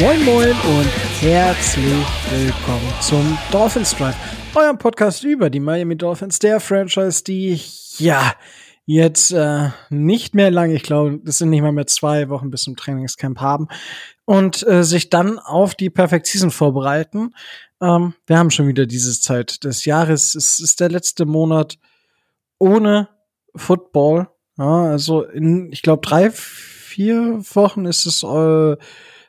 Moin Moin und herzlich willkommen zum Dolphins Drive, eurem Podcast über die Miami Dolphins, der Franchise, die ja jetzt äh, nicht mehr lange, ich glaube, das sind nicht mal mehr zwei Wochen bis zum Trainingscamp haben und äh, sich dann auf die Perfect Season vorbereiten. Ähm, wir haben schon wieder diese Zeit des Jahres. Es ist der letzte Monat ohne Football. Ja, also in, ich glaube, drei, vier Wochen ist es äh,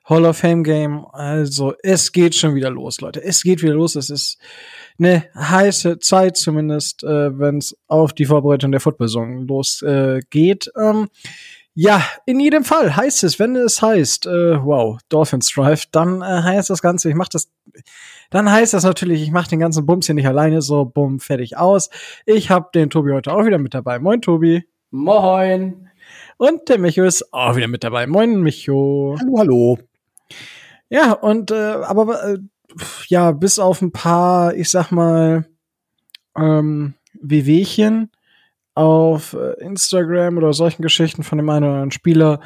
Hall of Fame Game. Also es geht schon wieder los, Leute. Es geht wieder los. Es ist eine heiße Zeit zumindest, äh, wenn es auf die Vorbereitung der Football-Saison losgeht. Äh, ähm, ja, in jedem Fall heißt es, wenn es heißt, äh, wow, Dolphins Drive, dann äh, heißt das Ganze, ich mach das, dann heißt das natürlich, ich mache den ganzen Bums hier nicht alleine, so bumm, fertig aus. Ich habe den Tobi heute auch wieder mit dabei. Moin, Tobi. Moin. Und der Micho ist auch wieder mit dabei. Moin, Micho. Hallo, hallo. Ja, und äh, aber äh, ja, bis auf ein paar, ich sag mal, ähm, Wehwehchen auf äh, Instagram oder solchen Geschichten von dem einen oder anderen Spieler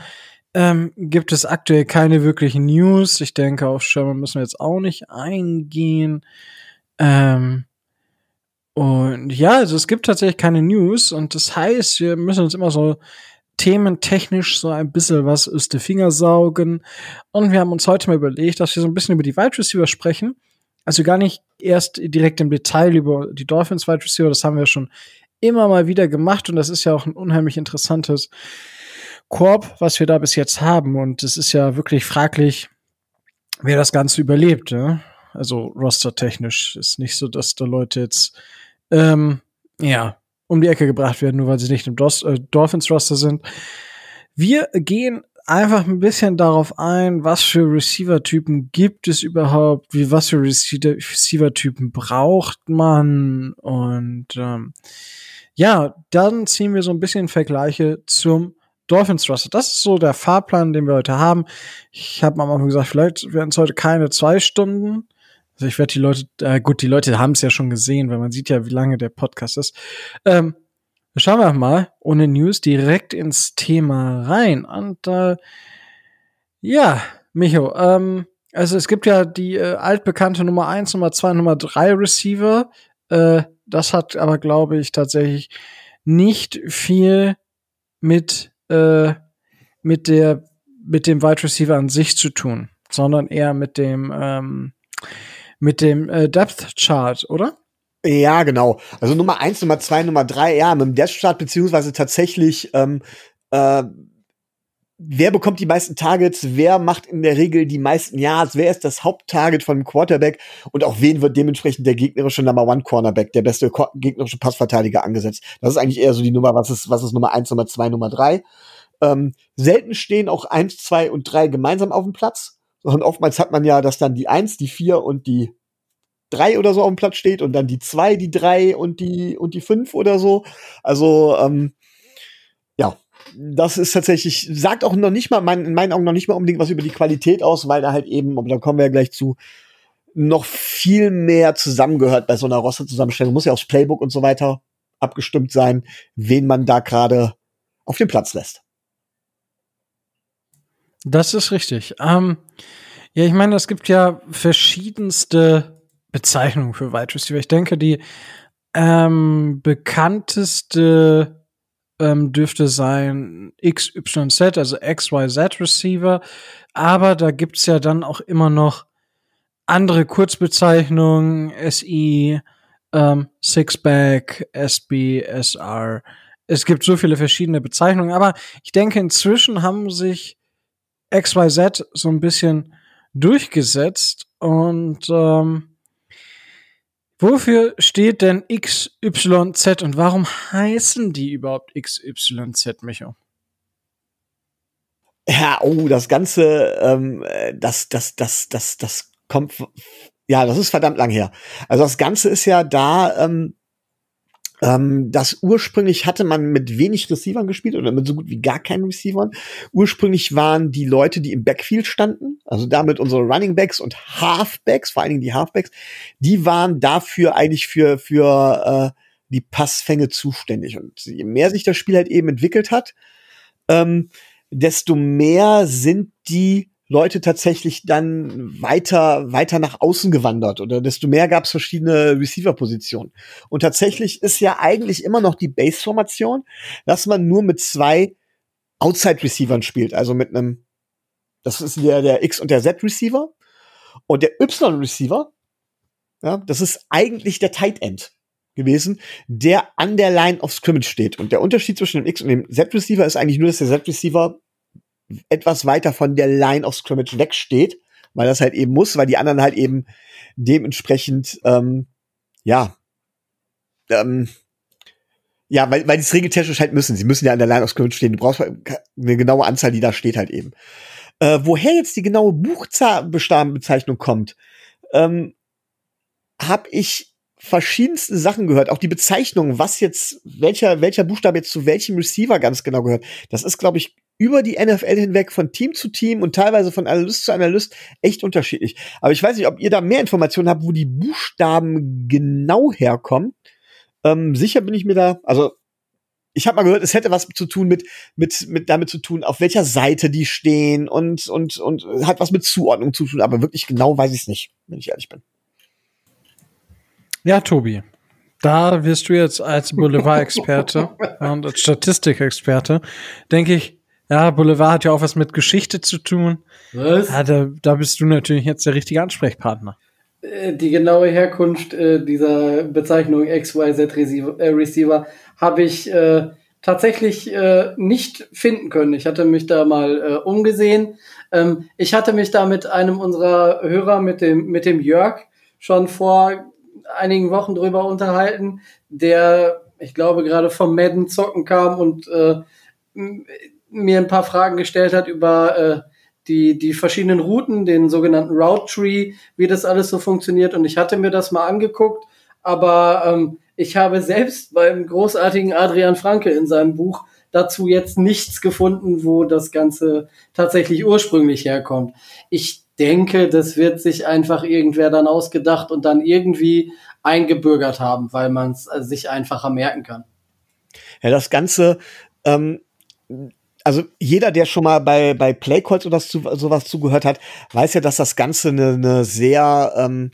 ähm, gibt es aktuell keine wirklichen News. Ich denke, auf Sherman müssen wir jetzt auch nicht eingehen. Ähm, und ja, also es gibt tatsächlich keine News und das heißt, wir müssen uns immer so thementechnisch so ein bisschen was aus den Finger saugen. Und wir haben uns heute mal überlegt, dass wir so ein bisschen über die Wide Receiver sprechen. Also gar nicht erst direkt im Detail über die Dolphins Wide Receiver, das haben wir schon immer mal wieder gemacht und das ist ja auch ein unheimlich interessantes Korb, was wir da bis jetzt haben. Und es ist ja wirklich fraglich, wer das Ganze überlebt. Ja? Also rostertechnisch ist nicht so, dass da Leute jetzt ähm, ja um die Ecke gebracht werden, nur weil sie nicht im Dos äh, Dolphins-Roster sind. Wir gehen einfach ein bisschen darauf ein, was für Receiver-Typen gibt es überhaupt, wie was für Receiver-Typen braucht man und ähm, ja, dann ziehen wir so ein bisschen Vergleiche zum Dolphins Roster. Das ist so der Fahrplan, den wir heute haben. Ich habe am Anfang gesagt, vielleicht werden es heute keine zwei Stunden. Also ich werde die Leute, äh, gut, die Leute haben es ja schon gesehen, weil man sieht ja, wie lange der Podcast ist. Ähm, schauen wir mal ohne News direkt ins Thema rein. Und äh, ja, Micho, ähm, also es gibt ja die äh, altbekannte Nummer eins, Nummer zwei, Nummer drei Receiver. Äh, das hat aber, glaube ich, tatsächlich nicht viel mit, äh, mit der, mit dem Wide Receiver an sich zu tun, sondern eher mit dem, ähm, mit dem äh, Depth Chart, oder? Ja, genau. Also Nummer eins, Nummer zwei, Nummer drei, ja, mit dem Depth Chart, beziehungsweise tatsächlich, ähm, äh, wer bekommt die meisten Targets, wer macht in der Regel die meisten Yards, wer ist das Haupttarget von dem Quarterback und auch wen wird dementsprechend der gegnerische Number One Cornerback, der beste gegnerische Passverteidiger angesetzt. Das ist eigentlich eher so die Nummer, was ist, was ist Nummer eins, Nummer zwei, Nummer drei. Ähm, selten stehen auch eins, zwei und drei gemeinsam auf dem Platz sondern oftmals hat man ja, dass dann die eins, die vier und die drei oder so auf dem Platz steht und dann die zwei, die drei und die und die fünf oder so. Also ähm, das ist tatsächlich sagt auch noch nicht mal mein, in meinen Augen noch nicht mal unbedingt was über die Qualität aus, weil da halt eben, aber da kommen wir ja gleich zu, noch viel mehr zusammengehört bei so einer Roster-Zusammenstellung. Muss ja aufs Playbook und so weiter abgestimmt sein, wen man da gerade auf den Platz lässt. Das ist richtig. Ähm, ja, ich meine, es gibt ja verschiedenste Bezeichnungen für Wide Receiver. Ich denke, die ähm, bekannteste ähm, dürfte sein XYZ, also XYZ Receiver. Aber da gibt's ja dann auch immer noch andere Kurzbezeichnungen, SI, ähm, Sixpack, SB, SR. Es gibt so viele verschiedene Bezeichnungen, aber ich denke, inzwischen haben sich XYZ so ein bisschen durchgesetzt und ähm, wofür steht denn XYZ und warum heißen die überhaupt XYZ, Micho? Ja, oh, das Ganze, ähm, das, das, das, das, das kommt, ja, das ist verdammt lang her. Also das Ganze ist ja da, ähm, ähm, das ursprünglich hatte man mit wenig Receivern gespielt oder mit so gut wie gar keinen Receivern. Ursprünglich waren die Leute, die im Backfield standen, also damit unsere Running Backs und Halfbacks, vor allen Dingen die Halfbacks, die waren dafür eigentlich für, für äh, die Passfänge zuständig. Und je mehr sich das Spiel halt eben entwickelt hat, ähm, desto mehr sind die Leute tatsächlich dann weiter, weiter nach außen gewandert oder desto mehr gab es verschiedene Receiver-Positionen. Und tatsächlich ist ja eigentlich immer noch die Base-Formation, dass man nur mit zwei Outside-Receivern spielt, also mit einem, das ist der, der X- und der Z-Receiver und der Y-Receiver, ja, das ist eigentlich der Tight End gewesen, der an der Line of Scrimmage steht. Und der Unterschied zwischen dem X und dem Z-Receiver ist eigentlich nur, dass der Z-Receiver etwas weiter von der Line of Scrimmage wegsteht, weil das halt eben muss, weil die anderen halt eben dementsprechend, ähm, ja, ähm, ja, weil, weil die es regeltechnisch halt müssen. Sie müssen ja an der Line of Scrimmage stehen. Du brauchst eine genaue Anzahl, die da steht halt eben. Äh, woher jetzt die genaue Buchstabenbezeichnung kommt, ähm, habe ich verschiedenste Sachen gehört, auch die Bezeichnung, was jetzt, welcher, welcher Buchstabe jetzt zu welchem Receiver ganz genau gehört. Das ist, glaube ich, über die NFL hinweg von Team zu Team und teilweise von Analyst zu Analyst echt unterschiedlich. Aber ich weiß nicht, ob ihr da mehr Informationen habt, wo die Buchstaben genau herkommen. Ähm, sicher bin ich mir da, also ich habe mal gehört, es hätte was zu tun mit mit mit damit zu tun, auf welcher Seite die stehen und und und hat was mit Zuordnung zu tun, aber wirklich genau weiß ich es nicht, wenn ich ehrlich bin. Ja, Tobi, da wirst du jetzt als Boulevard-Experte und als Statistikexperte, denke ich, ja, Boulevard hat ja auch was mit Geschichte zu tun. Was? Ja, da, da bist du natürlich jetzt der richtige Ansprechpartner. Äh, Die genaue Herkunft äh, dieser Bezeichnung XYZ Receiver, äh, Receiver habe ich äh, tatsächlich äh, nicht finden können. Ich hatte mich da mal äh, umgesehen. Ähm, ich hatte mich da mit einem unserer Hörer, mit dem, mit dem Jörg, schon vor einigen Wochen drüber unterhalten, der, ich glaube, gerade vom Madden zocken kam und mir ein paar Fragen gestellt hat über äh, die, die verschiedenen Routen, den sogenannten Route Tree, wie das alles so funktioniert. Und ich hatte mir das mal angeguckt, aber ähm, ich habe selbst beim großartigen Adrian Franke in seinem Buch dazu jetzt nichts gefunden, wo das Ganze tatsächlich ursprünglich herkommt. Ich denke, das wird sich einfach irgendwer dann ausgedacht und dann irgendwie eingebürgert haben, weil man es äh, sich einfacher merken kann. Ja, das Ganze, ähm, also jeder, der schon mal bei, bei Playcalls oder zu, sowas zugehört hat, weiß ja, dass das Ganze eine, eine sehr, ähm,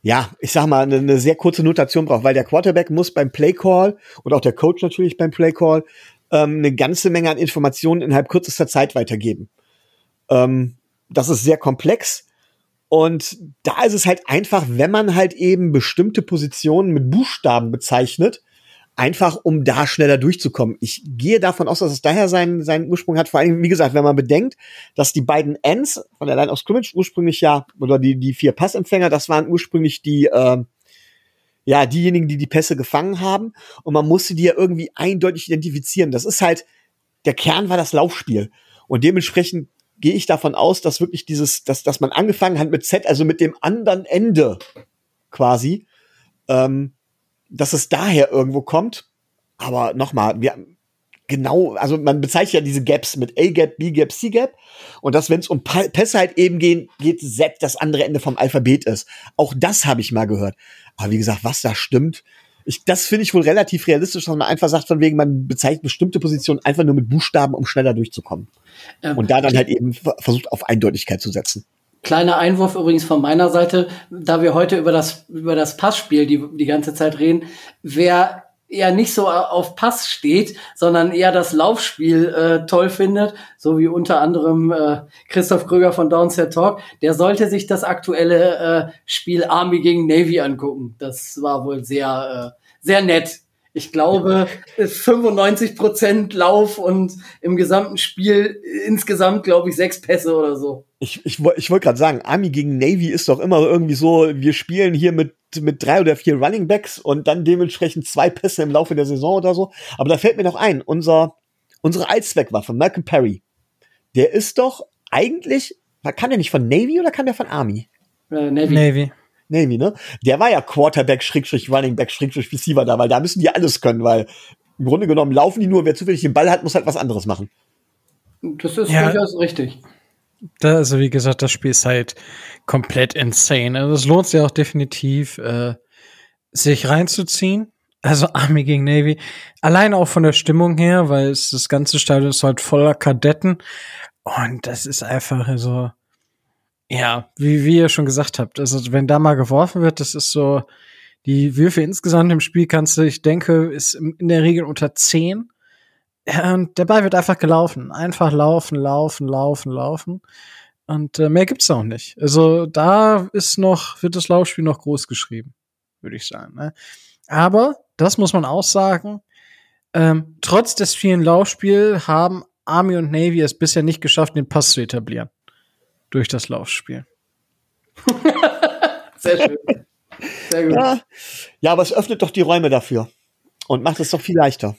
ja, ich sag mal, eine, eine sehr kurze Notation braucht, weil der Quarterback muss beim Playcall und auch der Coach natürlich beim Playcall ähm, eine ganze Menge an Informationen innerhalb kürzester Zeit weitergeben. Ähm, das ist sehr komplex. Und da ist es halt einfach, wenn man halt eben bestimmte Positionen mit Buchstaben bezeichnet, einfach um da schneller durchzukommen. Ich gehe davon aus, dass es daher seinen, seinen Ursprung hat. Vor allem, wie gesagt, wenn man bedenkt, dass die beiden Ends von der Line of Scrimmage ursprünglich ja, oder die, die vier Passempfänger, das waren ursprünglich die, äh, ja, diejenigen, die die Pässe gefangen haben. Und man musste die ja irgendwie eindeutig identifizieren. Das ist halt, der Kern war das Laufspiel. Und dementsprechend gehe ich davon aus, dass wirklich dieses, dass, dass man angefangen hat mit Z, also mit dem anderen Ende quasi, ähm, dass es daher irgendwo kommt. Aber nochmal, wir genau, also man bezeichnet ja diese Gaps mit A-Gap, B-Gap, C-Gap. Und dass, wenn es um Pa- Pässe halt eben gehen, geht Z das andere Ende vom Alphabet ist. Auch das habe ich mal gehört. Aber wie gesagt, was da stimmt, ich, das finde ich wohl relativ realistisch, dass man einfach sagt, von wegen, man bezeichnet bestimmte Positionen einfach nur mit Buchstaben, um schneller durchzukommen. Ähm, Und da dann halt eben ver- versucht, auf Eindeutigkeit zu setzen. Kleiner Einwurf übrigens von meiner Seite, da wir heute über das, über das Passspiel die, die ganze Zeit reden, wer eher nicht so auf Pass steht, sondern eher das Laufspiel äh, toll findet, so wie unter anderem äh, Christoph Kröger von Downset Talk, der sollte sich das aktuelle äh, Spiel Army gegen Navy angucken. Das war wohl sehr, äh, sehr nett. Ich glaube, 95 Prozent Lauf und im gesamten Spiel insgesamt, glaube ich, sechs Pässe oder so. Ich, ich, ich wollte gerade sagen, Army gegen Navy ist doch immer irgendwie so, wir spielen hier mit, mit drei oder vier Running Backs und dann dementsprechend zwei Pässe im Laufe der Saison oder so. Aber da fällt mir noch ein, unser, unsere Allzweckwaffe, Malcolm Perry, der ist doch eigentlich, kann der nicht von Navy oder kann der von Army? Äh, Navy. Navy. Navy, ne? Der war ja Quarterback, Schrägstrich, Running Back, Schrägstrich, Receiver da, weil da müssen die alles können, weil im Grunde genommen laufen die nur, wer zufällig den Ball hat, muss halt was anderes machen. Das ist Ja. durchaus richtig. Da, also wie gesagt, das Spiel ist halt komplett insane. Also es lohnt sich auch definitiv, äh, sich reinzuziehen. Also Army gegen Navy. Allein auch von der Stimmung her, weil es das ganze Stadion ist halt voller Kadetten. Und das ist einfach so, ja, wie, wie ihr schon gesagt habt. Also wenn da mal geworfen wird, das ist so, die Würfe insgesamt im Spiel kannst du, ich denke, ist in der Regel unter 10. Und der Ball wird einfach gelaufen. Einfach laufen, laufen, laufen, laufen. Und äh, mehr gibt's auch nicht. Also da ist noch, wird das Laufspiel noch groß geschrieben, würde ich sagen. Ne? Aber, das muss man auch sagen, ähm, trotz des vielen Laufspiels haben Army und Navy es bisher nicht geschafft, den Pass zu etablieren. Durch das Laufspiel. Sehr schön. Sehr gut. Ja. ja, aber es öffnet doch die Räume dafür und macht es doch viel leichter.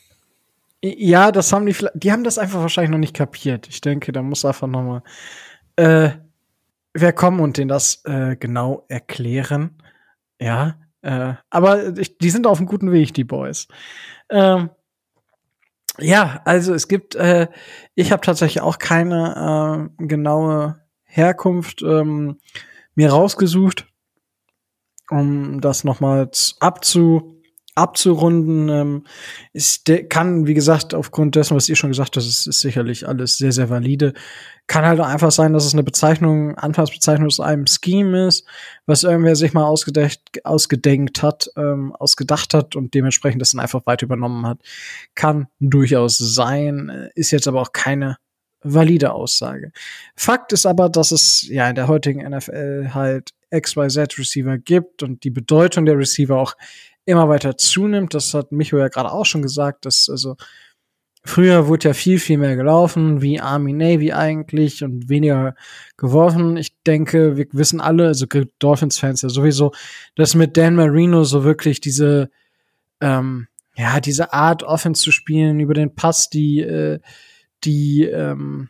Ja, das haben die, die haben das einfach wahrscheinlich noch nicht kapiert. Ich denke, da muss einfach noch mal äh, wer kommen und denen das äh, genau erklären. Ja, äh, aber ich, die sind auf einem guten Weg, die Boys. Ähm, ja, also es gibt, äh, ich habe tatsächlich auch keine äh, genaue Herkunft ähm, mir rausgesucht, um das noch mal z- abzu abzurunden. Ähm, ist, kann, wie gesagt, aufgrund dessen, was ihr schon gesagt habt, es ist sicherlich alles sehr, sehr valide. Kann halt einfach sein, dass es eine Bezeichnung, Anfangsbezeichnung aus einem Scheme ist, was irgendwer sich mal ausgedacht, ausgedenkt hat, ähm, ausgedacht hat und dementsprechend das dann einfach weiter übernommen hat. Kann durchaus sein, äh, ist jetzt aber auch keine valide Aussage. Fakt ist aber, dass es ja in der heutigen NFL halt XYZ-Receiver gibt und die Bedeutung der Receiver auch immer weiter zunimmt. Das hat Micho ja gerade auch schon gesagt, dass also früher wurde ja viel, viel mehr gelaufen, wie Army Navy eigentlich und weniger geworfen. Ich denke, wir wissen alle, also Dolphins-Fans ja sowieso, dass mit Dan Marino so wirklich diese, ähm, ja, diese Art Offense zu spielen, über den Pass, die, äh, die, ähm,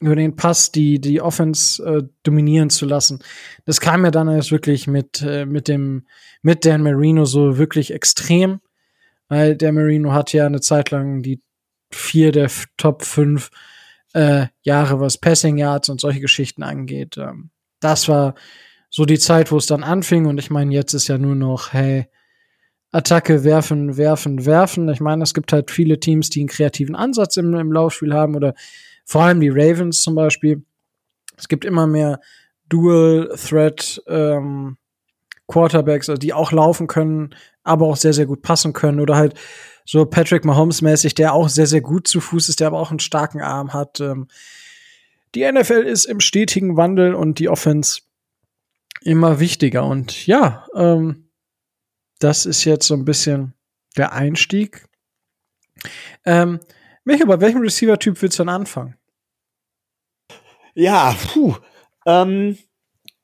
über den Pass die die Offense äh, dominieren zu lassen. Das kam ja dann erst wirklich mit äh, mit dem mit Dan Marino so wirklich extrem, weil der Marino hat ja eine Zeit lang die vier der Top 5 äh, Jahre, was Passing Yards und solche Geschichten angeht. Ähm, das war so die Zeit, wo es dann anfing und ich meine, jetzt ist ja nur noch, hey, Attacke werfen, werfen, werfen. Ich meine, es gibt halt viele Teams, die einen kreativen Ansatz im, im Laufspiel haben oder vor allem die Ravens zum Beispiel. Es gibt immer mehr Dual-Threat ähm, Quarterbacks, also die auch laufen können, aber auch sehr, sehr gut passen können. Oder halt so Patrick Mahomes-mäßig, der auch sehr, sehr gut zu Fuß ist, der aber auch einen starken Arm hat. Ähm, die NFL ist im stetigen Wandel und die Offense immer wichtiger. Und ja, ähm, das ist jetzt so ein bisschen der Einstieg. Ähm, Michael, bei welchem Receiver-Typ willst du dann anfangen? Ja, puh. Ähm,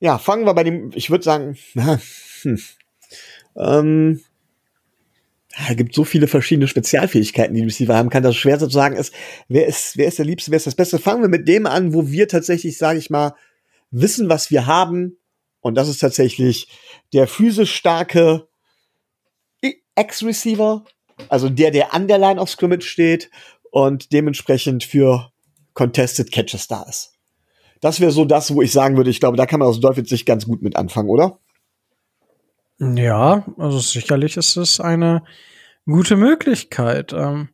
ja, fangen wir bei dem, ich würde sagen, hm, ähm, es gibt so viele verschiedene Spezialfähigkeiten, die die Receiver haben kann, dass es schwer zu sagen ist, wer ist, wer ist der Liebste, wer ist das Beste. Fangen wir mit dem an, wo wir tatsächlich, sage ich mal, wissen, was wir haben. Und das ist tatsächlich der physisch starke Ex-Receiver, also der, der an der Line of Scrimmage steht und dementsprechend für Contested Catches da ist. Das wäre so das, wo ich sagen würde, ich glaube, da kann man aus Dolphins sich ganz gut mit anfangen, oder? Ja, also sicherlich ist es eine gute Möglichkeit. Ähm,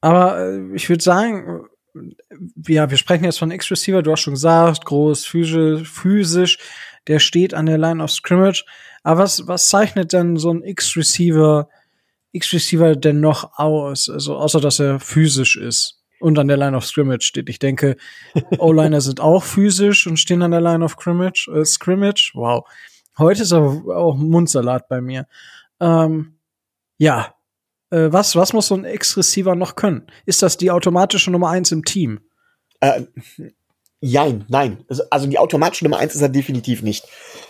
aber äh, ich würde sagen, äh, ja, wir sprechen jetzt von X-Receiver, du hast schon gesagt, groß, physisch, physisch, der steht an der Line of Scrimmage. Aber was, was zeichnet denn so ein X-Receiver, X-Receiver denn noch aus? Also, außer dass er physisch ist und an der Line of Scrimmage steht. Ich denke, O-Liner sind auch physisch und stehen an der Line of Scrimmage. Äh, Scrimmage. Wow. Heute ist aber auch Mundsalat bei mir. Ähm, ja. Äh, was, was muss so ein X-Receiver noch können? Ist das die automatische Nummer eins im Team? Äh, jein, nein. Also, also die automatische Nummer eins ist er definitiv nicht.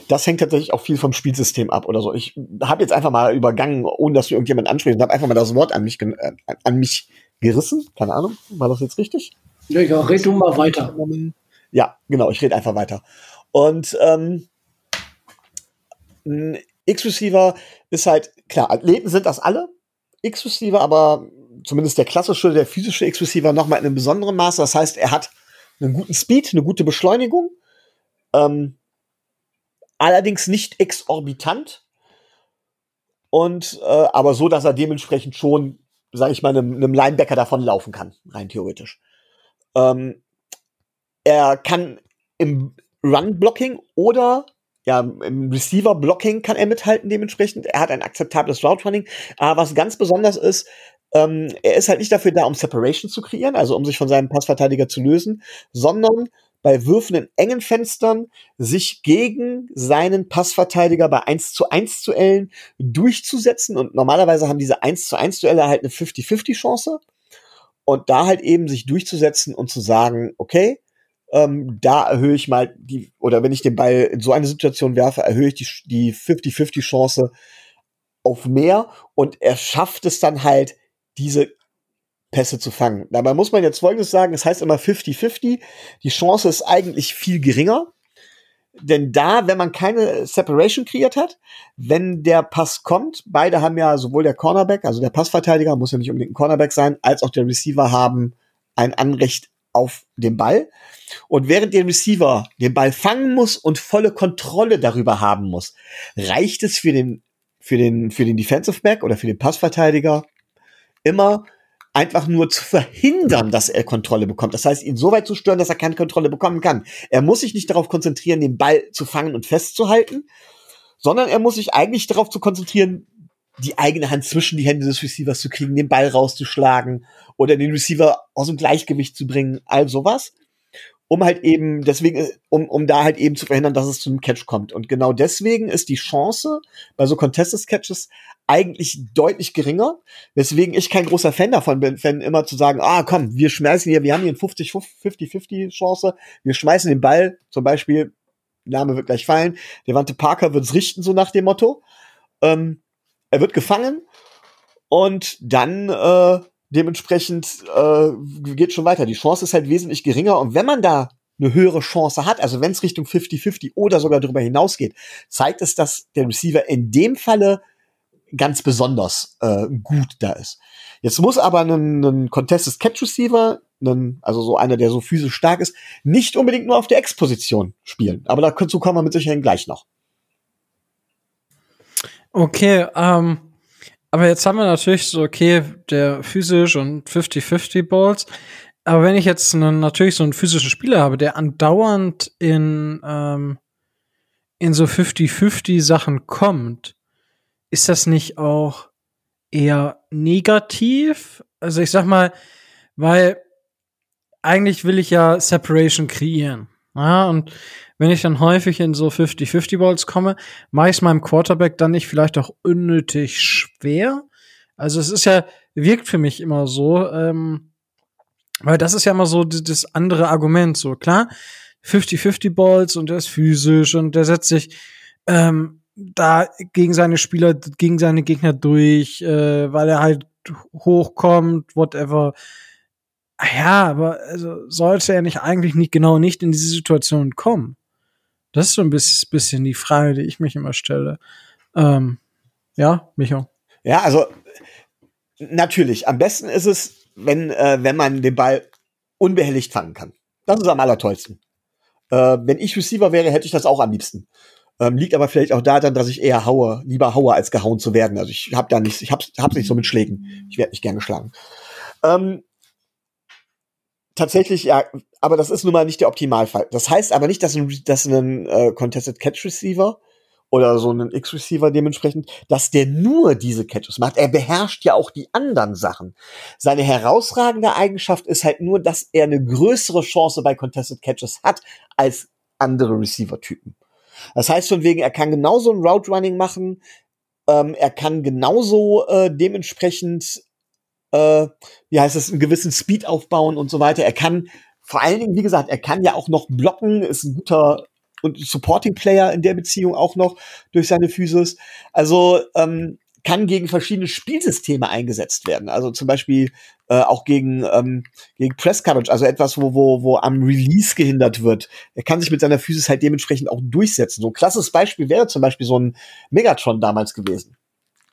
Das hängt tatsächlich auch viel vom Spielsystem ab oder so. Ich habe jetzt einfach mal übergangen, ohne dass du irgendjemand ansprichst, und habe einfach mal das Wort an mich, äh, an mich gerissen. Keine Ahnung, war das jetzt richtig? Ja, ja, red du mal weiter. Ja, genau, ich rede einfach weiter. Und ähm, ein X-Receiver ist halt, klar, Athleten sind das alle, X-Receiver, aber zumindest der klassische, der physische X-Receiver noch mal in einem besonderen Maße. Das heißt, er hat einen guten Speed, eine gute Beschleunigung. Ähm, allerdings nicht exorbitant. Und äh, aber so, dass er dementsprechend schon, sage ich mal, einem, einem Linebacker davonlaufen kann, rein theoretisch. Ähm, er kann im Run-Blocking oder ja, im Receiver-Blocking kann er mithalten dementsprechend. Er hat ein akzeptables Route-Running. Aber was ganz besonders ist, ähm, er ist halt nicht dafür da, um Separation zu kreieren, also um sich von seinem Passverteidiger zu lösen, sondern bei Würfen in engen Fenstern sich gegen seinen Passverteidiger bei 1 zu 1 Duellen durchzusetzen. Und normalerweise haben diese 1 zu 1 Duelle halt eine 50-50 Chance. Und da halt eben sich durchzusetzen und zu sagen, okay, ähm, da erhöhe ich mal die, oder wenn ich den Ball in so eine Situation werfe, erhöhe ich die, die 50-50 Chance auf mehr und er schafft es dann halt, diese Pässe zu fangen. Dabei muss man jetzt Folgendes sagen, es heißt immer 50-50. Die Chance ist eigentlich viel geringer. Denn da, wenn man keine Separation kreiert hat, wenn der Pass kommt, beide haben ja sowohl der Cornerback, also der Passverteidiger, muss ja nicht unbedingt ein Cornerback sein, als auch der Receiver haben ein Anrecht auf den Ball. Und während der Receiver den Ball fangen muss und volle Kontrolle darüber haben muss, reicht es für den, für den, für den Defensive Back oder für den Passverteidiger immer einfach nur zu verhindern, dass er Kontrolle bekommt. Das heißt, ihn so weit zu stören, dass er keine Kontrolle bekommen kann. Er muss sich nicht darauf konzentrieren, den Ball zu fangen und festzuhalten, sondern er muss sich eigentlich darauf zu konzentrieren, die eigene Hand zwischen die Hände des Receivers zu kriegen, den Ball rauszuschlagen oder den Receiver aus dem Gleichgewicht zu bringen, all sowas. Um halt eben, deswegen, um, um da halt eben zu verhindern, dass es zu einem Catch kommt. Und genau deswegen ist die Chance bei so Contested Catches eigentlich deutlich geringer, weswegen ich kein großer Fan davon bin, wenn immer zu sagen, ah komm, wir schmeißen hier, wir haben hier eine 50-50 Chance, wir schmeißen den Ball, zum Beispiel, Name wird gleich fallen, Devante Parker wird's richten, so nach dem Motto. Ähm, er wird gefangen und dann äh, dementsprechend äh, geht schon weiter. Die Chance ist halt wesentlich geringer und wenn man da eine höhere Chance hat, also wenn es Richtung 50-50 oder sogar darüber hinausgeht, zeigt es, dass der Receiver in dem Falle ganz besonders äh, gut da ist. Jetzt muss aber ein, ein Contested Catch Receiver, ein, also so einer, der so physisch stark ist, nicht unbedingt nur auf der X-Position spielen. Aber dazu kommen wir mit Sicherheit gleich noch. Okay, ähm, aber jetzt haben wir natürlich so, okay, der physisch und 50-50 Balls. Aber wenn ich jetzt einen, natürlich so einen physischen Spieler habe, der andauernd in, ähm, in so 50-50 Sachen kommt, ist das nicht auch eher negativ? Also ich sag mal, weil eigentlich will ich ja Separation kreieren. Ja, und wenn ich dann häufig in so 50-50 Balls komme, mache ich es meinem Quarterback dann nicht vielleicht auch unnötig schwer. Also es ist ja, wirkt für mich immer so, ähm, weil das ist ja immer so das andere Argument. So klar, 50-50 Balls und der ist physisch und der setzt sich ähm, da gegen seine Spieler, gegen seine Gegner durch, äh, weil er halt hochkommt, whatever. Ah ja, aber also sollte er nicht eigentlich nicht genau nicht in diese Situation kommen? Das ist so ein bisschen die Frage, die ich mich immer stelle. Ähm, ja, Micho. Ja, also natürlich. Am besten ist es, wenn, äh, wenn man den Ball unbehelligt fangen kann. Das ist am allertollsten. Äh, wenn ich Receiver wäre, hätte ich das auch am liebsten. Ähm, liegt aber vielleicht auch daran, dass ich eher haue, lieber haue, als gehauen zu werden. Also ich habe da nicht, ich hab's, hab's nicht so mit Schlägen. Ich werde nicht gerne geschlagen. Ähm, tatsächlich, ja, aber das ist nun mal nicht der Optimalfall. Das heißt aber nicht, dass ein, dass ein äh, Contested Catch Receiver oder so ein X-Receiver dementsprechend, dass der nur diese Catches macht. Er beherrscht ja auch die anderen Sachen. Seine herausragende Eigenschaft ist halt nur, dass er eine größere Chance bei Contested Catches hat als andere Receiver-Typen. Das heißt von wegen, er kann genauso ein Route Running machen, ähm, er kann genauso äh, dementsprechend, äh, wie heißt es, einen gewissen Speed aufbauen und so weiter. Er kann vor allen Dingen, wie gesagt, er kann ja auch noch blocken, ist ein guter und Supporting Player in der Beziehung auch noch durch seine Physis. Also ähm, kann gegen verschiedene Spielsysteme eingesetzt werden. Also zum Beispiel äh, auch gegen, ähm, gegen Press Coverage, also etwas, wo, wo, wo am Release gehindert wird. Er kann sich mit seiner Physis halt dementsprechend auch durchsetzen. So ein klasses Beispiel wäre zum Beispiel so ein Megatron damals gewesen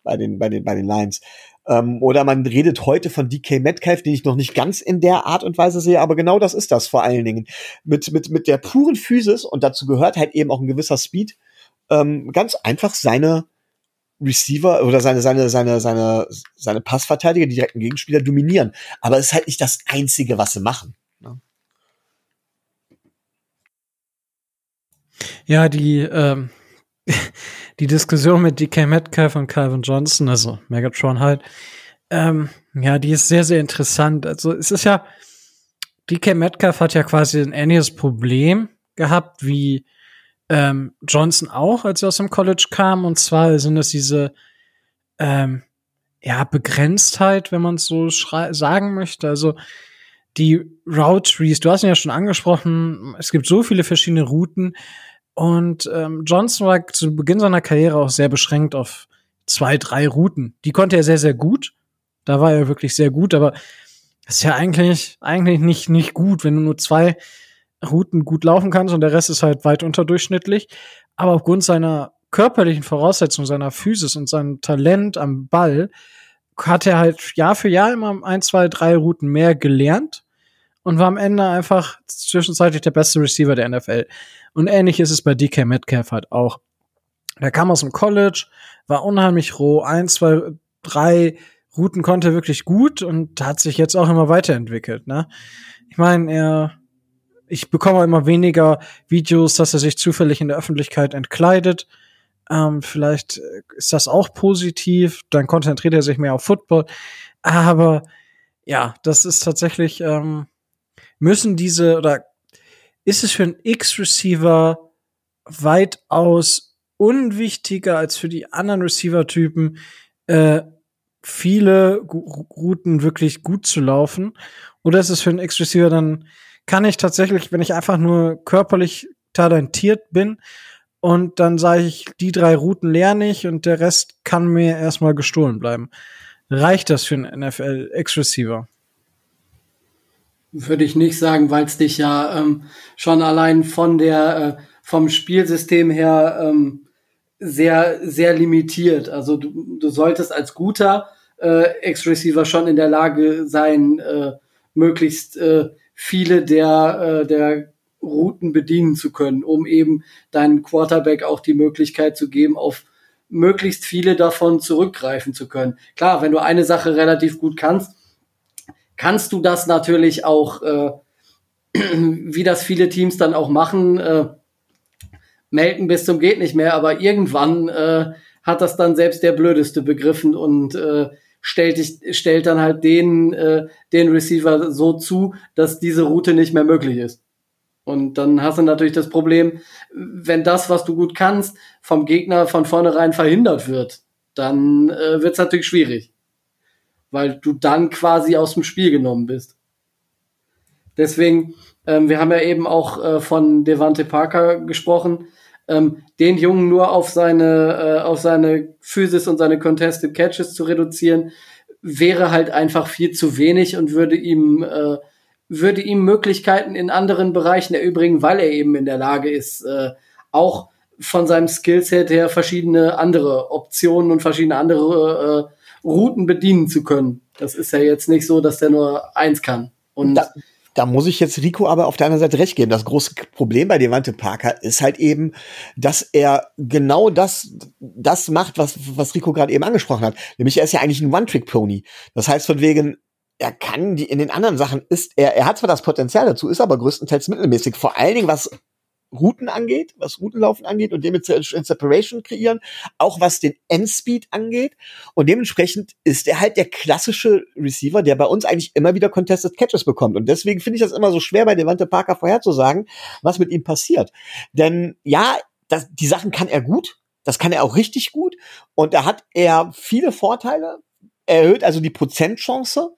bei den, bei den, bei den Lions. Ähm, oder man redet heute von DK Metcalf, den ich noch nicht ganz in der Art und Weise sehe, aber genau das ist das vor allen Dingen. Mit, mit, mit der puren Physis und dazu gehört halt eben auch ein gewisser Speed, ähm, ganz einfach seine Receiver oder seine, seine, seine, seine, seine Passverteidiger, die direkten Gegenspieler dominieren. Aber es ist halt nicht das Einzige, was sie machen. Ne? Ja, die, ähm, die Diskussion mit DK Metcalf und Calvin Johnson, also Megatron halt, ähm, ja, die ist sehr, sehr interessant. Also es ist ja, DK Metcalf hat ja quasi ein ähnliches Problem gehabt wie ähm, Johnson auch, als er aus dem College kam. Und zwar sind es diese ähm, ja, Begrenztheit, wenn man es so sagen möchte. Also die Route Trees, du hast ihn ja schon angesprochen, es gibt so viele verschiedene Routen. Und ähm, Johnson war zu Beginn seiner Karriere auch sehr beschränkt auf zwei, drei Routen. Die konnte er sehr, sehr gut. Da war er wirklich sehr gut, aber ist ja eigentlich, eigentlich nicht, nicht gut, wenn du nur zwei Routen gut laufen kannst und der Rest ist halt weit unterdurchschnittlich. Aber aufgrund seiner körperlichen Voraussetzungen, seiner Physis und seinem Talent am Ball hat er halt Jahr für Jahr immer ein, zwei, drei Routen mehr gelernt und war am Ende einfach zwischenzeitlich der beste Receiver der NFL. Und ähnlich ist es bei DK Metcalf halt auch. Der kam aus dem College, war unheimlich roh, ein, zwei, drei Routen konnte er wirklich gut und hat sich jetzt auch immer weiterentwickelt. Ne? Ich meine, er ich bekomme immer weniger Videos, dass er sich zufällig in der Öffentlichkeit entkleidet. Ähm, vielleicht ist das auch positiv. Dann konzentriert er sich mehr auf Football. Aber ja, das ist tatsächlich, ähm, müssen diese oder ist es für einen X-Receiver weitaus unwichtiger als für die anderen Receiver-Typen, äh, viele Routen wirklich gut zu laufen? Oder ist es für einen X-Receiver dann kann ich tatsächlich, wenn ich einfach nur körperlich talentiert bin und dann sage ich, die drei Routen lerne ich und der Rest kann mir erstmal gestohlen bleiben. Reicht das für einen NFL X-Receiver? Würde ich nicht sagen, weil es dich ja ähm, schon allein von der äh, vom Spielsystem her ähm, sehr sehr limitiert. Also du, du solltest als guter äh, X-Receiver schon in der Lage sein, äh, möglichst äh, viele der, äh, der Routen bedienen zu können, um eben deinem Quarterback auch die Möglichkeit zu geben, auf möglichst viele davon zurückgreifen zu können. Klar, wenn du eine Sache relativ gut kannst, kannst du das natürlich auch, äh, wie das viele Teams dann auch machen, äh, melken bis zum geht nicht mehr, aber irgendwann äh, hat das dann selbst der Blödeste begriffen und äh, stellt, dich, stellt dann halt den, äh, den Receiver so zu, dass diese Route nicht mehr möglich ist. Und dann hast du natürlich das Problem, wenn das, was du gut kannst, vom Gegner von vornherein verhindert wird, dann äh, wird es natürlich schwierig. Weil du dann quasi aus dem Spiel genommen bist. Deswegen, ähm, wir haben ja eben auch äh, von Devante Parker gesprochen ähm, den Jungen nur auf seine, äh, auf seine Physis und seine Contested Catches zu reduzieren, wäre halt einfach viel zu wenig und würde ihm, äh, würde ihm Möglichkeiten in anderen Bereichen erübrigen, weil er eben in der Lage ist, äh, auch von seinem Skillset her verschiedene andere Optionen und verschiedene andere äh, Routen bedienen zu können. Das ist ja jetzt nicht so, dass der nur eins kann. Und da, da muss ich jetzt Rico aber auf der anderen Seite recht geben. Das große Problem bei Devante Parker ist halt eben, dass er genau das, das macht, was, was Rico gerade eben angesprochen hat. Nämlich er ist ja eigentlich ein One-Trick-Pony. Das heißt von wegen, er kann die in den anderen Sachen ist er er hat zwar das Potenzial dazu ist aber größtenteils mittelmäßig vor allen Dingen was Routen angeht, was Routenlaufen angeht und dementsprechend Separation kreieren, auch was den Endspeed angeht. Und dementsprechend ist er halt der klassische Receiver, der bei uns eigentlich immer wieder Contested Catches bekommt. Und deswegen finde ich das immer so schwer, bei Devante Parker vorherzusagen, was mit ihm passiert. Denn ja, das, die Sachen kann er gut, das kann er auch richtig gut. Und da hat er viele Vorteile, er erhöht also die Prozentchance,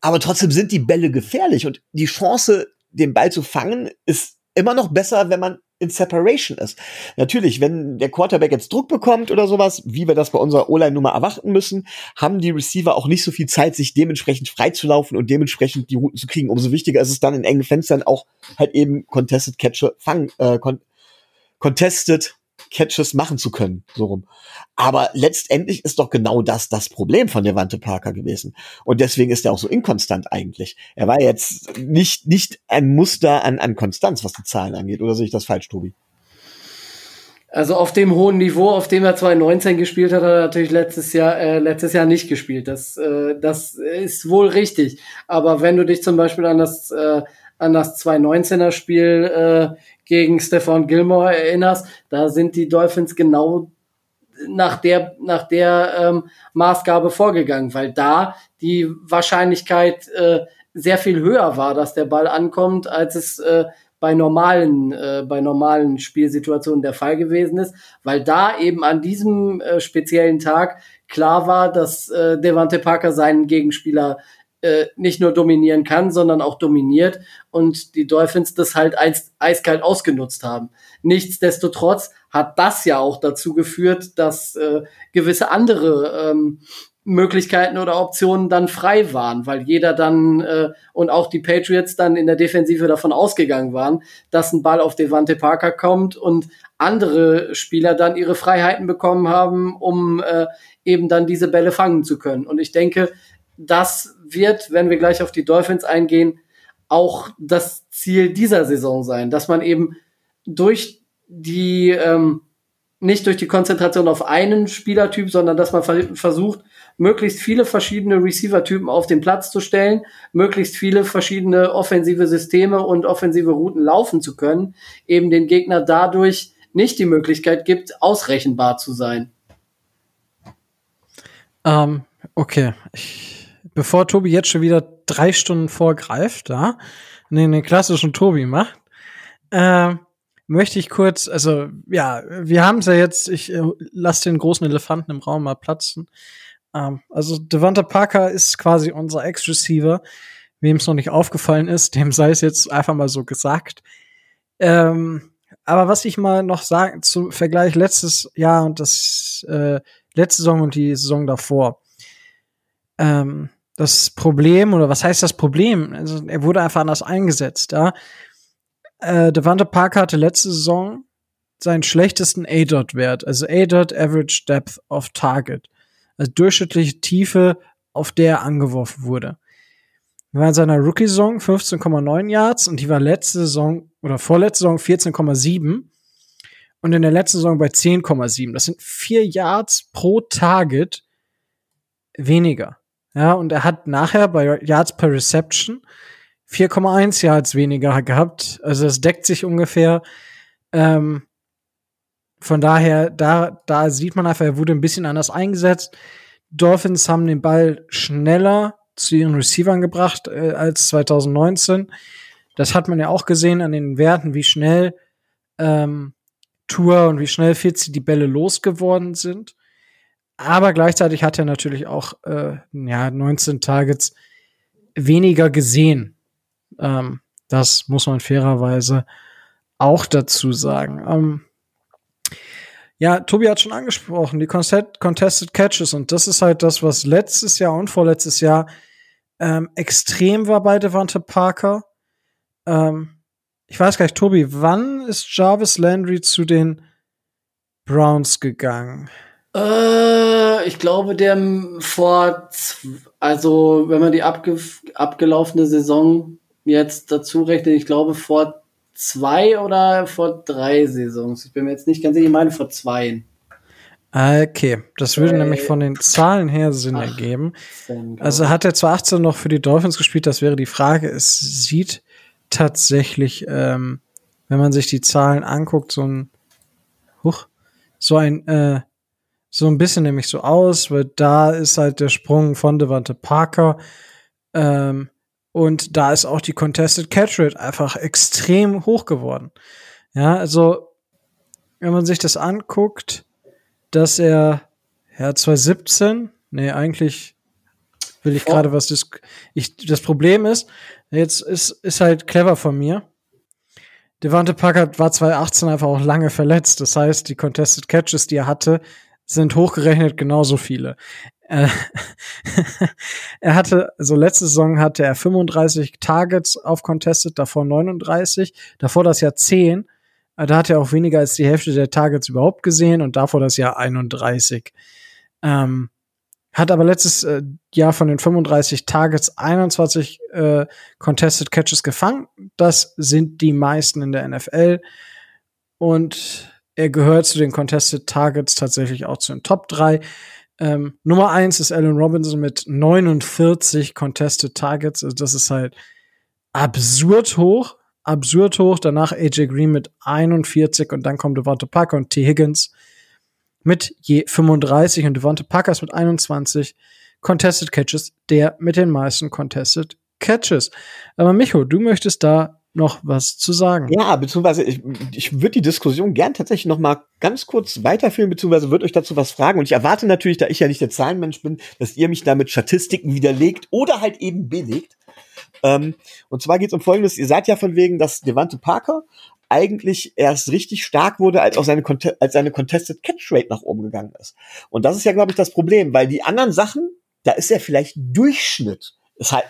aber trotzdem sind die Bälle gefährlich und die Chance, den Ball zu fangen, ist immer noch besser, wenn man in Separation ist. Natürlich, wenn der Quarterback jetzt Druck bekommt oder sowas, wie wir das bei unserer O-Line-Nummer erwarten müssen, haben die Receiver auch nicht so viel Zeit, sich dementsprechend freizulaufen und dementsprechend die Routen zu kriegen. Umso wichtiger ist es dann in engen Fenstern auch halt eben Contested Catcher fangen, äh, con Contested Catches machen zu können, so rum. Aber letztendlich ist doch genau das das Problem von Devante Parker gewesen. Und deswegen ist er auch so inkonstant eigentlich. Er war jetzt nicht, nicht ein Muster an, an Konstanz, was die Zahlen angeht. Oder sehe ich das falsch, Tobi? Also auf dem hohen Niveau, auf dem er 2019 gespielt hat, hat er natürlich letztes Jahr, äh, letztes Jahr nicht gespielt. Das, äh, das ist wohl richtig. Aber wenn du dich zum Beispiel an das, äh, an das 2019er Spiel äh, gegen Stefan Gilmore erinnerst, da sind die Dolphins genau nach der, nach der ähm, Maßgabe vorgegangen, weil da die Wahrscheinlichkeit äh, sehr viel höher war, dass der Ball ankommt, als es äh, bei normalen, äh, bei normalen Spielsituationen der Fall gewesen ist, weil da eben an diesem äh, speziellen Tag klar war, dass äh, Devante Parker seinen Gegenspieler äh, nicht nur dominieren kann, sondern auch dominiert und die Dolphins das halt eis eiskalt ausgenutzt haben. Nichtsdestotrotz hat das ja auch dazu geführt, dass äh, gewisse andere ähm, Möglichkeiten oder Optionen dann frei waren, weil jeder dann äh, und auch die Patriots dann in der Defensive davon ausgegangen waren, dass ein Ball auf Devante Parker kommt und andere Spieler dann ihre Freiheiten bekommen haben, um äh, eben dann diese Bälle fangen zu können. Und ich denke, das wird, wenn wir gleich auf die Dolphins eingehen, auch das Ziel dieser Saison sein, dass man eben durch die ähm, nicht durch die Konzentration auf einen Spielertyp, sondern dass man versucht, möglichst viele verschiedene Receiver-Typen auf den Platz zu stellen, möglichst viele verschiedene offensive Systeme und offensive Routen laufen zu können, eben den Gegner dadurch nicht die Möglichkeit gibt, ausrechenbar zu sein. Ähm, okay. Ich, bevor Tobi jetzt schon wieder drei Stunden vorgreift, da, ja, den, den klassischen Tobi macht, äh, möchte ich kurz, also ja, wir haben es ja jetzt, ich äh, lasse den großen Elefanten im Raum mal platzen. Ähm, also Devonta Parker ist quasi unser Ex-Receiver. Wem es noch nicht aufgefallen ist, dem sei es jetzt einfach mal so gesagt. Ähm, aber was ich mal noch sagen zum Vergleich letztes Jahr und das äh, letzte Saison und die Saison davor. Ähm, das Problem, oder was heißt das Problem? Also, er wurde einfach anders eingesetzt, ja. Äh, Devante Parker hatte letzte Saison seinen schlechtesten A-Dot-Wert, also A-Dot Average Depth of Target also durchschnittliche Tiefe, auf der er angeworfen wurde. Er war in seiner Rookie-Saison 15,9 Yards und die war letzte Saison oder vorletzte Saison 14,7 und in der letzten Saison bei 10,7. Das sind vier Yards pro Target weniger. Ja, und er hat nachher bei Yards per Reception 4,1 Yards weniger gehabt. Also es deckt sich ungefähr. Ähm, von daher, da, da sieht man einfach, er wurde ein bisschen anders eingesetzt. Dolphins haben den Ball schneller zu ihren Receivern gebracht äh, als 2019. Das hat man ja auch gesehen an den Werten, wie schnell ähm, Tour und wie schnell Fitzy die Bälle losgeworden sind. Aber gleichzeitig hat er natürlich auch äh, ja, 19 Targets weniger gesehen. Ähm, das muss man fairerweise auch dazu sagen. Ähm, ja, Tobi hat schon angesprochen, die Contested Catches. Und das ist halt das, was letztes Jahr und vorletztes Jahr ähm, extrem war bei Devante Parker. Ähm, ich weiß gar nicht, Tobi, wann ist Jarvis Landry zu den Browns gegangen? Äh, ich glaube, der vor, also wenn man die abge abgelaufene Saison jetzt dazu rechnet, ich glaube vor zwei oder vor drei Saisons. Ich bin mir jetzt nicht ganz sicher, ich meine vor zwei. Okay, das würde nämlich von den Zahlen her Sinn Ach, ergeben. Also hat er 2018 noch für die Dolphins gespielt, das wäre die Frage. Es sieht tatsächlich, ähm, wenn man sich die Zahlen anguckt, so ein, huch, so ein, äh, so ein bisschen nämlich so aus, weil da ist halt der Sprung von Devante Parker ähm, und da ist auch die Contested Catch Rate einfach extrem hoch geworden. Ja, also, wenn man sich das anguckt, dass er, ja, 2017, nee, eigentlich will ich gerade was, das, ich, das Problem ist, jetzt ist, ist halt clever von mir. Devante Packard war 2018 einfach auch lange verletzt. Das heißt, die Contested Catches, die er hatte, sind hochgerechnet genauso viele. Äh, er hatte, also letzte Saison hatte er 35 Targets auf Contested, davor 39, davor das Jahr 10. Äh, Da hat er auch weniger als die Hälfte der Targets überhaupt gesehen und davor das Jahr 31. Ähm, hat aber letztes äh, Jahr von den 35 Targets 21 äh, Contested Catches gefangen. Das sind die meisten in der NFL. Und er gehört zu den Contested Targets tatsächlich auch zu den Top 3. Ähm, Nummer 1 ist Allen Robinson mit 49 Contested Targets. Also das ist halt absurd hoch. Absurd hoch. Danach AJ Green mit 41 und dann kommt Devonta Parker und T. Higgins mit je 35 und Devonta Parkers mit 21 Contested Catches, der mit den meisten Contested Catches. Aber Micho, du möchtest da noch was zu sagen. Ja, beziehungsweise ich, ich würde die Diskussion gern tatsächlich noch mal ganz kurz weiterführen, beziehungsweise würde euch dazu was fragen. Und ich erwarte natürlich, da ich ja nicht der Zahlenmensch bin, dass ihr mich da mit Statistiken widerlegt oder halt eben belegt. Ähm, und zwar geht es um Folgendes. Ihr seid ja von wegen, dass Devante Parker eigentlich erst richtig stark wurde, als auch seine, als seine Contested Catch Rate nach oben gegangen ist. Und das ist ja, glaube ich, das Problem, weil die anderen Sachen, da ist er vielleicht Durchschnitt.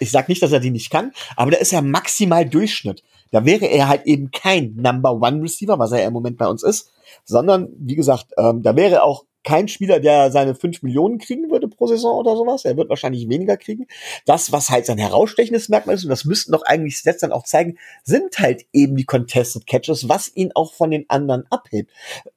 Ich sage nicht, dass er die nicht kann, aber da ist er maximal Durchschnitt. Da wäre er halt eben kein Number One Receiver, was er ja im Moment bei uns ist, sondern wie gesagt, ähm, da wäre auch kein Spieler, der seine 5 Millionen kriegen würde pro Saison oder sowas. Er wird wahrscheinlich weniger kriegen. Das, was halt sein herausstechendes Merkmal ist, und das müssten doch eigentlich Stats dann auch zeigen, sind halt eben die Contested Catches, was ihn auch von den anderen abhebt.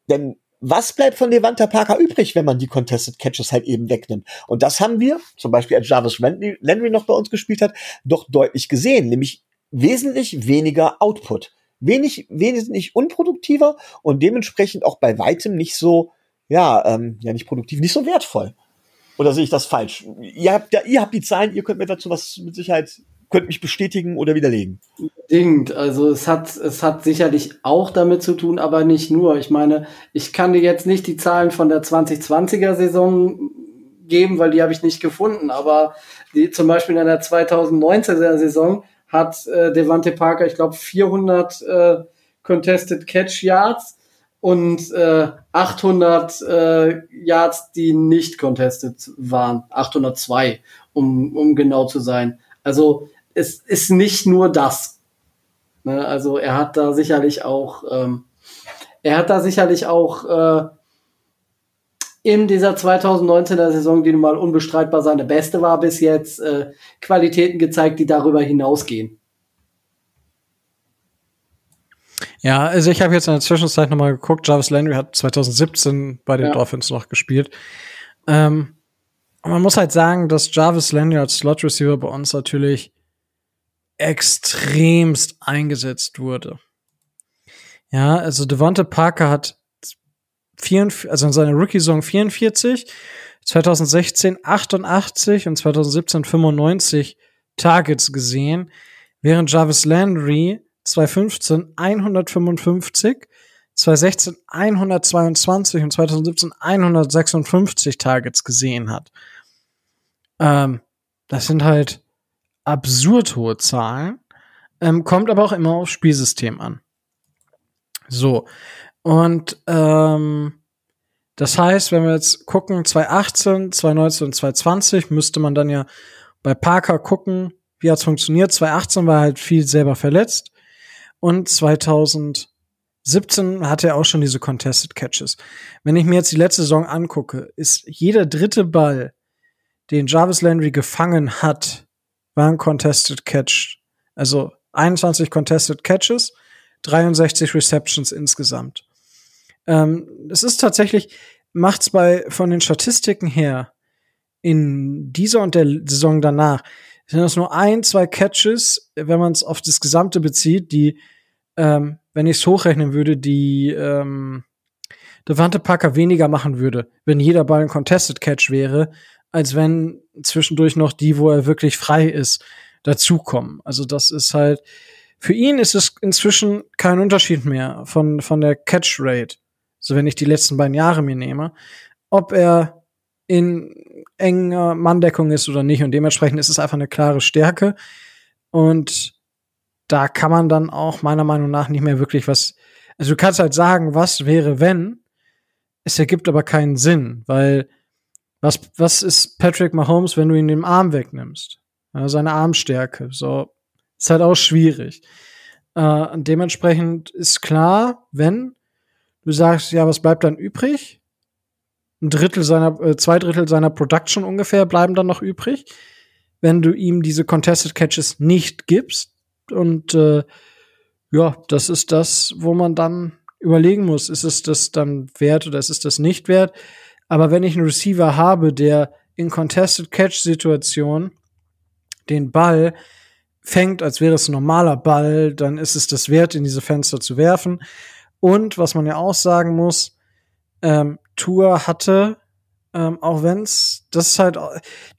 Denn was bleibt von Levanta Parker übrig, wenn man die Contested Catches halt eben wegnimmt? Und das haben wir, zum Beispiel als Jarvis Landry, noch bei uns gespielt hat, doch deutlich gesehen, nämlich wesentlich weniger Output. Wenig, wesentlich unproduktiver und dementsprechend auch bei weitem nicht so, ja, ähm, ja, nicht produktiv, nicht so wertvoll. Oder sehe ich das falsch? Ihr habt, ihr habt die Zahlen, ihr könnt mir dazu was mit Sicherheit, könnt mich bestätigen oder widerlegen. Bedingt. Also es hat, es hat sicherlich auch damit zu tun, aber nicht nur. Ich meine, ich kann dir jetzt nicht die Zahlen von der 2020er Saison geben, weil die habe ich nicht gefunden. Aber die, zum Beispiel in der 2019er Saison hat äh, Devante Parker, ich glaube, 400 äh, Contested Catch Yards und äh, 800 äh, Yards, die nicht contested waren. 802, um, um genau zu sein. Also es ist nicht nur das. Ne? Also er hat da sicherlich auch, ähm, er hat da sicherlich auch äh, in dieser 2019er Saison, die nun mal unbestreitbar seine beste war bis jetzt, äh, Qualitäten gezeigt, die darüber hinausgehen. Ja, also ich habe jetzt in der Zwischenzeit noch mal geguckt. Jarvis Landry hat 2017 bei den Ja. Dolphins noch gespielt. Ähm, man muss halt sagen, dass Jarvis Landry als Slot Receiver bei uns natürlich extremst eingesetzt wurde. Ja, also Devonta Parker hat 44, also in seiner Rookie-Saison 44, 2016 88 und 2017 95 Targets gesehen, während Jarvis Landry 2015 155, 2016 122 und 2017 156 Targets gesehen hat. Ähm, das sind halt absurd hohe Zahlen, ähm, kommt aber auch immer aufs Spielsystem an. So, und ähm, das heißt, wenn wir jetzt gucken, 2018, 2019 und 2020, müsste man dann ja bei Parker gucken, wie hat's funktioniert. 2018 war halt viel selber verletzt. Und 2017 hatte er auch schon diese Contested Catches. Wenn ich mir jetzt die letzte Saison angucke, ist jeder dritte Ball, den Jarvis Landry gefangen hat, war ein Contested Catch. Also 21 Contested Catches, 63 Receptions insgesamt. Ähm, es ist tatsächlich, macht's bei, von den Statistiken her, in dieser und der Saison danach, sind das nur ein, zwei Catches, wenn man es auf das Gesamte bezieht, die, ähm, wenn ich es hochrechnen würde, die ähm, Devante Parker weniger machen würde, wenn jeder Ball ein Contested Catch wäre, als wenn zwischendurch noch die, wo er wirklich frei ist, dazukommen. Also das ist halt, für ihn ist es inzwischen kein Unterschied mehr von, von der Catch Rate. So wenn ich die letzten beiden Jahre mir nehme, ob er in enger Manndeckung ist oder nicht. Und dementsprechend ist es einfach eine klare Stärke. Und da kann man dann auch meiner Meinung nach nicht mehr wirklich was. Also du kannst halt sagen, was wäre, wenn. Es ergibt aber keinen Sinn, weil was, was ist Patrick Mahomes, wenn du ihn den Arm wegnimmst? Ja, seine Armstärke. So, ist halt auch schwierig. Äh, dementsprechend ist klar, wenn du sagst, ja, was bleibt dann übrig? Ein Drittel seiner, äh, zwei Drittel seiner Production ungefähr bleiben dann noch übrig, wenn du ihm diese Contested Catches nicht gibst. Und äh, ja, das ist das, wo man dann überlegen muss, ist es das dann wert oder ist es das nicht wert? Aber wenn ich einen Receiver habe, der in Contested Catch Situationen den Ball fängt, als wäre es ein normaler Ball, dann ist es das wert, in diese Fenster zu werfen. Und was man ja auch sagen muss, ähm, Tour hatte, ähm, auch wenn's, das ist halt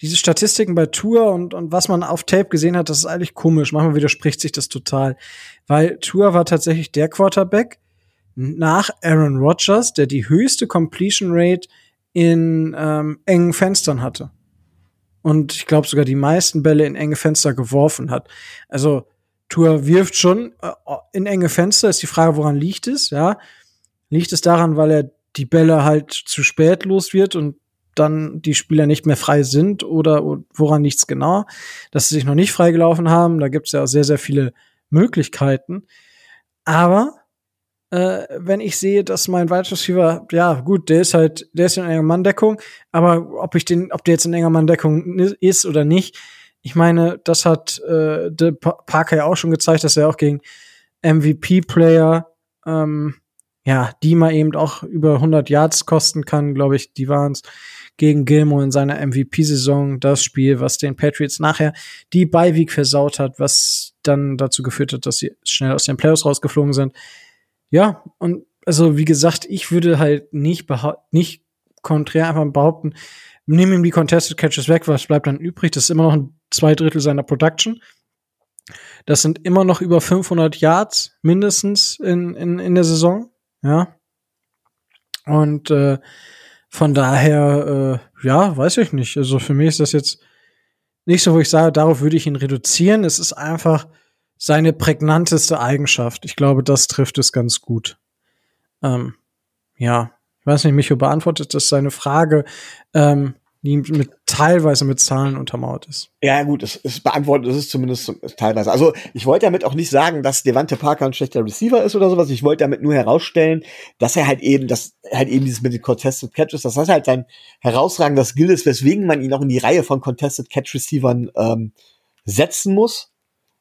diese Statistiken bei Tour und, und was man auf Tape gesehen hat, das ist eigentlich komisch. Manchmal widerspricht sich das total. Weil Tour war tatsächlich der Quarterback nach Aaron Rodgers, der die höchste Completion Rate in ähm, engen Fenstern hatte. Und ich glaube sogar die meisten Bälle in enge Fenster geworfen hat. Also Tour wirft schon äh, in enge Fenster. Ist die Frage, woran liegt es? Ja, liegt es daran, weil er die Bälle halt zu spät los wird und dann die Spieler nicht mehr frei sind oder woran nichts genau, dass sie sich noch nicht freigelaufen haben. Da gibt es ja sehr, sehr viele Möglichkeiten. Aber äh, wenn ich sehe, dass mein Wide Receiver, ja gut, der ist halt, der ist in enger Manndeckung, aber ob ich den, ob der jetzt in enger Manndeckung ist oder nicht, ich meine, das hat äh, Parker ja auch schon gezeigt, dass er auch gegen MVP-Player, ähm, ja, die mal eben auch über 100 Yards kosten kann, glaube ich, die waren's gegen Gilmore in seiner MVP-Saison, das Spiel, was den Patriots nachher die Beiweek versaut hat, was dann dazu geführt hat, dass sie schnell aus den Playoffs rausgeflogen sind. Ja, und also wie gesagt, ich würde halt nicht nicht konträr einfach behaupten, nimm ihm die Contested Catches weg, was bleibt dann übrig? Das ist immer noch ein zwei Drittel seiner Production. Das sind immer noch über 500 Yards mindestens in, in, in der Saison, ja. Und äh, von daher, äh, ja, weiß ich nicht. Also für mich ist das jetzt nicht so, wo ich sage, darauf würde ich ihn reduzieren. Es ist einfach, seine prägnanteste Eigenschaft. Ich glaube, das trifft es ganz gut. Ähm, ja, ich weiß nicht, Micho beantwortet das seine Frage, ähm, die mit teilweise mit Zahlen untermauert ist. Ja, gut, es, es beantwortet es ist zumindest teilweise. Also ich wollte damit auch nicht sagen, dass Devante Parker ein schlechter Receiver ist oder sowas. Ich wollte damit nur herausstellen, dass er halt eben, dass halt eben dieses mit den Contested Catches, dass das halt sein herausragender Skill ist, weswegen man ihn auch in die Reihe von Contested Catch Receivern ähm, setzen muss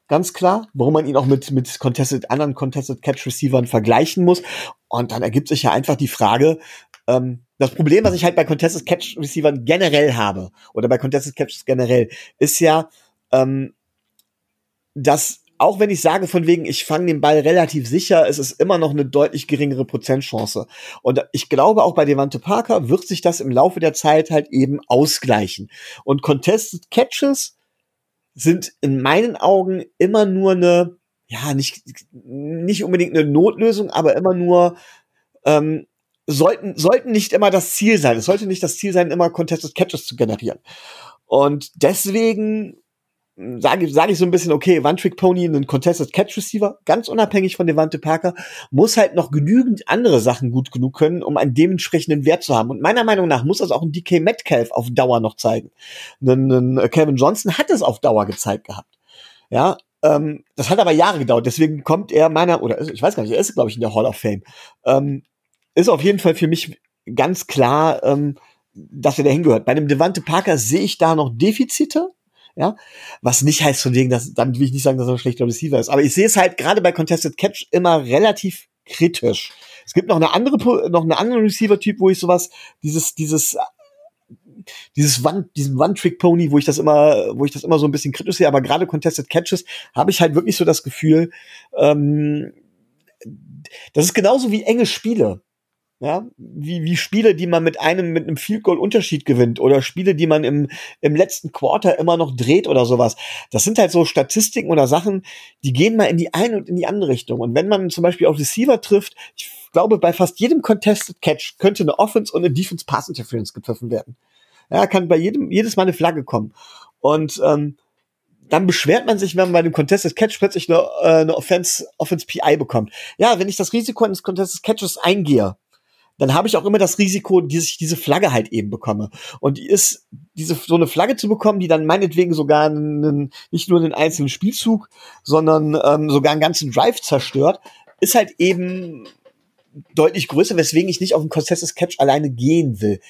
ganz klar, warum man ihn auch mit, mit Contested, anderen Contested Catch Receivern vergleichen muss. Und dann ergibt sich ja einfach die Frage, ähm, das Problem, was ich halt bei Contested Catch Receivern generell habe, oder bei Contested Catches generell, ist ja, ähm, dass auch wenn ich sage von wegen, ich fange den Ball relativ sicher, ist es immer noch eine deutlich geringere Prozentchance. Und ich glaube, auch bei Devante Parker wird sich das im Laufe der Zeit halt eben ausgleichen. Und Contested Catches sind in meinen Augen immer nur eine, ja, nicht, nicht unbedingt eine Notlösung, aber immer nur, ähm, sollten, sollten nicht immer das Ziel sein. Es sollte nicht das Ziel sein, immer Contested Catches zu generieren. Und deswegen sage sag ich so ein bisschen, okay, One-Trick-Pony, ein Contested Catch-Receiver, ganz unabhängig von Devante Parker, muss halt noch genügend andere Sachen gut genug können, um einen dementsprechenden Wert zu haben. Und meiner Meinung nach muss das auch ein DK Metcalf auf Dauer noch zeigen. Ein Kevin Johnson hat es auf Dauer gezeigt gehabt. Ja, ähm, das hat aber Jahre gedauert, deswegen kommt er meiner, oder ich weiß gar nicht, er ist, glaube ich, in der Hall of Fame. Ähm, ist auf jeden Fall für mich ganz klar, ähm, dass er dahin gehört. Bei einem Devante Parker sehe ich da noch Defizite, ja, was nicht heißt von wegen, dass, damit will ich nicht sagen, dass er ein schlechter Receiver ist. Aber ich sehe es halt gerade bei Contested Catch immer relativ kritisch. Es gibt noch eine andere, noch einen anderen Receiver-Typ, wo ich sowas, dieses, dieses, dieses One, diesen One-Trick-Pony, wo ich das immer, wo ich das immer so ein bisschen kritisch sehe, aber gerade Contested Catches habe ich halt wirklich so das Gefühl, ähm, das ist genauso wie enge Spiele. Ja, wie, wie Spiele, die man mit einem, mit einem Field Goal Unterschied gewinnt oder Spiele, die man im, im letzten Quarter immer noch dreht oder sowas. Das sind halt so Statistiken oder Sachen, die gehen mal in die eine und in die andere Richtung. Und wenn man zum Beispiel auf Receiver trifft, ich glaube, bei fast jedem Contested Catch könnte eine Offense und eine Defense Pass Interference gepfiffen werden. Ja, kann bei jedem, jedes Mal eine Flagge kommen. Und, ähm, dann beschwert man sich, wenn man bei dem Contested Catch plötzlich eine, äh, eine Offense, Offense PI bekommt. Ja, wenn ich das Risiko eines Contested Catches eingehe, dann habe ich auch immer das Risiko, dass ich diese Flagge halt eben bekomme. Und die ist, diese, so eine Flagge zu bekommen, die dann meinetwegen sogar einen, nicht nur einen einzelnen Spielzug, sondern ähm, sogar einen ganzen Drive zerstört, ist halt eben deutlich größer, weswegen ich nicht auf ein Contested Catch alleine gehen will.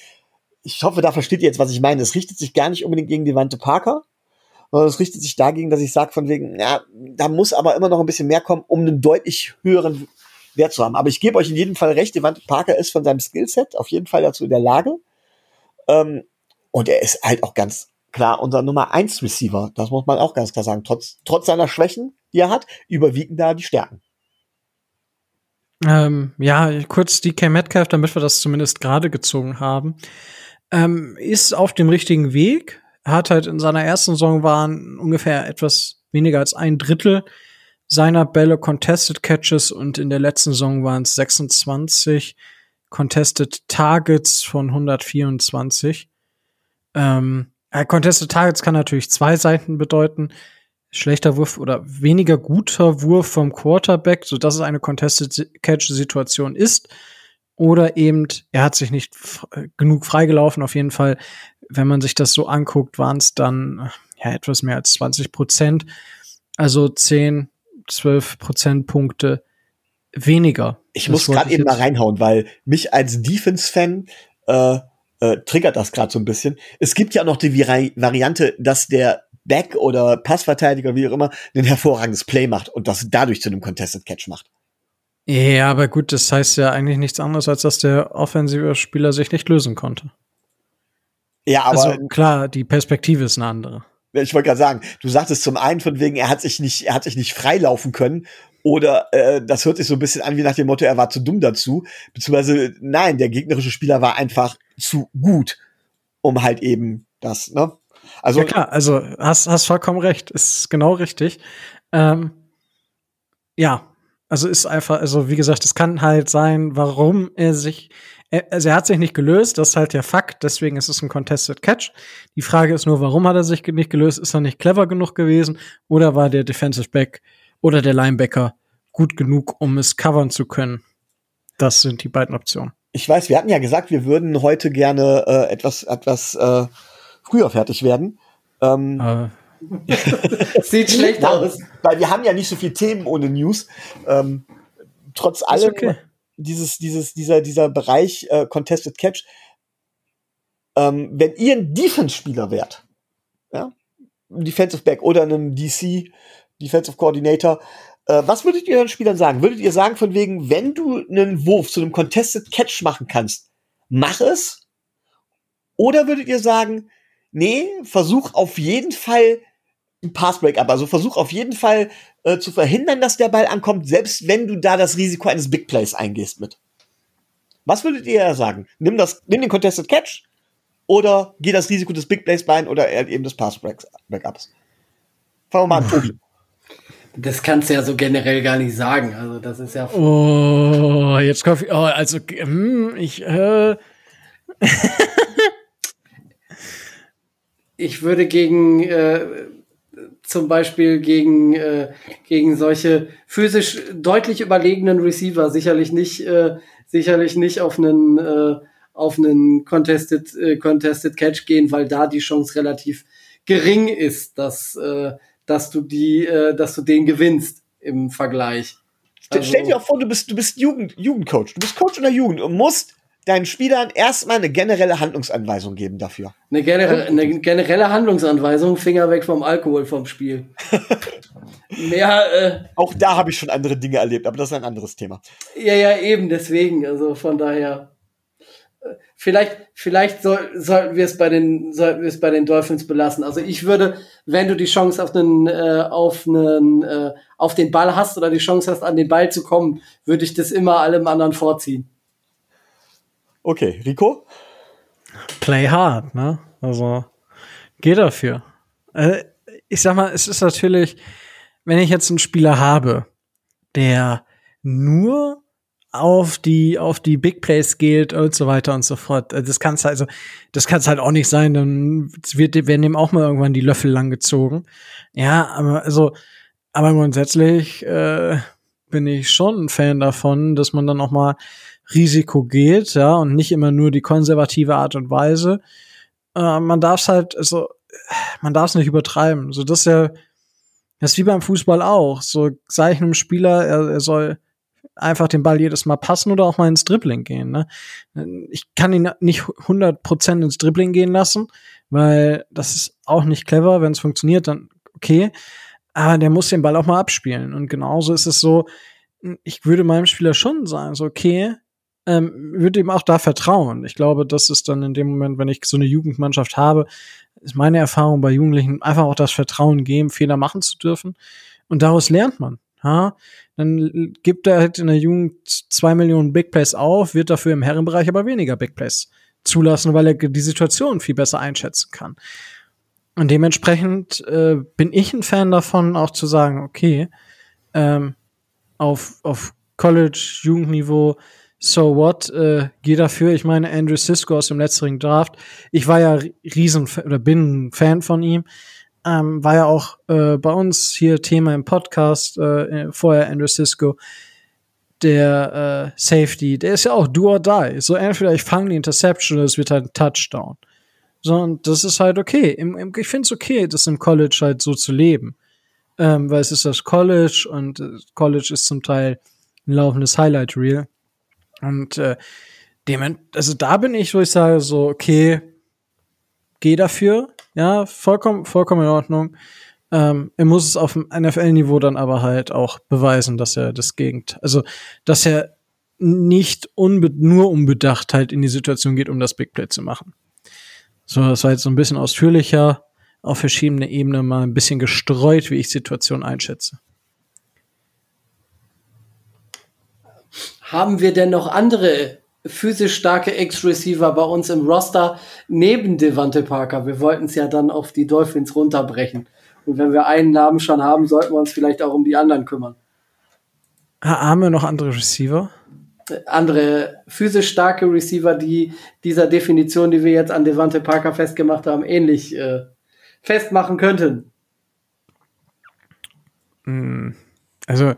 Ich hoffe, da versteht ihr jetzt, was ich meine. Es richtet sich gar nicht unbedingt gegen Devante Parker, sondern es richtet sich dagegen, dass ich sage von wegen, ja, da muss aber immer noch ein bisschen mehr kommen, um einen deutlich höheren Wert zu haben. Aber ich gebe euch in jedem Fall recht, Devante Parker ist von seinem Skillset auf jeden Fall dazu in der Lage. Ähm, und er ist halt auch ganz klar unser Nummer 1 Receiver. Das muss man auch ganz klar sagen. Trotz, trotz seiner Schwächen, die er hat, überwiegen da die Stärken. Ähm, ja, kurz DK Metcalf, damit wir das zumindest gerade gezogen haben. Ähm, ist auf dem richtigen Weg. Hat halt in seiner ersten Saison waren ungefähr etwas weniger als ein Drittel seiner Bälle Contested Catches und in der letzten Saison waren es 26 Contested Targets von 124. Ähm, Contested Targets kann natürlich zwei Seiten bedeuten. Schlechter Wurf oder weniger guter Wurf vom Quarterback, so dass es eine Contested Catch Situation ist. Oder eben, er hat sich nicht genug freigelaufen. Auf jeden Fall, wenn man sich das so anguckt, waren es dann ja etwas mehr als 20 Prozent. Also 10, 12 Prozentpunkte weniger. Ich das muss gerade eben mal reinhauen, weil mich als Defense-Fan äh, äh, triggert das gerade so ein bisschen. Es gibt ja noch die Vari Variante, dass der Back oder Passverteidiger, wie auch immer, ein hervorragendes Play macht und das dadurch zu einem Contested Catch macht. Ja, aber gut, das heißt ja eigentlich nichts anderes, als dass der offensive Spieler sich nicht lösen konnte. Ja, aber also klar, die Perspektive ist eine andere. Ich wollte gerade sagen, du sagtest zum einen von wegen, er hat sich nicht, er hat sich nicht freilaufen können, oder äh, das hört sich so ein bisschen an wie nach dem Motto, er war zu dumm dazu, beziehungsweise nein, der gegnerische Spieler war einfach zu gut, um halt eben das, ne? Also ja klar, also hast hast vollkommen recht, ist genau richtig. Ähm, ja, also ist einfach, also wie gesagt, es kann halt sein, warum er sich, also er hat sich nicht gelöst, das ist halt der Fakt, deswegen ist es ein Contested Catch. Die Frage ist nur, warum hat er sich nicht gelöst? Ist er nicht clever genug gewesen oder war der Defensive Back oder der Linebacker gut genug, um es covern zu können? Das sind die beiden Optionen. Ich weiß, wir hatten ja gesagt, wir würden heute gerne äh, etwas, etwas äh, früher fertig werden. Ähm, äh. Sieht schlecht aus. Weil wir haben ja nicht so viele Themen ohne News. Ähm, trotz allem, okay. Dieses, dieses, dieser, dieser Bereich äh, Contested Catch, ähm, wenn ihr ein Defense-Spieler wärt, ja, ein Defensive Back oder einem DC, Defensive Coordinator, äh, was würdet ihr den Spielern sagen? Würdet ihr sagen, von wegen, wenn du einen Wurf zu einem Contested Catch machen kannst, mach es? Oder würdet ihr sagen, nee, versuch auf jeden Fall ein Pass-Break-up. Also versuch auf jeden Fall äh, zu verhindern, dass der Ball ankommt, selbst wenn du da das Risiko eines Big Plays eingehst mit. Was würdet ihr sagen? Nimm das, nimm den Contested Catch oder geh das Risiko des Big Plays bei oder eben des Pass-Break-ups? Fangen wir mal an, Tobi. Das kannst du ja so generell gar nicht sagen. Also das ist ja. Oh, jetzt kommt. Oh, also hm, ich. Äh ich würde gegen äh, zum Beispiel gegen, äh, gegen solche physisch deutlich überlegenen Receiver sicherlich nicht, äh, sicherlich nicht auf einen, äh, auf einen Contested, äh, Contested Catch gehen, weil da die Chance relativ gering ist, dass, äh, dass du die, äh, dass du den gewinnst im Vergleich. Also, Stell dir auch vor, du bist, du bist Jugend, Jugendcoach. Du bist Coach in der Jugend und musst deinen Spielern erstmal eine generelle Handlungsanweisung geben dafür. Eine, generelle, eine generelle Handlungsanweisung, Finger weg vom Alkohol vom Spiel. Mehr, äh, Auch da habe ich schon andere Dinge erlebt, aber das ist ein anderes Thema. Ja, ja, eben, deswegen. Also von daher. Äh, vielleicht, vielleicht soll, sollten wir es bei den, sollten wir es bei den Dolphins belassen. Also ich würde, wenn du die Chance auf einen, äh, auf einen, äh, auf den Ball hast oder die Chance hast, an den Ball zu kommen, würde ich das immer allem anderen vorziehen. Okay, Rico? Play hard, ne? Also, geh dafür. Äh, ich sag mal, es ist natürlich, wenn ich jetzt einen Spieler habe, der nur auf die auf die Big Plays gilt und so weiter und so fort. Äh, das kann's also das kann's halt auch nicht sein, dann wird werden dem auch mal irgendwann die Löffel lang gezogen. Ja, aber also aber grundsätzlich äh, bin ich schon ein Fan davon, dass man dann auch mal Risiko geht, ja, und nicht immer nur die konservative Art und Weise. Äh, man darf es halt, also, man darf es nicht übertreiben. So, das ist ja, das ist wie beim Fußball auch. So, sage ich einem Spieler, er, er soll einfach den Ball jedes Mal passen oder auch mal ins Dribbling gehen. Ne? Ich kann ihn nicht 100% ins Dribbling gehen lassen, weil das ist auch nicht clever. Wenn es funktioniert, dann okay. Aber der muss den Ball auch mal abspielen. Und genauso ist es so, ich würde meinem Spieler schon sagen, so okay, ähm, würde ihm auch da vertrauen. Ich glaube, das ist dann in dem Moment, wenn ich so eine Jugendmannschaft habe, ist meine Erfahrung bei Jugendlichen einfach auch das Vertrauen geben, Fehler machen zu dürfen. Und daraus lernt man. Ha? Dann gibt er halt in der Jugend zwei Millionen Big Plays auf, wird dafür im Herrenbereich aber weniger Big Plays zulassen, weil er die Situation viel besser einschätzen kann. Und dementsprechend äh, bin ich ein Fan davon, auch zu sagen, okay, ähm, auf, auf College, Jugendniveau, so what, äh, geh dafür. Ich meine, Andrew Sisko aus dem letzteren Draft, ich war ja riesen oder bin ein Fan von ihm. Ähm, war ja auch äh, bei uns hier Thema im Podcast, äh, vorher Andrew Sisko, der äh, Safety, der ist ja auch do or die. So entweder ich fange die Interception oder es wird halt ein Touchdown. So, und das ist halt okay. Im, im, ich finde es okay, das im College halt so zu leben. Ähm, weil es ist das College und äh, College ist zum Teil ein laufendes Highlight-Reel. Und äh, dem, also da bin ich, wo ich sage, so, okay, geh dafür, ja, vollkommen, vollkommen in Ordnung. Ähm, er muss es auf dem NFL-Niveau dann aber halt auch beweisen, dass er das Gegend, also dass er nicht unbe nur unbedacht halt in die Situation geht, um das Big Play zu machen. So, das war jetzt so ein bisschen ausführlicher, auf verschiedene Ebenen mal ein bisschen gestreut, wie ich Situation einschätze. Haben wir denn noch andere physisch starke Ex-Receiver bei uns im Roster neben Devante Parker? Wir wollten es ja dann auf die Dolphins runterbrechen. Und wenn wir einen Namen schon haben, sollten wir uns vielleicht auch um die anderen kümmern. Haben wir noch andere Receiver? Andere physisch starke Receiver, die dieser Definition, die wir jetzt an Devante Parker festgemacht haben, ähnlich äh, festmachen könnten. Hm, also,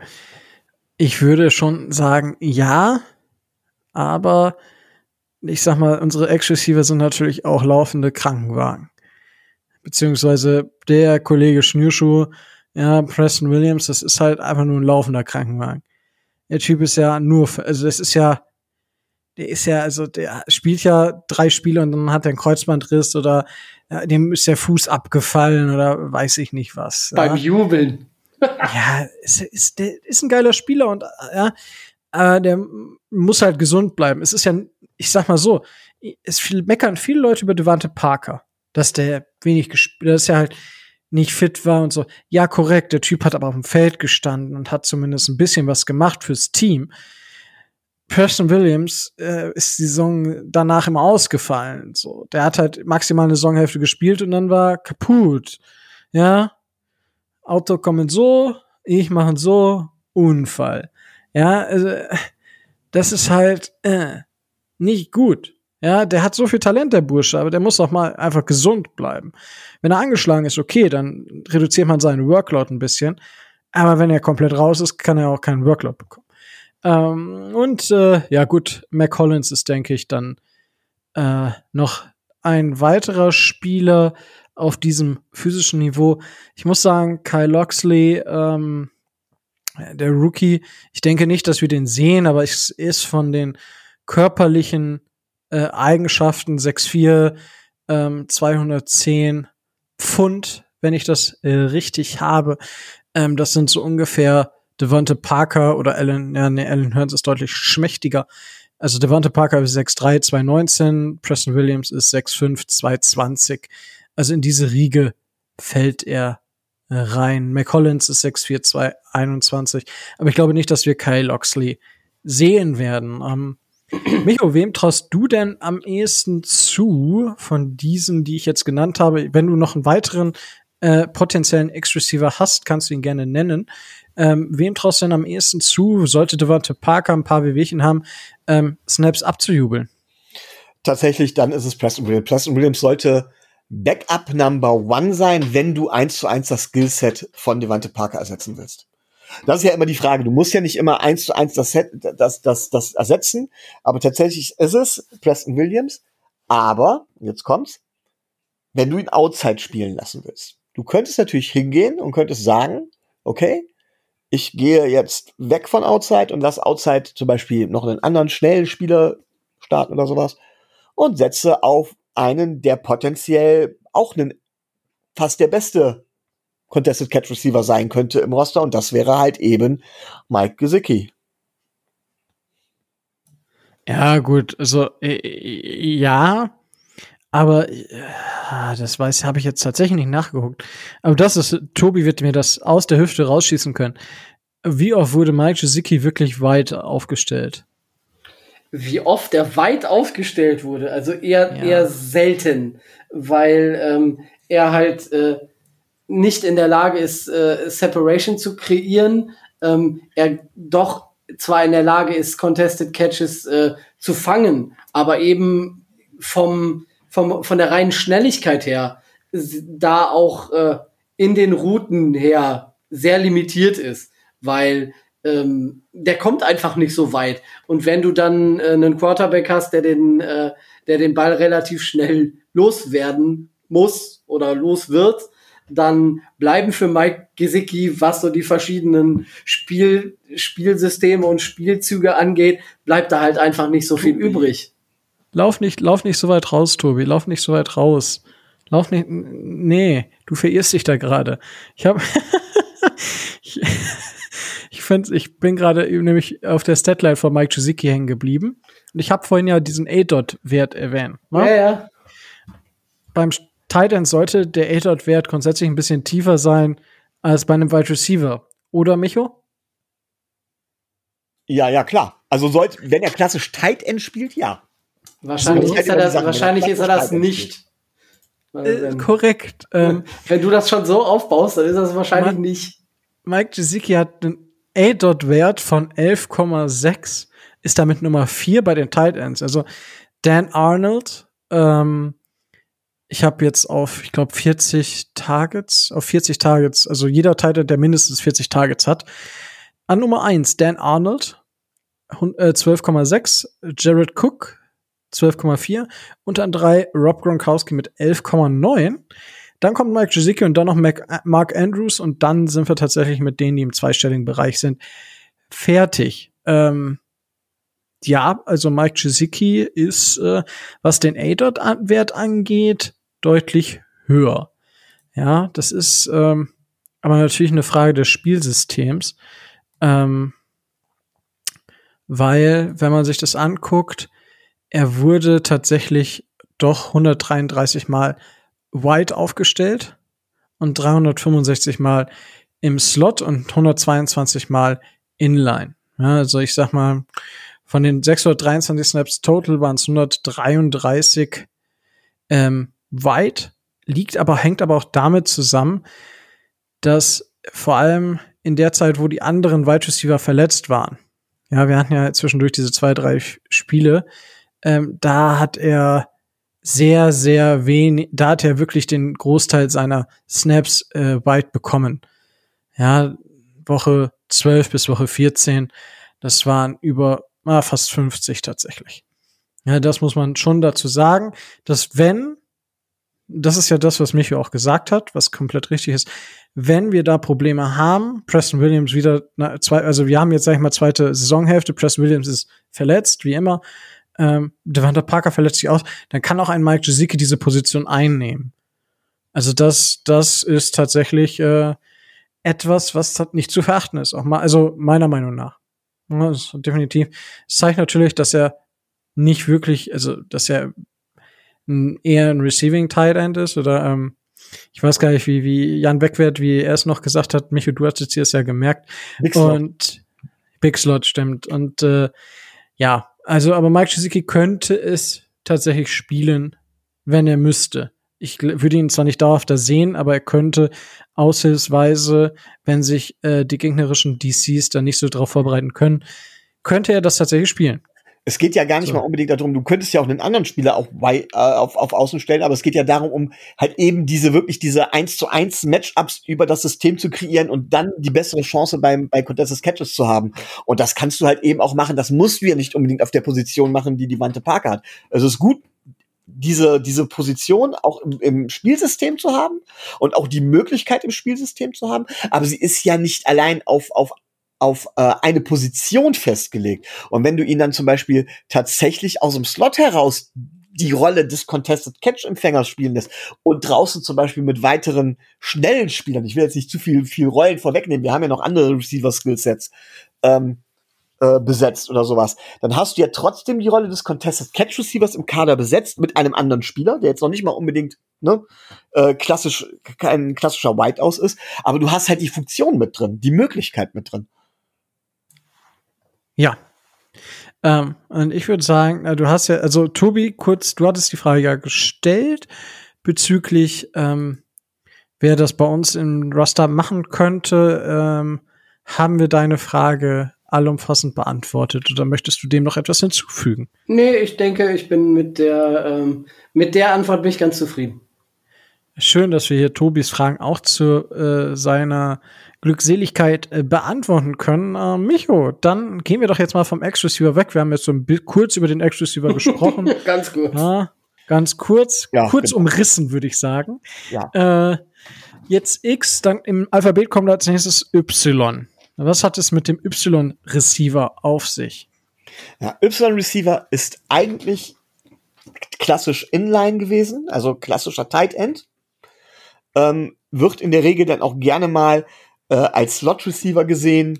ich würde schon sagen, ja, aber ich sag mal, unsere Ex-Receiver sind natürlich auch laufende Krankenwagen beziehungsweise der Kollege Schnürschuh, ja, Preston Williams, das ist halt einfach nur ein laufender Krankenwagen. Der Typ ist ja nur, also das ist ja, der ist ja, also der spielt ja drei Spiele und dann hat er einen Kreuzbandriss oder ja, dem ist der Fuß abgefallen oder weiß ich nicht was. Beim ja. Jubeln. Ja, ist, ist, der ist ein geiler Spieler und ja, aber der muss halt gesund bleiben. Es ist ja, ich sag mal so, es viel, meckern viele Leute über Devante Parker dass der wenig gespielt, dass er halt nicht fit war und so. Ja, korrekt, der Typ hat aber auf dem Feld gestanden und hat zumindest ein bisschen was gemacht fürs Team. Preston Williams äh, ist die Saison danach immer ausgefallen. So, der hat halt maximal eine Saisonhälfte gespielt und dann war kaputt. Ja, Auto kommen so, ich machen so, Unfall. Ja, also das ist halt äh, nicht gut. Ja, der hat so viel Talent, der Bursche, aber der muss doch mal einfach gesund bleiben. Wenn er angeschlagen ist, okay, dann reduziert man seinen Workload ein bisschen. Aber wenn er komplett raus ist, kann er auch keinen Workload bekommen. Ähm, und äh, ja gut, Mac Collins ist, denke ich, dann äh, noch ein weiterer Spieler auf diesem physischen Niveau. Ich muss sagen, Kyle Loxley, ähm, der Rookie, ich denke nicht, dass wir den sehen, aber es ist von den körperlichen äh, Eigenschaften 6'4, ähm, 210 Pfund, wenn ich das äh, richtig habe. Ähm, das sind so ungefähr Devonte Parker oder Alan, ja, nee, Alan Hearns ist deutlich schmächtiger. Also Devonte Parker ist 6'3, 219, Preston Williams ist 6'5, 220. Also in diese Riege fällt er äh, rein. McCollins ist 6'4, 221. Aber ich glaube nicht, dass wir Kyle Loxley sehen werden. Ähm, Micho, wem traust du denn am ehesten zu von diesen, die ich jetzt genannt habe? Wenn du noch einen weiteren äh, potenziellen Ex-Receiver hast, kannst du ihn gerne nennen. Ähm, wem traust du denn am ehesten zu, sollte Devante Parker ein paar Wehwehchen haben, ähm, Snaps abzujubeln? Tatsächlich, dann ist es Preston Williams. Preston Williams sollte Backup Number One sein, wenn du eins zu eins das Skillset von Devante Parker ersetzen willst. Das ist ja immer die Frage. Du musst ja nicht immer eins zu eins das, das, das, das ersetzen, aber tatsächlich ist es Preston Williams. Aber, jetzt kommt's, wenn du ihn Outside spielen lassen willst. Du könntest natürlich hingehen und könntest sagen, okay, ich gehe jetzt weg von Outside und lass Outside zum Beispiel noch einen anderen schnellen Spieler starten oder sowas und setze auf einen, der potenziell auch einen fast der beste Contested Catch Receiver sein könnte im Roster und das wäre halt eben Mike Gesicki. Ja, gut, also äh, ja, aber äh, das weiß, habe ich jetzt tatsächlich nicht nachgeguckt. Aber das ist, Tobi wird mir das aus der Hüfte rausschießen können. Wie oft wurde Mike Gesicki wirklich weit aufgestellt? Wie oft er weit aufgestellt wurde, also eher, Ja. eher selten, weil ähm, er halt äh, nicht in der Lage ist, äh, Separation zu kreieren. Ähm, er doch zwar in der Lage ist, Contested Catches äh, zu fangen, aber eben vom, vom, von der reinen Schnelligkeit her da auch äh, in den Routen her sehr limitiert ist, weil ähm, der kommt einfach nicht so weit. Und wenn du dann äh, einen Quarterback hast, der den, äh, der den Ball relativ schnell loswerden muss oder los wird, dann bleiben für Mike Gesicki, was so die verschiedenen Spiel, Spielsysteme und Spielzüge angeht, bleibt da halt einfach nicht so viel übrig. Lauf nicht, lauf nicht so weit raus, Tobi. Lauf nicht so weit raus. Lauf nicht. Nee, du verirrst dich da gerade. Ich habe. ich ich, find's, ich bin gerade nämlich auf der Statline von Mike Gesicki hängen geblieben. Und ich habe vorhin ja diesen A-Dot-Wert erwähnt. Ne? Ja, ja. Beim Tight End sollte der A-Dot-Wert grundsätzlich ein bisschen tiefer sein als bei einem Wide Receiver. Oder, Micho? Ja, ja, klar. Also sollte, wenn er klassisch Tight End spielt, ja. Wahrscheinlich So, ist er das, Sachen, wahrscheinlich ist er das nicht. Äh, wenn, korrekt. Ähm, wenn du das schon so aufbaust, dann ist das wahrscheinlich Ma- nicht. Mike Gesicki hat einen A-Dot-Wert von 11,6, ist damit Nummer 4 bei den Tight Ends. Also Dan Arnold, ähm, ich habe jetzt auf, ich glaube, 40 Targets, auf 40 Targets, also jeder Tight End, der mindestens 40 Targets hat. An Nummer 1 Dan Arnold, hun- äh, 12,6, Jared Cook, 12,4 und an 3 Rob Gronkowski mit 11,9. Dann kommt Mike Gesicki und dann noch Mac, Mark Andrews und dann sind wir tatsächlich mit denen, die im zweistelligen Bereich sind, fertig. Ähm, ja, also Mike Gesicki ist, äh, was den A-Dot-Wert angeht, deutlich höher. Ja, das ist ähm, aber natürlich eine Frage des Spielsystems. Ähm, weil, wenn man sich das anguckt, er wurde tatsächlich doch 133 Mal wide aufgestellt und 365 Mal im Slot und 122 Mal inline. Ja, also ich sag mal, von den 623 Snaps total waren es 133 ähm, wide, liegt aber, hängt aber auch damit zusammen, dass vor allem in der Zeit, wo die anderen Wide Receiver verletzt waren, ja, wir hatten ja zwischendurch diese zwei, drei Spiele, ähm, da hat er sehr, sehr wenig, da hat er wirklich den Großteil seiner Snaps äh, weit bekommen. Ja, Woche 12 bis Woche 14, das waren über ah, fast 50 tatsächlich. Ja, das muss man schon dazu sagen, dass wenn, das ist ja das, was Micho auch gesagt hat, was komplett richtig ist, wenn wir da Probleme haben, Preston Williams wieder, na, zwei, also wir haben jetzt, sag ich mal, zweite Saisonhälfte, Preston Williams ist verletzt, wie immer, ähm, Devonta Parker verletzt sich aus, dann kann auch ein Mike Gesicki diese Position einnehmen. Also das, das ist tatsächlich äh, etwas, was nicht zu verachten ist, auch mal, also meiner Meinung nach. Ja, definitiv. Es zeigt natürlich, dass er nicht wirklich, also dass er ein, eher ein Receiving Tight End ist oder ähm, ich weiß gar nicht, wie, wie Jan Beckwert, wie er es noch gesagt hat, Micho, du hast jetzt hier es ja gemerkt. Big Slot. Und Big Slot stimmt. Und äh, ja, also aber Mike Gesicki könnte es tatsächlich spielen, wenn er müsste. Ich würde ihn zwar nicht dauerhaft da sehen, aber er könnte aushilfsweise, wenn sich äh, die gegnerischen DCs da nicht so drauf vorbereiten können, könnte er das tatsächlich spielen. Es geht ja gar nicht So. mal unbedingt darum, du könntest ja auch einen anderen Spieler auf, wei- äh, auf, auf Außen stellen, aber es geht ja darum, um halt eben diese wirklich diese 1 zu 1 Matchups über das System zu kreieren und dann die bessere Chance beim, bei Contested Catches zu haben. Und das kannst du halt eben auch machen. Das musst du ja nicht unbedingt auf der Position machen, die die Wante Parker hat. Also es ist gut, diese, diese Position auch im, im Spielsystem zu haben und auch die Möglichkeit im Spielsystem zu haben, aber sie ist ja nicht allein auf, auf auf äh, eine Position festgelegt. Und wenn du ihn dann zum Beispiel tatsächlich aus dem Slot heraus die Rolle des Contested Catch Empfängers spielen lässt und draußen zum Beispiel mit weiteren schnellen Spielern, ich will jetzt nicht zu viel, viel Rollen vorwegnehmen, wir haben ja noch andere Receiver Skillsets, ähm, äh, besetzt oder sowas, dann hast du ja trotzdem die Rolle des Contested Catch Receivers im Kader besetzt mit einem anderen Spieler, der jetzt noch nicht mal unbedingt ne, äh, klassisch kein klassischer Whiteout ist, aber du hast halt die Funktion mit drin, die Möglichkeit mit drin. Ja. Ähm, und ich würde sagen, du hast ja, also Tobi, kurz, du hattest die Frage ja gestellt bezüglich, ähm, wer das bei uns im Roster machen könnte. Ähm, haben wir deine Frage allumfassend beantwortet oder möchtest du dem noch etwas hinzufügen? Nee, ich denke, ich bin mit der, ähm, mit der Antwort bin ich ganz zufrieden. Schön, dass wir hier Tobis Fragen auch zu äh, seiner Glückseligkeit äh, beantworten können. Äh, Micho, dann gehen wir doch jetzt mal vom X-Receiver weg. Wir haben jetzt so ein bisschen kurz über den X-Receiver gesprochen. ganz gut. Ja, ganz kurz, Ja, kurz genau. umrissen, würde ich sagen. Ja. Äh, jetzt X, dann im Alphabet kommt als nächstes Y. Was hat es mit dem Y-Receiver auf sich? Ja, Y-Receiver ist eigentlich klassisch Inline gewesen, also klassischer Tight End. Ähm, wird in der Regel dann auch gerne mal äh, als Slot-Receiver gesehen.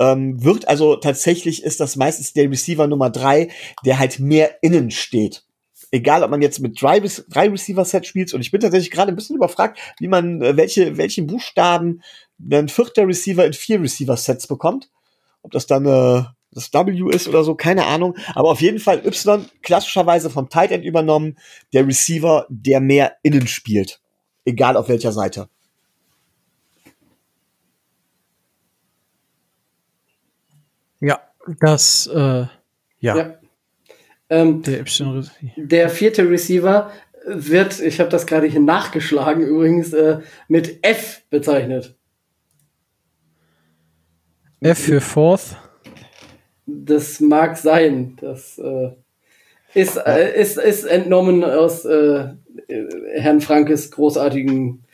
Ähm, wird also tatsächlich ist das meistens der Receiver Nummer drei, der halt mehr innen steht. Egal, ob man jetzt mit drei, drei Receiver-Set spielt. Und ich bin tatsächlich gerade ein bisschen überfragt, wie man, äh, welche, welchen Buchstaben ein vierter Receiver in vier Receiver-Sets bekommt. Ob das dann äh, das W ist oder so, keine Ahnung. Aber auf jeden Fall Y klassischerweise vom Tight End übernommen, der Receiver, der mehr innen spielt. Egal auf welcher Seite. Ja, das, äh, ja, Ja. Ähm, der der vierte Receiver wird, ich habe das gerade hier nachgeschlagen übrigens, äh, mit F bezeichnet. F für Fourth. Das mag sein. Das äh, ist, äh, ist, ist entnommen aus äh, Herrn Frankes großartigen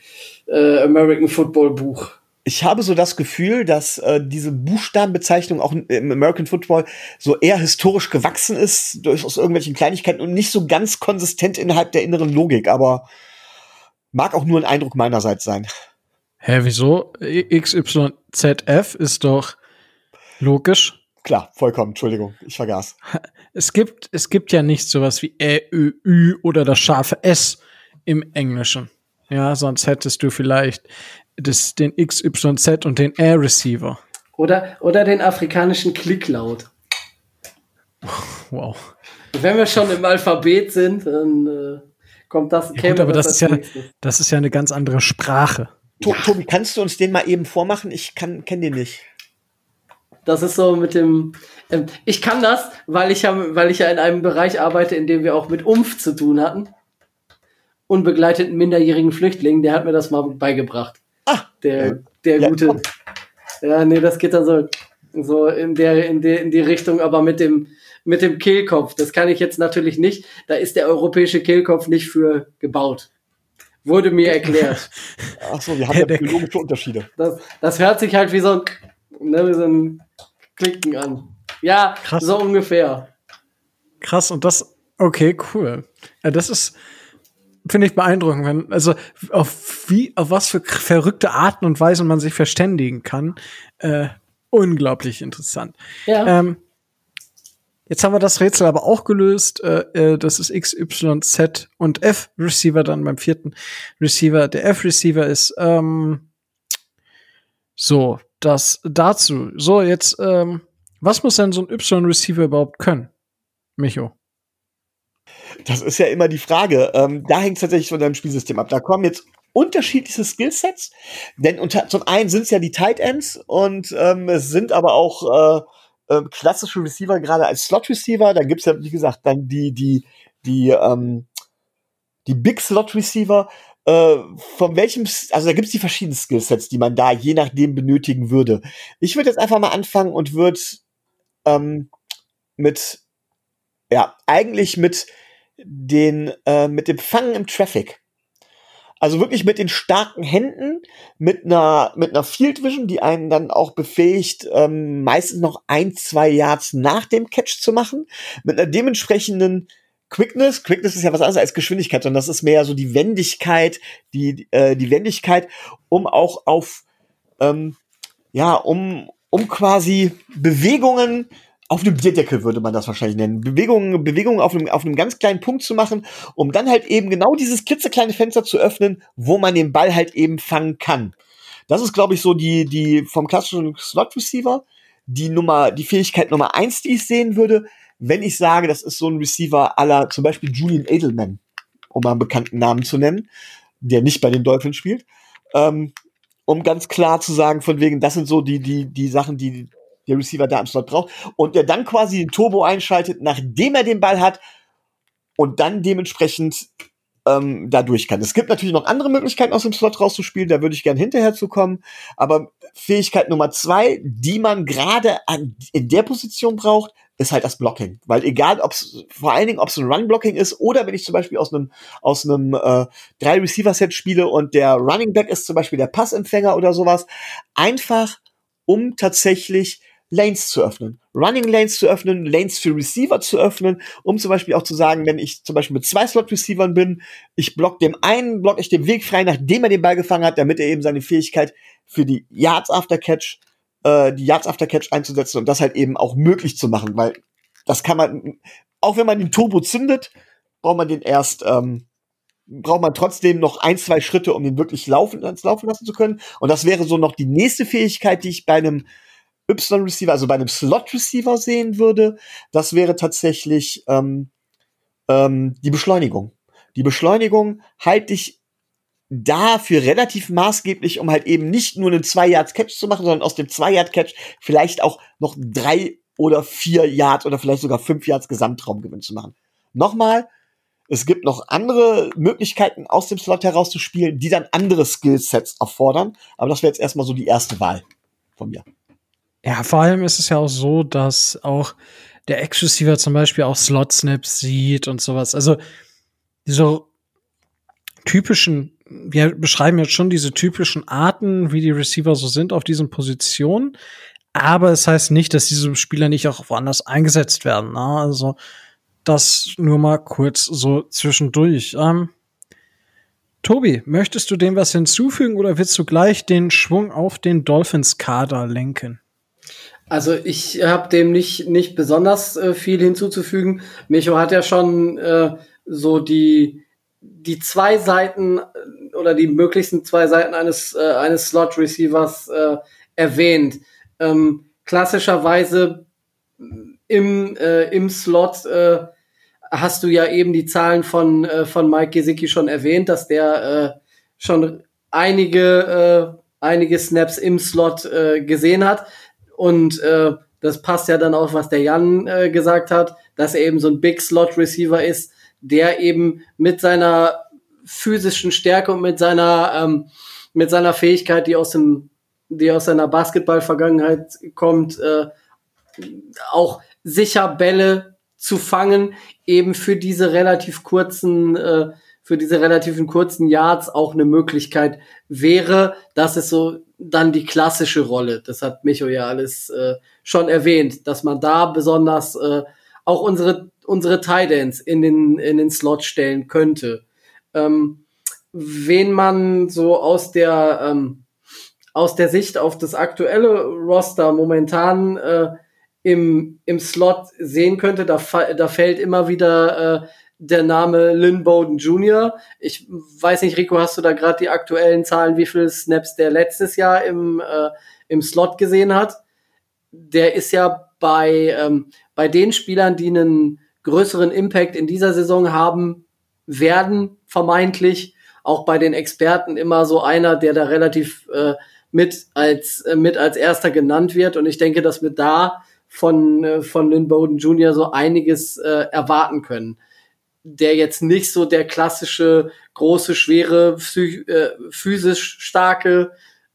äh, American Football Buch. Ich habe so das Gefühl, dass äh, diese Buchstabenbezeichnung auch im American Football so eher historisch gewachsen ist, durch aus irgendwelchen Kleinigkeiten und nicht so ganz konsistent innerhalb der inneren Logik, aber mag auch nur ein Eindruck meinerseits sein. Hä, wieso? XYZF ist doch logisch. Klar, vollkommen, Entschuldigung, ich vergaß. Es gibt, es gibt ja nicht sowas wie Ä, Ö, Ü oder das scharfe S im Englischen. Ja, sonst hättest du vielleicht das, den XYZ und den R-Receiver. Oder, oder den afrikanischen Klicklaut. Wow. Wenn wir schon im Alphabet sind, dann äh, kommt das. Ja, gut, aber das ist als ja, nächstes. das ist ja eine ganz andere Sprache. To Tobi, kannst du uns den mal eben vormachen? Ich kann kenn den nicht. Das ist so mit dem. Ähm, ich kann das, weil ich, ja, weil ich ja in einem Bereich arbeite, in dem wir auch mit Umf zu tun hatten. Unbegleiteten minderjährigen Flüchtlingen, der hat mir das mal beigebracht. Ah, Der, der Ja, gute. komm. Ja, nee, das geht dann so, so in der, in der, in die Richtung, aber mit dem, mit dem Kehlkopf. Das kann ich jetzt natürlich nicht. Da ist der europäische Kehlkopf nicht für gebaut. Wurde mir erklärt. ach so, wir haben ja der- biologische Unterschiede. Das, das hört sich halt wie so ein, ne, wie so ein Klicken an. Ja, Krass. so ungefähr. Krass, und das, okay, cool. Ja, das ist, finde ich beeindruckend, wenn, also auf wie, auf was für verrückte Arten und Weisen man sich verständigen kann. Äh, unglaublich interessant. Ja. Ähm, jetzt haben wir das Rätsel aber auch gelöst. Äh, äh, das ist X, Y, Z und F Receiver dann beim vierten Receiver. Der F Receiver ist ähm, so das dazu. So jetzt, ähm, was muss denn so ein Y Receiver überhaupt können, Micho? Das ist ja immer die Frage. Ähm, da hängt es tatsächlich von deinem Spielsystem ab. Da kommen jetzt unterschiedliche Skillsets. Denn unter, zum einen sind es ja die Tight Ends und ähm, es sind aber auch äh, äh, klassische Receiver, gerade als Slot-Receiver. Dann gibt's ja, wie gesagt, dann die, die, die, ähm, die Big Slot Receiver. Äh, von welchem, also da gibt's die verschiedenen Skillsets, die man da je nachdem benötigen würde. Ich würde jetzt einfach mal anfangen und würde ähm, mit, ja, eigentlich mit den, äh, mit dem Fangen im Traffic. Also wirklich mit den starken Händen, mit einer, mit einer Field Vision, die einen dann auch befähigt, ähm, meistens noch ein, zwei Yards nach dem Catch zu machen, mit einer dementsprechenden Quickness, Quickness ist ja was anderes als Geschwindigkeit, sondern das ist mehr so die Wendigkeit, die, äh, die Wendigkeit, um auch auf, ähm, ja, um, um quasi Bewegungen auf einem Bierdeckel würde man das wahrscheinlich nennen. Bewegungen, Bewegungen auf einem, auf einem ganz kleinen Punkt zu machen, um dann halt eben genau dieses klitzekleine Fenster zu öffnen, wo man den Ball halt eben fangen kann. Das ist, glaube ich, so die, die vom klassischen Slot Receiver, die Nummer, die Fähigkeit Nummer eins, die ich sehen würde, wenn ich sage, das ist so ein Receiver aller zum Beispiel Julian Edelman, um mal einen bekannten Namen zu nennen, der nicht bei den Dolphins spielt, ähm, um ganz klar zu sagen, von wegen, das sind so die, die, die Sachen, die der Receiver da im Slot braucht und der dann quasi den Turbo einschaltet, nachdem er den Ball hat und dann dementsprechend ähm, da durch kann. Es gibt natürlich noch andere Möglichkeiten aus dem Slot rauszuspielen, da würde ich gern hinterher zu kommen, aber Fähigkeit Nummer zwei, die man gerade in der Position braucht, ist halt das Blocking. Weil egal, ob es vor allen Dingen, ob es ein Run-Blocking ist oder wenn ich zum Beispiel aus einem aus äh, drei Receiver-Set spiele und der Running Back ist zum Beispiel der Passempfänger oder sowas, einfach um tatsächlich Lanes zu öffnen, Running Lanes zu öffnen, Lanes für Receiver zu öffnen, um zum Beispiel auch zu sagen, wenn ich zum Beispiel mit zwei Slot-Receivern bin, ich block dem einen, block ich den Weg frei, nachdem er den Ball gefangen hat, damit er eben seine Fähigkeit für die Yards After Catch, äh, die Yards After Catch einzusetzen und das halt eben auch möglich zu machen, weil das kann man, auch wenn man den Turbo zündet, braucht man den erst, ähm, braucht man trotzdem noch ein, zwei Schritte, um den wirklich laufen, laufen lassen zu können. Und das wäre so noch die nächste Fähigkeit, die ich bei einem Y-Receiver, also bei einem Slot-Receiver sehen würde, das wäre tatsächlich ähm, ähm, die Beschleunigung. Die Beschleunigung halte ich da für relativ maßgeblich, um halt eben nicht nur einen 2-Yard-Catch zu machen, sondern aus dem 2-Yard-Catch vielleicht auch noch drei oder vier Yards oder vielleicht sogar fünf Yards Gesamtraumgewinn zu machen. Nochmal, es gibt noch andere Möglichkeiten aus dem Slot herauszuspielen, die dann andere Skillsets erfordern, aber das wäre jetzt erstmal so die erste Wahl von mir. Ja, vor allem ist es ja auch so, dass auch der Ex-Receiver zum Beispiel auch Slot-Snaps sieht und sowas. Also diese typischen, wir beschreiben jetzt schon diese typischen Arten, wie die Receiver so sind auf diesen Positionen. Aber es heißt nicht, dass diese Spieler nicht auch woanders eingesetzt werden. Ne? Also das nur mal kurz so zwischendurch. Ähm, Tobi, möchtest du dem was hinzufügen oder willst du gleich den Schwung auf den Dolphins-Kader lenken? Also ich habe dem nicht, nicht besonders äh, viel hinzuzufügen. Micho hat ja schon äh, so die, die zwei Seiten äh, oder die möglichsten zwei Seiten eines, äh, eines Slot-Receivers äh, erwähnt. Ähm, klassischerweise im, äh, im Slot äh, hast du ja eben die Zahlen von, äh, von Mike Gesicki schon erwähnt, dass der äh, schon einige, äh, einige Snaps im Slot äh, gesehen hat. Und äh, das passt ja dann auch, was der Jan äh, gesagt hat, dass er eben so ein Big Slot Receiver ist, der eben mit seiner physischen Stärke und mit seiner ähm, mit seiner Fähigkeit, die aus dem die aus seiner Basketball-Vergangenheit kommt, äh, auch sicher Bälle zu fangen, eben für diese relativ kurzen äh, für diese relativen kurzen Yards auch eine Möglichkeit wäre. Das ist so dann die klassische Rolle. Das hat Micho ja alles äh, schon erwähnt, dass man da besonders äh, auch unsere unsere Tidans in den in den Slot stellen könnte. Ähm, wen man so aus der ähm, aus der Sicht auf das aktuelle Roster momentan äh, im, im Slot sehen könnte, da, da fällt immer wieder äh, der Name Lynn Bowden Jr. Ich weiß nicht, Rico, hast du da gerade die aktuellen Zahlen, wie viele Snaps der letztes Jahr im, äh, im Slot gesehen hat? Der ist ja bei, ähm, bei den Spielern, die einen größeren Impact in dieser Saison haben werden, vermeintlich, auch bei den Experten immer so einer, der da relativ äh, mit als äh, mit als erster genannt wird. Und ich denke, dass wir da von, äh, von Lynn Bowden Jr. so einiges äh, erwarten können. Der jetzt nicht so der klassische, große, schwere, äh, physisch starke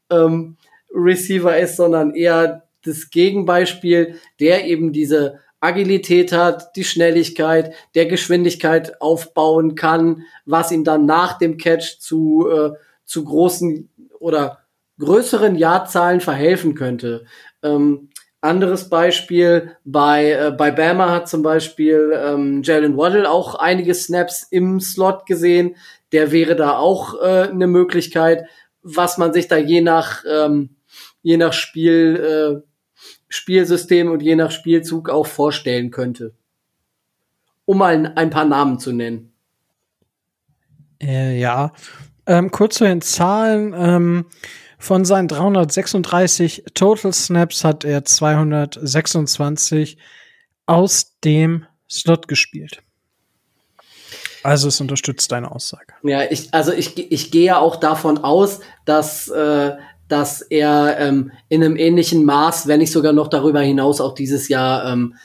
ähm, Receiver ist, sondern eher das Gegenbeispiel, der eben diese Agilität hat, die Schnelligkeit, der Geschwindigkeit aufbauen kann, was ihm dann nach dem Catch zu, äh, zu großen oder größeren Jahrzahlen verhelfen könnte. Ähm, anderes Beispiel, bei, äh, bei Bama hat zum Beispiel ähm, Jalen Waddle auch einige Snaps im Slot gesehen. Der wäre da auch äh, eine Möglichkeit, was man sich da je nach, ähm, je nach Spiel, äh, Spielsystem und je nach Spielzug auch vorstellen könnte. Um mal ein paar Namen zu nennen. Äh, ja, ähm, kurz zu den Zahlen. Ähm, von seinen 336 Total Snaps hat er 226 aus dem Slot gespielt. Also es unterstützt deine Aussage. Ja, ich, also ich, ich gehe ja auch davon aus, dass, äh, dass er ähm, in einem ähnlichen Maß, wenn nicht sogar noch darüber hinaus, auch dieses Jahr ähm,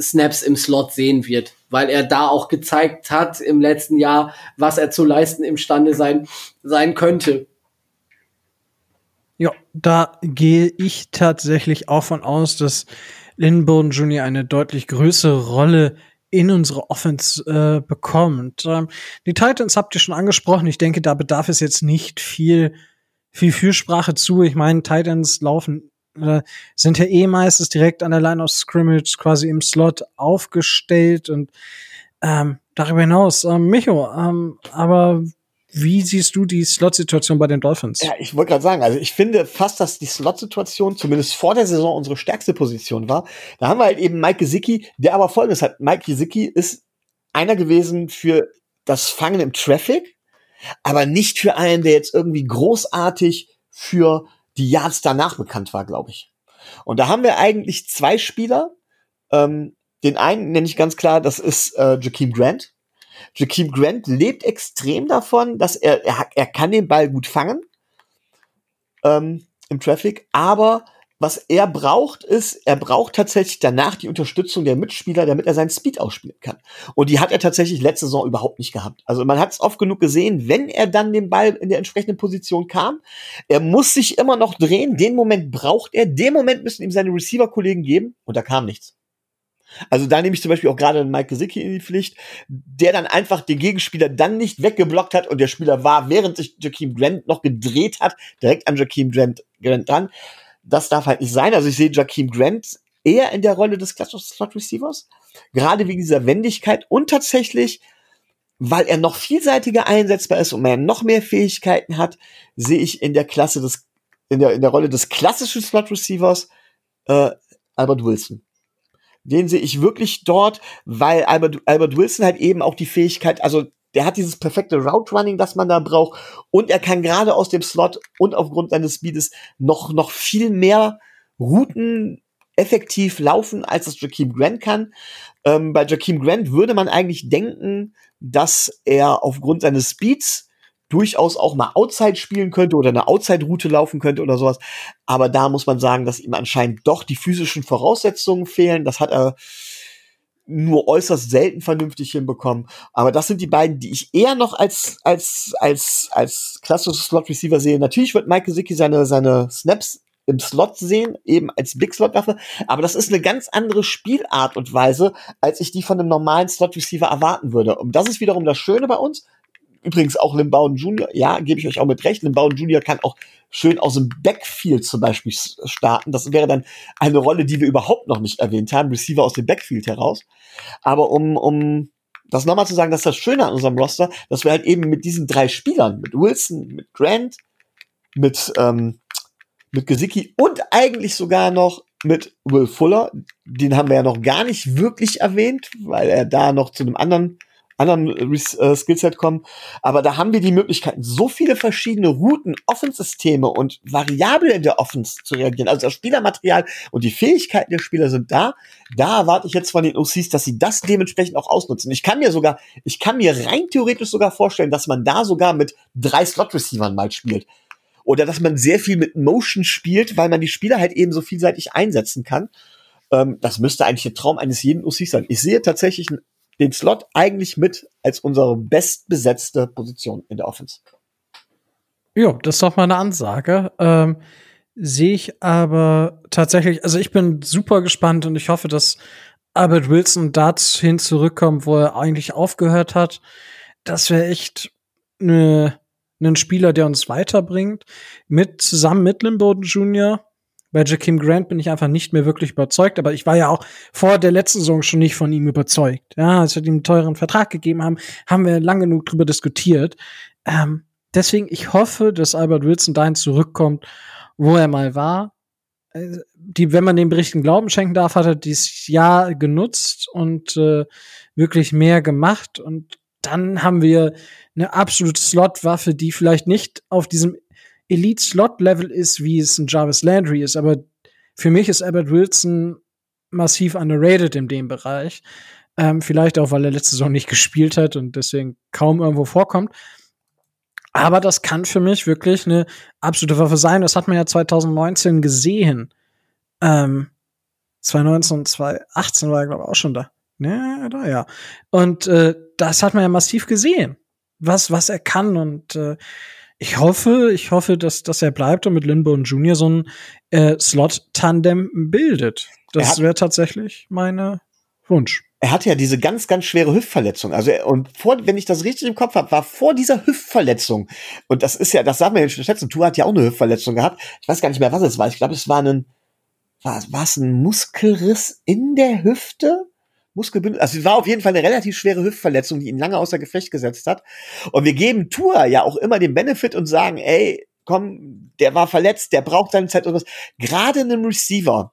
Snaps im Slot sehen wird, weil er da auch gezeigt hat im letzten Jahr, was er zu leisten imstande sein, sein könnte. Ja, da gehe ich tatsächlich auch von aus, dass Bowden Jr. eine deutlich größere Rolle in unsere Offense äh, bekommt. Ähm, die Titans habt ihr schon angesprochen. Ich denke, da bedarf es jetzt nicht viel, viel Fürsprache zu. Ich meine, Titans laufen, äh, sind ja eh meistens direkt an der Line of Scrimmage quasi im Slot aufgestellt und ähm, darüber hinaus, ähm, Micho, ähm, aber wie siehst du die Slot-Situation bei den Dolphins? Ja, ich wollte gerade sagen, also ich finde fast, dass die Slot-Situation zumindest vor der Saison unsere stärkste Position war. Da haben wir halt eben Mike Gesicki, der aber folgendes hat. Mike Gesicki ist einer gewesen für das Fangen im Traffic, aber nicht für einen, der jetzt irgendwie großartig für die Yards danach bekannt war, glaube ich. Und da haben wir eigentlich zwei Spieler. Ähm, den einen nenne ich ganz klar, das ist äh, Jakeem Grant Jakeem Grant lebt extrem davon, dass er, er, er kann den Ball gut fangen ähm, im Traffic, aber was er braucht, ist, er braucht tatsächlich danach die Unterstützung der Mitspieler, damit er seinen Speed ausspielen kann. Und die hat er tatsächlich letzte Saison überhaupt nicht gehabt. Also man hat es oft genug gesehen, wenn er dann den Ball in der entsprechenden Position kam, er muss sich immer noch drehen, den Moment braucht er, den Moment müssen ihm seine Receiver-Kollegen geben und da kam nichts. Also da nehme ich zum Beispiel auch gerade Mike Gesicki in die Pflicht, der dann einfach den Gegenspieler dann nicht weggeblockt hat und der Spieler war, während sich Jakeem Grant noch gedreht hat, direkt an Jakeem Grant, Grant dran. Das darf halt nicht sein. Also ich sehe Jakeem Grant eher in der Rolle des Slot Receivers, gerade wegen dieser Wendigkeit und tatsächlich, weil er noch vielseitiger einsetzbar ist und er noch mehr Fähigkeiten hat, sehe ich in der Klasse des, in der, in der Rolle des klassischen Slot Receivers äh, Albert Wilson den sehe ich wirklich dort, weil Albert, Albert Wilson halt eben auch die Fähigkeit, also der hat dieses perfekte Route Running, das man da braucht und er kann gerade aus dem Slot und aufgrund seines Speedes noch, noch viel mehr Routen effektiv laufen, als es Jakeem Grant kann. Ähm, bei Jakeem Grant würde man eigentlich denken, dass er aufgrund seines Speeds durchaus auch mal Outside spielen könnte oder eine Outside-Route laufen könnte oder sowas. Aber da muss man sagen, dass ihm anscheinend doch die physischen Voraussetzungen fehlen. Das hat er nur äußerst selten vernünftig hinbekommen. Aber das sind die beiden, die ich eher noch als, als, als, als klassische Slot-Receiver sehe. Natürlich wird Mike Gesicki seine, seine Snaps im Slot sehen, eben als Big Slot Waffe, aber das ist eine ganz andere Spielart und Weise, als ich die von einem normalen Slot Receiver erwarten würde. Und das ist wiederum das Schöne bei uns. Übrigens auch Limbauen Jr., ja, gebe ich euch auch mit recht. Limbauen Jr. kann auch schön aus dem Backfield zum Beispiel starten. Das wäre dann eine Rolle, die wir überhaupt noch nicht erwähnt haben. Receiver aus dem Backfield heraus. Aber um, um das nochmal zu sagen, dass das Schöne an unserem Roster, dass wir halt eben mit diesen drei Spielern, mit Wilson, mit Grant, mit, ähm, mit Gesicki und eigentlich sogar noch mit Will Fuller, den haben wir ja noch gar nicht wirklich erwähnt, weil er da noch zu einem anderen anderen äh, Skillset kommen. Aber da haben wir die Möglichkeiten, so viele verschiedene Routen, Offensysteme und Variablen der Offense zu reagieren. Also das Spielermaterial und die Fähigkeiten der Spieler sind da. Da erwarte ich jetzt von den OCs, dass sie das dementsprechend auch ausnutzen. Ich kann mir sogar, ich kann mir rein theoretisch sogar vorstellen, dass man da sogar mit drei Slot-Receivern mal spielt. Oder dass man sehr viel mit Motion spielt, weil man die Spieler halt eben so vielseitig einsetzen kann. Ähm, das müsste eigentlich der Traum eines jeden OCs sein. Ich sehe tatsächlich den Slot eigentlich mit als unsere bestbesetzte Position in der Offense. Ja, das ist doch mal eine Ansage. Ähm, Sehe ich aber tatsächlich, also ich bin super gespannt und ich hoffe, dass Albert Wilson dahin zurückkommt, wo er eigentlich aufgehört hat. Das wäre echt ne, ein Spieler, der uns weiterbringt. Mit, zusammen mit Limboden Jr. Bei Jakim Grant bin ich einfach nicht mehr wirklich überzeugt, aber ich war ja auch vor der letzten Saison schon nicht von ihm überzeugt. Ja, als wir ihm einen teuren Vertrag gegeben haben, haben wir lang genug drüber diskutiert. Ähm, deswegen, ich hoffe, dass Albert Wilson dahin zurückkommt, wo er mal war. Äh, die, wenn man den Berichten Glauben schenken darf, hat er dieses Jahr genutzt und äh, wirklich mehr gemacht. Und dann haben wir eine absolute Slot-Waffe, die vielleicht nicht auf diesem Elite-Slot-Level ist, wie es ein Jarvis Landry ist, aber für mich ist Albert Wilson massiv underrated in dem Bereich. Ähm, vielleicht auch, weil er letzte Saison nicht gespielt hat und deswegen kaum irgendwo vorkommt. Aber das kann für mich wirklich eine absolute Waffe sein. Das hat man ja 2019 gesehen. Ähm, 2019 und 2018 war er, glaube ich, auch schon da. Ja, da, ja. Und äh, das hat man ja massiv gesehen, was, was er kann. Und äh, ich hoffe, ich hoffe, dass, dass er bleibt und mit Lindborn Jr. so ein äh, Slot-Tandem bildet. Das wäre tatsächlich meine Wunsch er hatte ja diese ganz, ganz schwere Hüftverletzung. Also, und vor, wenn ich das richtig im Kopf habe, war vor dieser Hüftverletzung, und das ist ja, das sagen wir ja schon schätzen, Tu hat ja auch eine Hüftverletzung gehabt. Ich weiß gar nicht mehr, was es war. Ich glaube, es war ein, war, war es ein Muskelriss in der Hüfte? Muskelbündel, also es war auf jeden Fall eine relativ schwere Hüftverletzung, die ihn lange außer Gefecht gesetzt hat. Und wir geben Tour ja auch immer den Benefit und sagen, ey, komm, der war verletzt, der braucht seine Zeit und was. Gerade einem Receiver,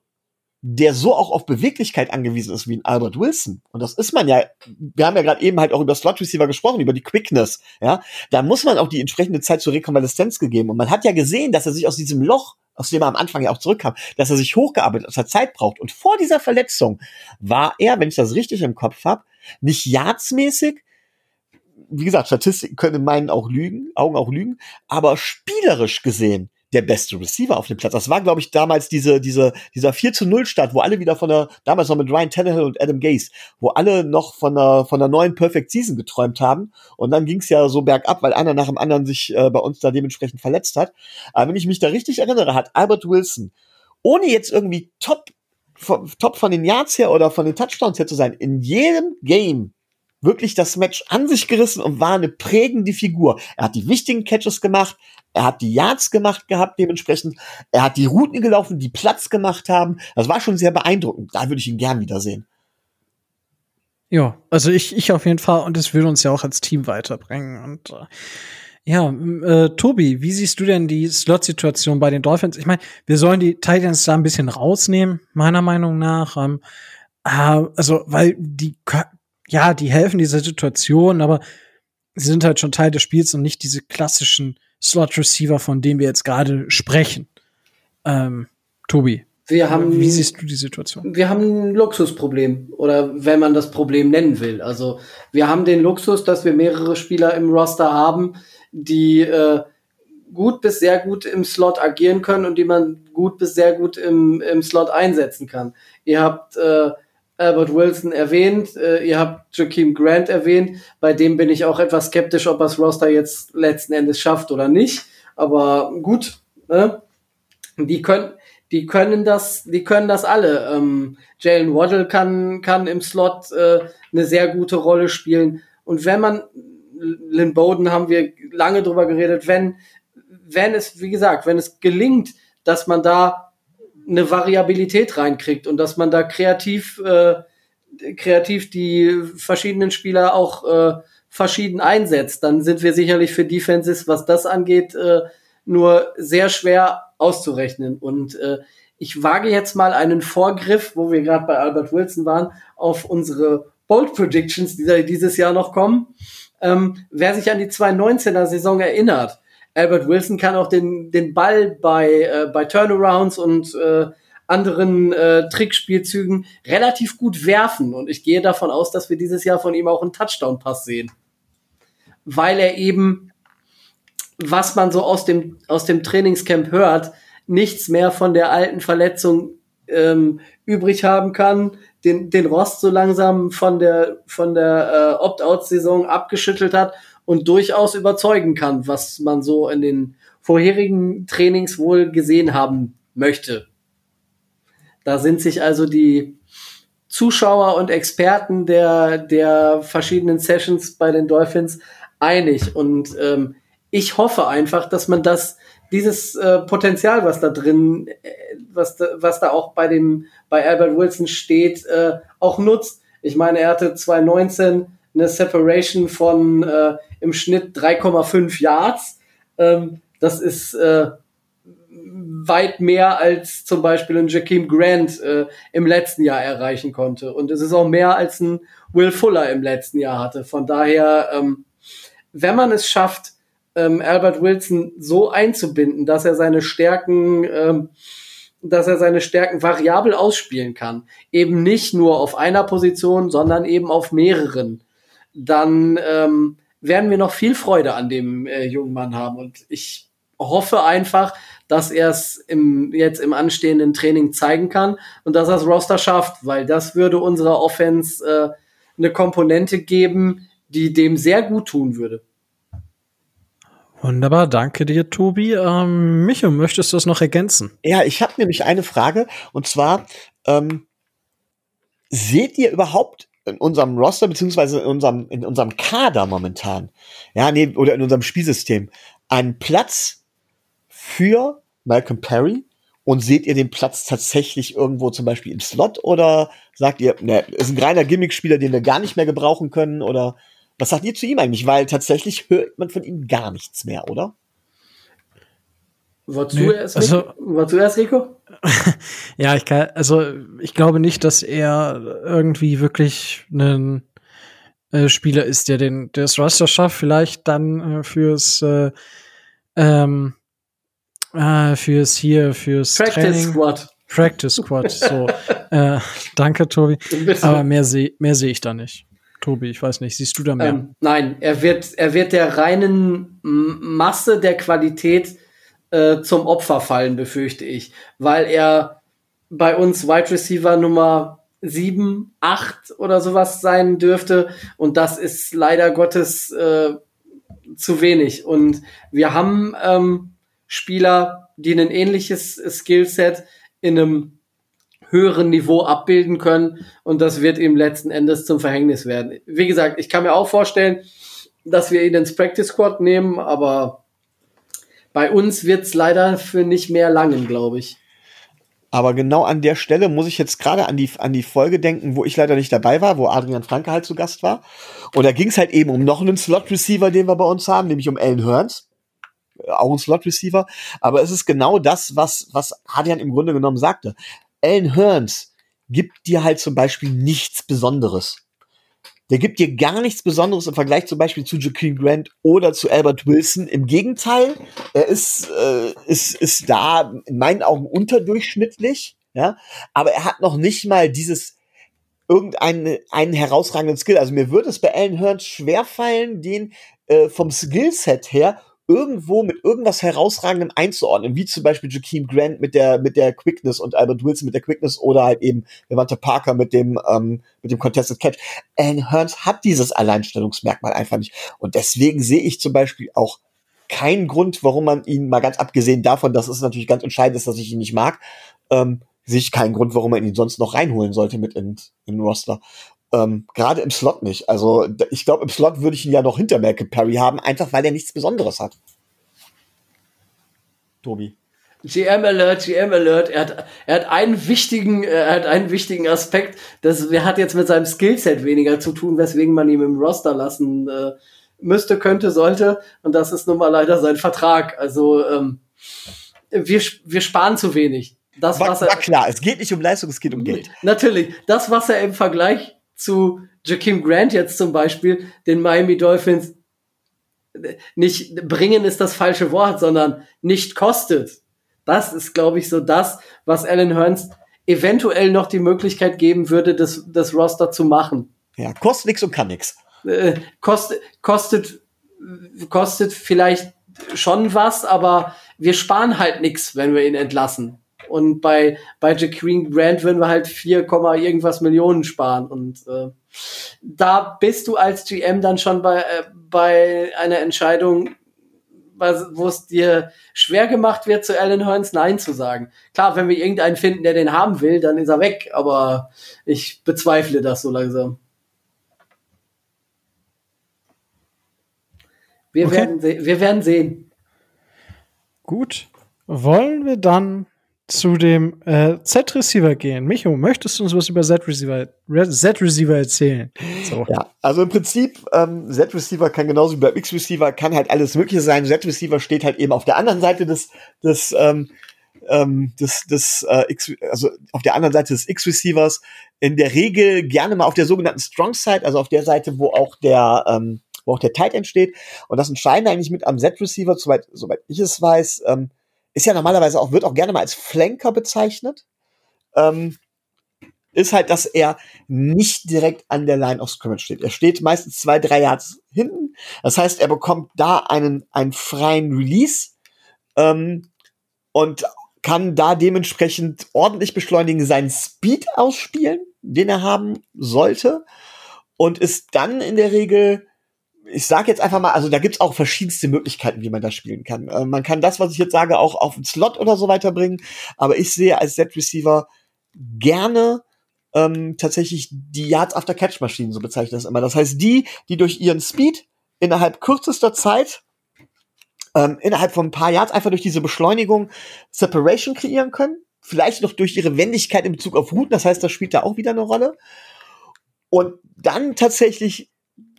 der so auch auf Beweglichkeit angewiesen ist wie ein Albert Wilson. Und das ist man ja, wir haben ja gerade eben halt auch über Slot Receiver gesprochen, über die Quickness, ja. Da muss man auch die entsprechende Zeit zur Rekonvaleszenz gegeben. Und man hat ja gesehen, dass er sich aus diesem Loch, aus dem er am Anfang ja auch zurückkam, dass er sich hochgearbeitet, dass er Zeit braucht. Und vor dieser Verletzung war er, wenn ich das richtig im Kopf habe, nicht yardsmäßig, wie gesagt, Statistiken können in meinen auch lügen, Augen auch lügen, aber spielerisch gesehen der beste Receiver auf dem Platz. Das war, glaube ich, damals diese, diese, dieser 4 zu 0 Start, wo alle wieder von der, damals noch mit Ryan Tannehill und Adam Gase, wo alle noch von der, von der neuen Perfect Season geträumt haben. Und dann ging es ja so bergab, weil einer nach dem anderen sich äh, bei uns da dementsprechend verletzt hat. Aber wenn ich mich da richtig erinnere, hat Albert Wilson, ohne jetzt irgendwie top, top von den Yards her oder von den Touchdowns her zu sein, in jedem Game wirklich das Match an sich gerissen und war eine prägende Figur. Er hat die wichtigen Catches gemacht, er hat die Yards gemacht gehabt dementsprechend, er hat die Routen gelaufen, die Platz gemacht haben. Das war schon sehr beeindruckend. Da würde ich ihn gern wiedersehen. Ja, also ich, ich auf jeden Fall und es würde uns ja auch als Team weiterbringen und äh, ja, äh, Tobi, wie siehst du denn die Slot-Situation bei den Dolphins? Ich meine, wir sollen die Titans da ein bisschen rausnehmen, meiner Meinung nach. Ähm, äh, also, weil die ja, die helfen dieser Situation, aber sie sind halt schon Teil des Spiels und nicht diese klassischen Slot-Receiver, von denen wir jetzt gerade sprechen. Ähm, Tobi, wir haben, wie siehst du die Situation? Wir haben ein Luxusproblem oder wenn man das Problem nennen will. Also wir haben den Luxus, dass wir mehrere Spieler im Roster haben, die äh, gut bis sehr gut im Slot agieren können und die man gut bis sehr gut im, im Slot einsetzen kann. Ihr habt äh, Albert Wilson erwähnt, äh, ihr habt Joaquim Grant erwähnt, bei dem bin ich auch etwas skeptisch, ob das Roster jetzt letzten Endes schafft oder nicht. Aber gut, ne? die können, die können das, die können das alle. Ähm, Jalen Waddle kann, kann im Slot äh, eine sehr gute Rolle spielen. Und wenn man, Lynn Bowden haben wir lange drüber geredet, wenn, wenn es, wie gesagt, wenn es gelingt, dass man da eine Variabilität reinkriegt und dass man da kreativ, äh, kreativ die verschiedenen Spieler auch äh, verschieden einsetzt, dann sind wir sicherlich für Defenses, was das angeht, äh, nur sehr schwer auszurechnen. Und äh, ich wage jetzt mal einen Vorgriff, wo wir gerade bei Albert Wilson waren, auf unsere Bold Predictions, die dieses Jahr noch kommen. Ähm, wer sich an die 2019er Saison erinnert, Albert Wilson kann auch den, den Ball bei, äh, bei Turnarounds und äh, anderen äh, Trickspielzügen relativ gut werfen. Und ich gehe davon aus, dass wir dieses Jahr von ihm auch einen Touchdown-Pass sehen. Weil er eben, was man so aus dem, aus dem Trainingscamp hört, nichts mehr von der alten Verletzung ähm, übrig haben kann, den, den Rost so langsam von der, von der äh, Opt-out-Saison abgeschüttelt hat und durchaus überzeugen kann, was man so in den vorherigen Trainings wohl gesehen haben möchte. Da sind sich also die Zuschauer und Experten der, der verschiedenen Sessions bei den Dolphins einig. Und ähm, ich hoffe einfach, dass man das, dieses äh, Potenzial, was da drin, äh, was, da, was da auch bei dem, bei Albert Wilson steht, äh, auch nutzt. Ich meine, er hatte 2019 eine Separation von äh, im Schnitt 3,5 Yards. Ähm, das ist äh, weit mehr als zum Beispiel ein Jakeem Grant äh, im letzten Jahr erreichen konnte. Und es ist auch mehr als ein Will Fuller im letzten Jahr hatte. Von daher, ähm, wenn man es schafft, ähm, Albert Wilson so einzubinden, dass er seine Stärken, ähm, dass er seine Stärken variabel ausspielen kann, eben nicht nur auf einer Position, sondern eben auf mehreren, dann ähm, werden wir noch viel Freude an dem äh, jungen Mann haben. Und ich hoffe einfach, dass er es im, jetzt im anstehenden Training zeigen kann und dass er das Roster schafft, weil das würde unserer Offense äh, eine Komponente geben, die dem sehr gut tun würde. Wunderbar, danke dir, Tobi. Ähm, Micho, möchtest du das noch ergänzen? Ja, ich habe nämlich eine Frage und zwar ähm, seht ihr überhaupt in unserem Roster beziehungsweise in unserem in unserem Kader momentan, ja, nee, oder in unserem Spielsystem einen Platz für Malcolm Perry und seht ihr den Platz tatsächlich irgendwo zum Beispiel im Slot oder sagt ihr, ne, ist ein reiner Gimmick-Spieler, den wir gar nicht mehr gebrauchen können oder was sagt ihr zu ihm eigentlich? Weil tatsächlich hört man von ihm gar nichts mehr, oder? Wozu erst, also- Rico? Wozu erst, Rico? Ja, ich kann, also ich glaube nicht, dass er irgendwie wirklich ein äh, Spieler ist, der den der das Roster schafft. Vielleicht dann äh, fürs äh, ähm, äh, fürs hier fürs Practice Training Squad. Practice Squad. So, äh, danke, Tobi. Bitte. Aber mehr sehe mehr sehe ich da nicht. Tobi, ich weiß nicht, siehst du da mehr? Ähm, nein, er wird, er wird der reinen Masse der Qualität äh, zum Opfer fallen, befürchte ich. Weil er bei uns Wide Receiver Nummer 7, 8 oder sowas sein dürfte. Und das ist leider Gottes äh, zu wenig. Und wir haben ähm, Spieler, die ein ähnliches Skillset in einem höheren Niveau abbilden können und das wird ihm letzten Endes zum Verhängnis werden. Wie gesagt, ich kann mir auch vorstellen, dass wir ihn ins Practice Squad nehmen, aber bei uns wird's leider für nicht mehr langen, glaube ich. Aber genau an der Stelle muss ich jetzt gerade an die, an die Folge denken, wo ich leider nicht dabei war, wo Adrian Franke halt zu Gast war. Und da ging es halt eben um noch einen Slot-Receiver, den wir bei uns haben, nämlich um Alan Hearns. Äh, Auch ein Slot-Receiver. Aber es ist genau das, was, was Adrian im Grunde genommen sagte. Alan Hearns gibt dir halt zum Beispiel nichts Besonderes. Der gibt dir gar nichts Besonderes im Vergleich zum Beispiel zu Jakeem Grant oder zu Albert Wilson. Im Gegenteil, er ist, äh, ist, ist da in meinen Augen unterdurchschnittlich, ja, aber er hat noch nicht mal dieses irgendeinen einen herausragenden Skill. Also mir würde es bei Alan Hearns schwerfallen, den äh, vom Skillset her irgendwo mit irgendwas herausragendem einzuordnen, wie zum Beispiel Jakeem Grant mit der mit der Quickness und Albert Wilson mit der Quickness oder halt eben Levante Parker mit dem ähm, mit dem Contested Catch. Alan Hearns hat dieses Alleinstellungsmerkmal einfach nicht und deswegen sehe ich zum Beispiel auch keinen Grund, warum man ihn mal ganz abgesehen davon, dass es natürlich ganz entscheidend ist, dass ich ihn nicht mag, ähm, sehe ich keinen Grund, warum man ihn sonst noch reinholen sollte mit in, in den Roster. Ähm, Gerade im Slot nicht. Also ich glaube, im Slot würde ich ihn ja noch hinter Malcolm Perry haben, einfach weil er nichts Besonderes hat. Tobi. GM Alert, GM Alert. Er hat, er hat einen wichtigen, er hat einen wichtigen Aspekt. Das er hat jetzt mit seinem Skillset weniger zu tun, weswegen man ihn im Roster lassen äh, müsste, könnte, sollte. Und das ist nun mal leider sein Vertrag. Also ähm, wir, wir sparen zu wenig. Das, War, was war er, klar, es geht nicht um Leistung, es geht um Geld. Natürlich, das, was er im Vergleich zu Jakeem Grant jetzt zum Beispiel, den Miami Dolphins nicht bringen ist das falsche Wort, sondern nicht kostet. Das ist, glaube ich, so das, was Alan Hearns eventuell noch die Möglichkeit geben würde, das, das Roster zu machen. Ja, kostet nix und kann nix. Äh, kostet, kostet, kostet vielleicht schon was, aber wir sparen halt nichts, wenn wir ihn entlassen. Und bei, bei Jaqueen Grant würden wir halt 4, irgendwas Millionen sparen. Und äh, da bist du als GM dann schon bei, äh, bei einer Entscheidung, wo es dir schwer gemacht wird, zu Alan Hearns Nein zu sagen. Klar, wenn wir irgendeinen finden, der den haben will, dann ist er weg, aber ich bezweifle das so langsam. Wir, okay. werden, wir werden sehen. Gut. Wollen wir dann zu dem äh, Z-Receiver gehen. Micho, möchtest du uns was über Z-Receiver Z-Receiver erzählen? So. Ja, also im Prinzip, ähm, Z-Receiver kann genauso wie bei X-Receiver, kann halt alles Mögliche sein. Z-Receiver steht halt eben auf der anderen Seite des, des, ähm, ähm, des, des äh, X, also auf der anderen Seite des X-Receivers. In der Regel gerne mal auf der sogenannten Strong Side, also auf der Seite, wo auch der, ähm, wo auch der Tight End steht. Und das entscheidende eigentlich mit am Z-Receiver, soweit, soweit ich es weiß, ähm, ist ja normalerweise auch, wird auch gerne mal als Flanker bezeichnet, ähm, ist halt, dass er nicht direkt an der Line of Scrimmage steht. Er steht meistens zwei, drei Yards hinten. Das heißt, er bekommt da einen, einen freien Release ähm, und kann da dementsprechend ordentlich beschleunigen, seinen Speed ausspielen, den er haben sollte und ist dann in der Regel ich sage jetzt einfach mal, also da gibt's auch verschiedenste Möglichkeiten, wie man das spielen kann. Äh, man kann das, was ich jetzt sage, auch auf den Slot oder so weiterbringen, aber ich sehe als Set-Receiver gerne ähm, tatsächlich die Yards after Catch Maschinen, so bezeichne ich das immer. Das heißt, die, die durch ihren Speed innerhalb kürzester Zeit ähm, innerhalb von ein paar Yards einfach durch diese Beschleunigung Separation kreieren können. Vielleicht noch durch ihre Wendigkeit in Bezug auf Routen, das heißt, das spielt da auch wieder eine Rolle. Und dann tatsächlich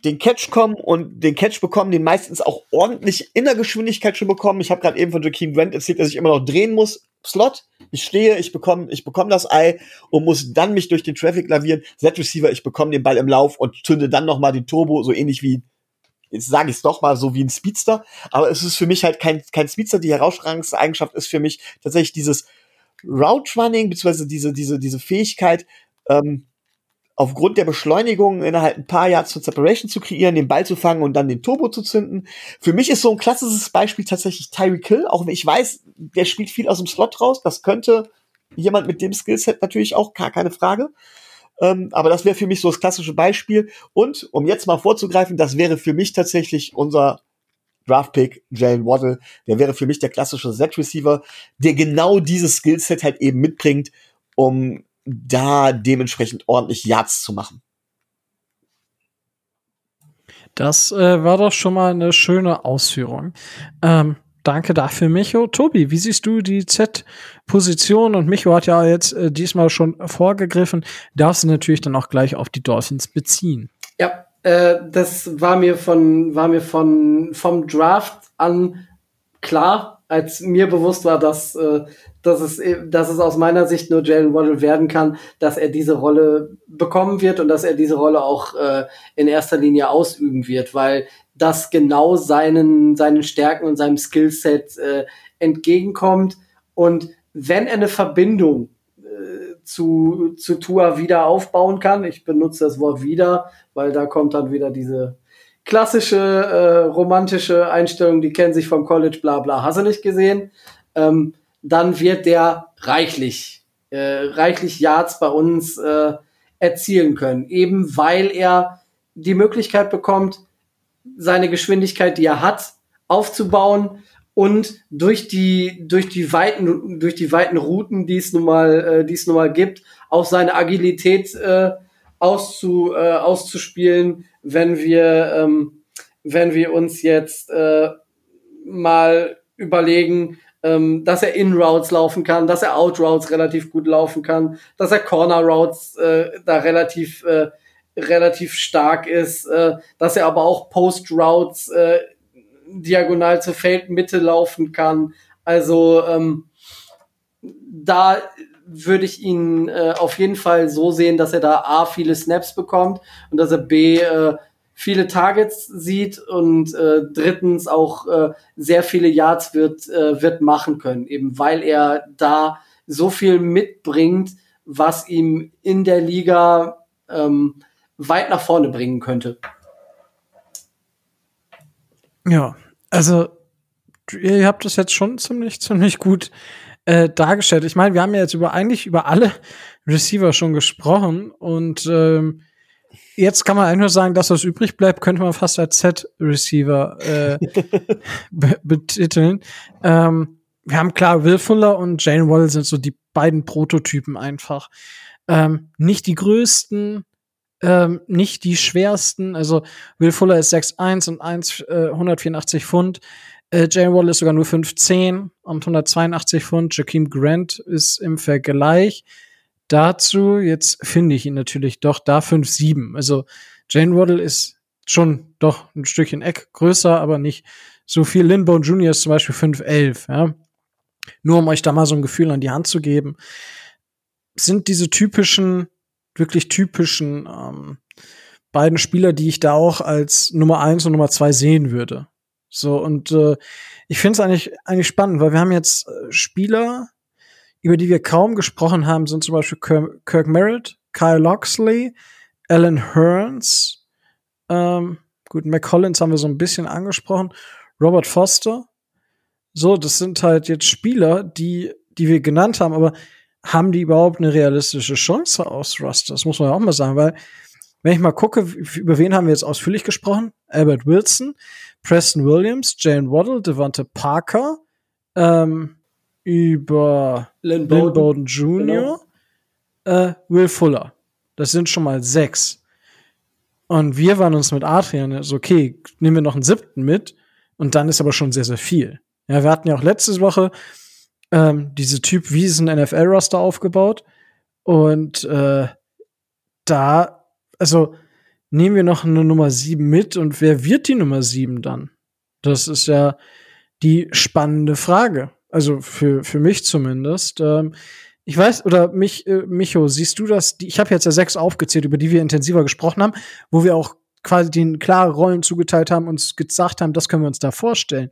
den Catch kommen und den Catch bekommen, den meistens auch ordentlich in der Geschwindigkeit schon bekommen. Ich habe gerade eben von Joaquin Grant erzählt, dass ich immer noch drehen muss. Slot, ich stehe, ich bekomme ich bekomme das Ei und muss dann mich durch den Traffic lavieren. Set Receiver, ich bekomme den Ball im Lauf und zünde dann noch mal den Turbo, so ähnlich wie jetzt sage ich es doch mal so wie ein Speedster, aber es ist für mich halt kein kein Speedster. Die herausragendste Eigenschaft ist für mich tatsächlich dieses Route Running beziehungsweise diese diese diese Fähigkeit ähm, aufgrund der Beschleunigung innerhalb ein paar Yards von Separation zu kreieren, den Ball zu fangen und dann den Turbo zu zünden. Für mich ist so ein klassisches Beispiel tatsächlich Tyreek Hill, auch wenn ich weiß, der spielt viel aus dem Slot raus. Das könnte jemand mit dem Skillset natürlich auch, gar keine Frage. Ähm, aber das wäre für mich so das klassische Beispiel. Und um jetzt mal vorzugreifen, das wäre für mich tatsächlich unser Draftpick Jalen Waddle. Der wäre für mich der klassische Set-Receiver, der genau dieses Skillset halt eben mitbringt, um da dementsprechend ordentlich Yards zu machen. Das äh, war doch schon mal eine schöne Ausführung. Ähm, danke dafür, Micho. Tobi, wie siehst du die Z-Position? Und Micho hat ja jetzt äh, diesmal schon vorgegriffen. Darfst du natürlich dann auch gleich auf die Dolphins beziehen. Ja, äh, das war mir von, war mir von, vom Draft an klar, als mir bewusst war, dass, äh, dass, es, dass es aus meiner Sicht nur Jalen Waddle werden kann, dass er diese Rolle bekommen wird und dass er diese Rolle auch äh, in erster Linie ausüben wird, weil das genau seinen, seinen Stärken und seinem Skillset äh, entgegenkommt. Und wenn er eine Verbindung äh, zu, zu Tua wieder aufbauen kann, ich benutze das Wort wieder, weil da kommt dann wieder diese klassische äh, romantische Einstellung, die kennen sich vom College, bla bla, hast du nicht gesehen, ähm, dann wird der reichlich, äh, reichlich Yards bei uns äh, erzielen können. Eben weil er die Möglichkeit bekommt, seine Geschwindigkeit, die er hat, aufzubauen und durch die durch die weiten durch die weiten Routen, die es nun mal äh, die es nun mal gibt, auch seine Agilität äh, auszu, äh, auszuspielen, wenn wir, ähm, wenn wir uns jetzt äh, mal überlegen, ähm, dass er In-Routes laufen kann, dass er Out-Routes relativ gut laufen kann, dass er Corner-Routes äh, da relativ, äh, relativ stark ist, äh, dass er aber auch Post-Routes äh, diagonal zur Feldmitte laufen kann. Also ähm, da würde ich ihn äh, auf jeden Fall so sehen, dass er da A, viele Snaps bekommt und dass er B, äh, viele Targets sieht und äh, drittens auch äh, sehr viele Yards wird, äh, wird machen können, eben weil er da so viel mitbringt, was ihm in der Liga ähm, weit nach vorne bringen könnte. Ja, also ihr habt das jetzt schon ziemlich, ziemlich gut äh, dargestellt. Ich meine, wir haben ja jetzt über eigentlich über alle Receiver schon gesprochen und ähm, jetzt kann man eigentlich nur sagen, dass was übrig bleibt, könnte man fast als Z-Receiver äh, be betiteln. Ähm, wir haben klar, Will Fuller und Jane Waddle sind so die beiden Prototypen einfach. Ähm, nicht die größten, ähm, nicht die schwersten. Also Will Fuller ist 6'1 und 1, äh, 184 Pfund. Äh, Jane Waddle ist sogar nur 5'10 und 182 Pfund. Jakeem Grant ist im Vergleich dazu, jetzt finde ich ihn natürlich doch da 5'7. Also Jane Waddle ist schon doch ein Stückchen Eck größer, aber nicht so viel. Lindbone Jr. ist zum Beispiel 5'11, ja. Nur um euch da mal so ein Gefühl an die Hand zu geben, sind diese typischen, wirklich typischen ähm, beiden Spieler, die ich da auch als Nummer eins und Nummer zwei sehen würde. So, und äh, ich finde es eigentlich, eigentlich spannend, weil wir haben jetzt äh, Spieler, über die wir kaum gesprochen haben, sind zum Beispiel Kirk, Kirk Merritt, Kyle Loxley, Alan Hearns, ähm, gut, McCollins haben wir so ein bisschen angesprochen, Robert Foster. So, das sind halt jetzt Spieler, die, die wir genannt haben, aber haben die überhaupt eine realistische Chance aus Roster? Das muss man ja auch mal sagen, weil wenn ich mal gucke, über wen haben wir jetzt ausführlich gesprochen? Albert Wilson, Preston Williams, Jane Waddle, Devante Parker, ähm, über Lynn Lynn Bowden. Bowden Jr., äh, Will Fuller. Das sind schon mal sechs. Und wir waren uns mit Adrian so, okay, nehmen wir noch einen siebten mit. Und dann ist aber schon sehr, sehr viel. Ja, wir hatten ja auch letzte Woche ähm, diese Typ Wiesen NFL-Roster aufgebaut. Und äh, da, also nehmen wir noch eine Nummer sieben mit und wer wird die Nummer sieben dann? Das ist ja die spannende Frage. Also für, für mich zumindest. Ähm, ich weiß, oder mich, äh, Micho, siehst du das? Die, ich habe jetzt ja sechs aufgezählt, über die wir intensiver gesprochen haben, wo wir auch quasi den klare Rollen zugeteilt haben und gesagt haben, das können wir uns da vorstellen.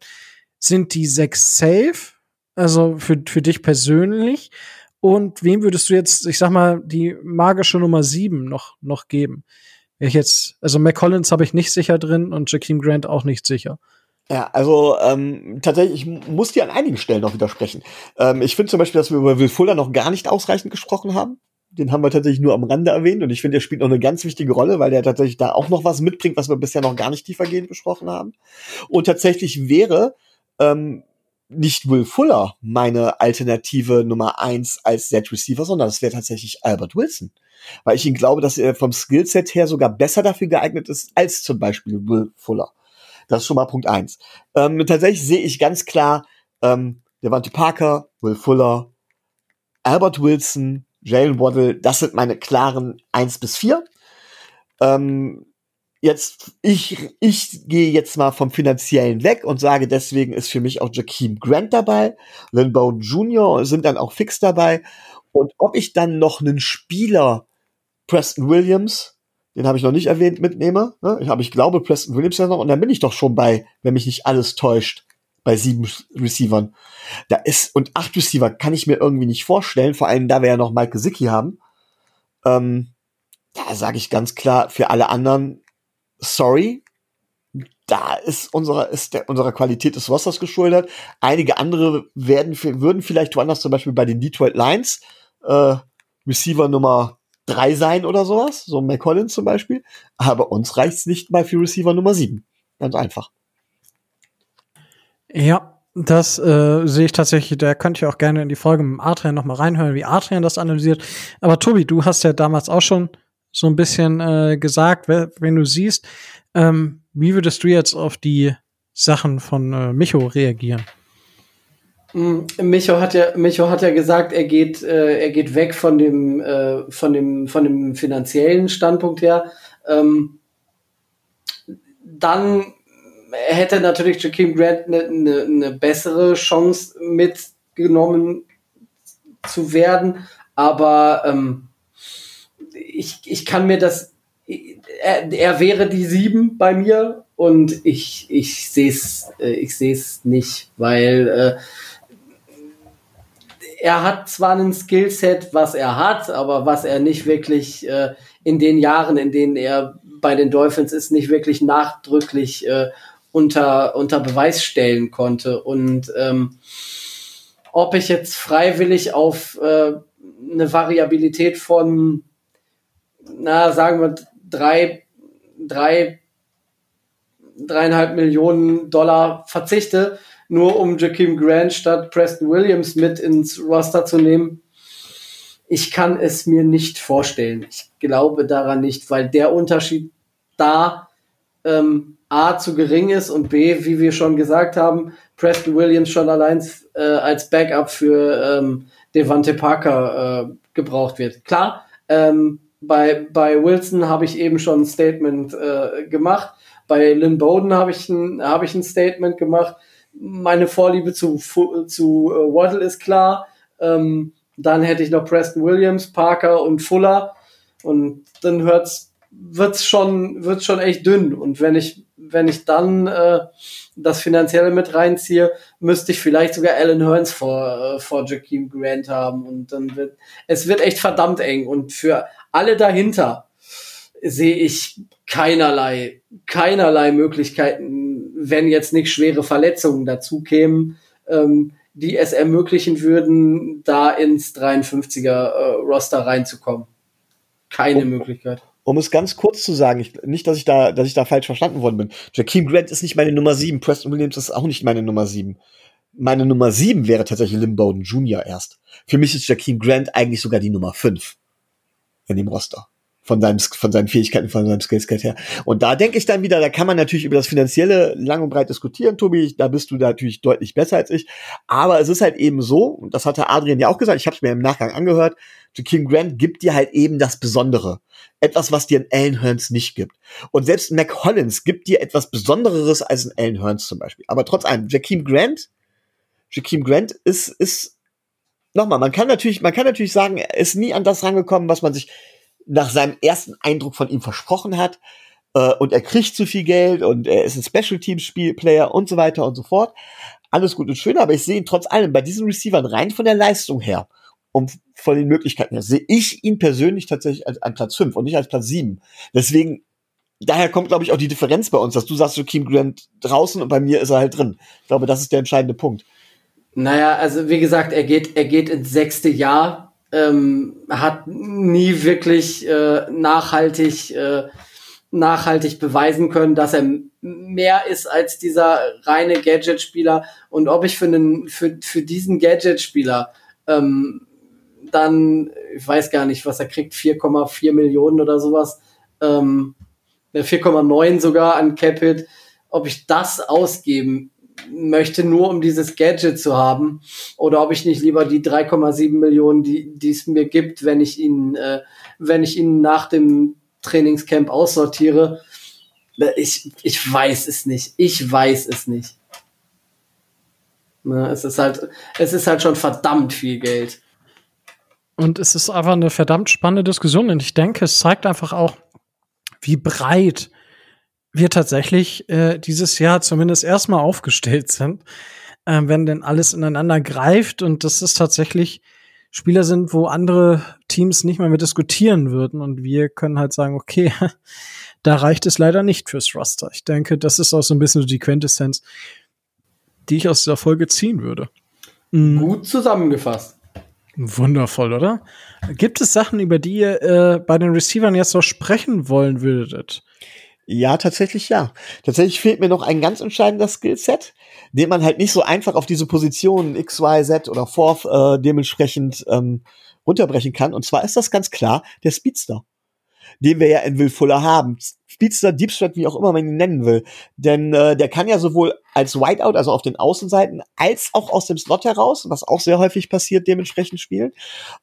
Sind die sechs safe? Also für, für dich persönlich? Und wem würdest du jetzt, ich sag mal, die magische Nummer sieben noch, noch geben? Ich jetzt, also McCollins habe ich nicht sicher drin und Jakeem Grant auch nicht sicher. Ja, also ähm, tatsächlich, ich muss dir an einigen Stellen noch widersprechen. Ähm, ich finde zum Beispiel, dass wir über Will Fuller noch gar nicht ausreichend gesprochen haben. Den haben wir tatsächlich nur am Rande erwähnt und ich finde, der spielt noch eine ganz wichtige Rolle, weil der tatsächlich da auch noch was mitbringt, was wir bisher noch gar nicht tiefergehend besprochen haben. Und tatsächlich wäre ähm, nicht Will Fuller meine Alternative Nummer eins als Z-Receiver, sondern das wäre tatsächlich Albert Wilson. Weil ich ihn glaube, dass er vom Skillset her sogar besser dafür geeignet ist als zum Beispiel Will Fuller. Das ist schon mal Punkt eins. Ähm, tatsächlich sehe ich ganz klar ähm, Devante Parker, Will Fuller, Albert Wilson, Jalen Waddle, das sind meine klaren eins bis vier. Ähm, jetzt, ich, ich gehe jetzt mal vom Finanziellen weg und sage, deswegen ist für mich auch Jakeem Grant dabei, Lynn Bowden Jr. sind dann auch fix dabei. Und ob ich dann noch einen Spieler, Preston Williams, den habe ich noch nicht erwähnt, mitnehme, ne? ich, aber ich glaube Preston Williams ja noch, und dann bin ich doch schon bei, wenn mich nicht alles täuscht, bei sieben Receivern. Da ist, und acht Receiver kann ich mir irgendwie nicht vorstellen, vor allem da wir ja noch Mike Gesicki haben. Ähm, da sage ich ganz klar, für alle anderen, sorry, da ist unsere, ist der, unserer Qualität des Rosters geschuldet. Einige andere werden, würden vielleicht woanders zum Beispiel bei den Detroit Lions äh, Receiver Nummer drei sein oder sowas, so McCollins zum Beispiel. Aber uns reicht's nicht mal für Receiver Nummer sieben. Ganz einfach. Ja, das äh, sehe ich tatsächlich, da könnt ihr auch gerne in die Folge mit Adrian noch mal reinhören, wie Adrian das analysiert. Aber Tobi, du hast ja damals auch schon so ein bisschen äh, gesagt, wenn du siehst, ähm, wie würdest du jetzt auf die Sachen von äh, Micho reagieren? Mm, Micho hat ja, Micho hat ja gesagt, er geht, äh, er geht weg von dem, äh, von dem, von dem finanziellen Standpunkt her. Ähm, dann hätte natürlich Jakeem Grant eine ne, ne bessere Chance mitgenommen zu werden, aber ähm, ich, ich kann mir das, er, er wäre die sieben bei mir und ich, ich sehe es ich seh's nicht, weil äh, er hat zwar ein Skillset, was er hat, aber was er nicht wirklich äh, in den Jahren, in denen er bei den Dolphins ist, nicht wirklich nachdrücklich äh, unter, unter Beweis stellen konnte. Und ähm, ob ich jetzt freiwillig auf äh, eine Variabilität von, na, sagen wir, drei, drei, dreieinhalb Millionen Dollar verzichte, nur um Jakeem Grant statt Preston Williams mit ins Roster zu nehmen. Ich kann es mir nicht vorstellen. Ich glaube daran nicht, weil der Unterschied da ähm, A zu gering ist und B, wie wir schon gesagt haben, Preston Williams schon allein äh, als Backup für ähm, Devante Parker äh, gebraucht wird. Klar, ähm, bei, bei Wilson habe ich eben schon ein Statement äh, gemacht. Bei Lynn Bowden habe ich, hab ich ein Statement gemacht. Meine Vorliebe zu, zu äh, Waddle ist klar. Ähm, dann hätte ich noch Preston Williams, Parker und Fuller. Und dann hört's, wird's schon, wird's schon echt dünn. Und wenn ich, wenn ich dann äh, das Finanzielle mit reinziehe, müsste ich vielleicht sogar Alan Hearns vor, äh, vor Jakeem Grant haben. Und dann wird, es wird echt verdammt eng. Und für alle dahinter sehe ich keinerlei, keinerlei Möglichkeiten, wenn jetzt nicht schwere Verletzungen dazu kämen, ähm, die es ermöglichen würden, da ins 53er äh, Roster reinzukommen. Keine um, Möglichkeit. Um es ganz kurz zu sagen, ich, nicht, dass ich da, dass ich da falsch verstanden worden bin. Jakeem Grant ist nicht meine Nummer 7, Preston Williams ist auch nicht meine Nummer 7. Meine Nummer 7 wäre tatsächlich Lim Bowden Jr. erst. Für mich ist Jakeem Grant eigentlich sogar die Nummer 5 in dem Roster von seinem, von seinen Fähigkeiten, von seinem Skillset her. Und da denke ich dann wieder, da kann man natürlich über das Finanzielle lang und breit diskutieren, Tobi. Da bist du natürlich deutlich besser als ich. Aber es ist halt eben so, und das hatte Adrian ja auch gesagt, ich habe es mir im Nachgang angehört, King Grant gibt dir halt eben das Besondere. Etwas, was dir ein Alan Hearns nicht gibt. Und selbst Mac Hollins gibt dir etwas Besondereres als ein Alan Hearns zum Beispiel. Aber trotz allem, Jakeem Grant, Jakeem Grant ist, ist, nochmal, man kann natürlich, man kann natürlich sagen, er ist nie an das rangekommen, was man sich nach seinem ersten Eindruck von ihm versprochen hat. Äh, und er kriegt zu viel Geld und er ist ein Special Team Spielplayer und so weiter und so fort. Alles gut und schön, aber ich sehe ihn trotz allem bei diesen Receivern rein von der Leistung her und von den Möglichkeiten her, sehe ich ihn persönlich tatsächlich als, als Platz 5 und nicht als Platz 7. Deswegen, daher kommt, glaube ich, auch die Differenz bei uns, dass du sagst, Kim Grant draußen und bei mir ist er halt drin. Ich glaube, das ist der entscheidende Punkt. Naja, also wie gesagt, er geht, er geht ins sechste Jahr ähm, hat nie wirklich äh, nachhaltig, äh, nachhaltig beweisen können, dass er mehr ist als dieser reine Gadget-Spieler. Und ob ich für, einen, für, für diesen Gadget-Spieler ähm, dann, ich weiß gar nicht, was er kriegt, 4,4 Millionen oder sowas, ähm, 4,9 sogar an Capit, ob ich das ausgeben möchte, nur um dieses Gadget zu haben, oder ob ich nicht lieber die 3,7 Millionen, die, es mir gibt, wenn ich ihn, äh, wenn ich ihn nach dem Trainingscamp aussortiere. Ich, ich weiß es nicht. Ich weiß es nicht. Na, es ist halt, es ist halt schon verdammt viel Geld. Und es ist einfach eine verdammt spannende Diskussion. Und ich denke, es zeigt einfach auch, wie breit wir tatsächlich äh, dieses Jahr zumindest erstmal aufgestellt sind, äh, wenn denn alles ineinander greift und das ist tatsächlich Spieler sind, wo andere Teams nicht mehr mit diskutieren würden und wir können halt sagen, okay, da reicht es leider nicht fürs Roster. Ich denke, das ist auch so ein bisschen die Quintessenz, die ich aus dieser Folge ziehen würde. Mhm. Gut zusammengefasst. Wundervoll, oder? Gibt es Sachen, über die ihr äh, bei den Receivern jetzt noch sprechen wollen würdet? Ja, tatsächlich ja. Tatsächlich fehlt mir noch ein ganz entscheidender Skillset, den man halt nicht so einfach auf diese Positionen X, Y, Z oder Fourth äh, dementsprechend ähm, runterbrechen kann. Und zwar ist das ganz klar der Speedster, den wir ja in Will Fuller haben. Speedster, Deep Threat, wie auch immer man ihn nennen will. Denn äh, der kann ja sowohl als Whiteout, also auf den Außenseiten, als auch aus dem Slot heraus, was auch sehr häufig passiert, dementsprechend spielen.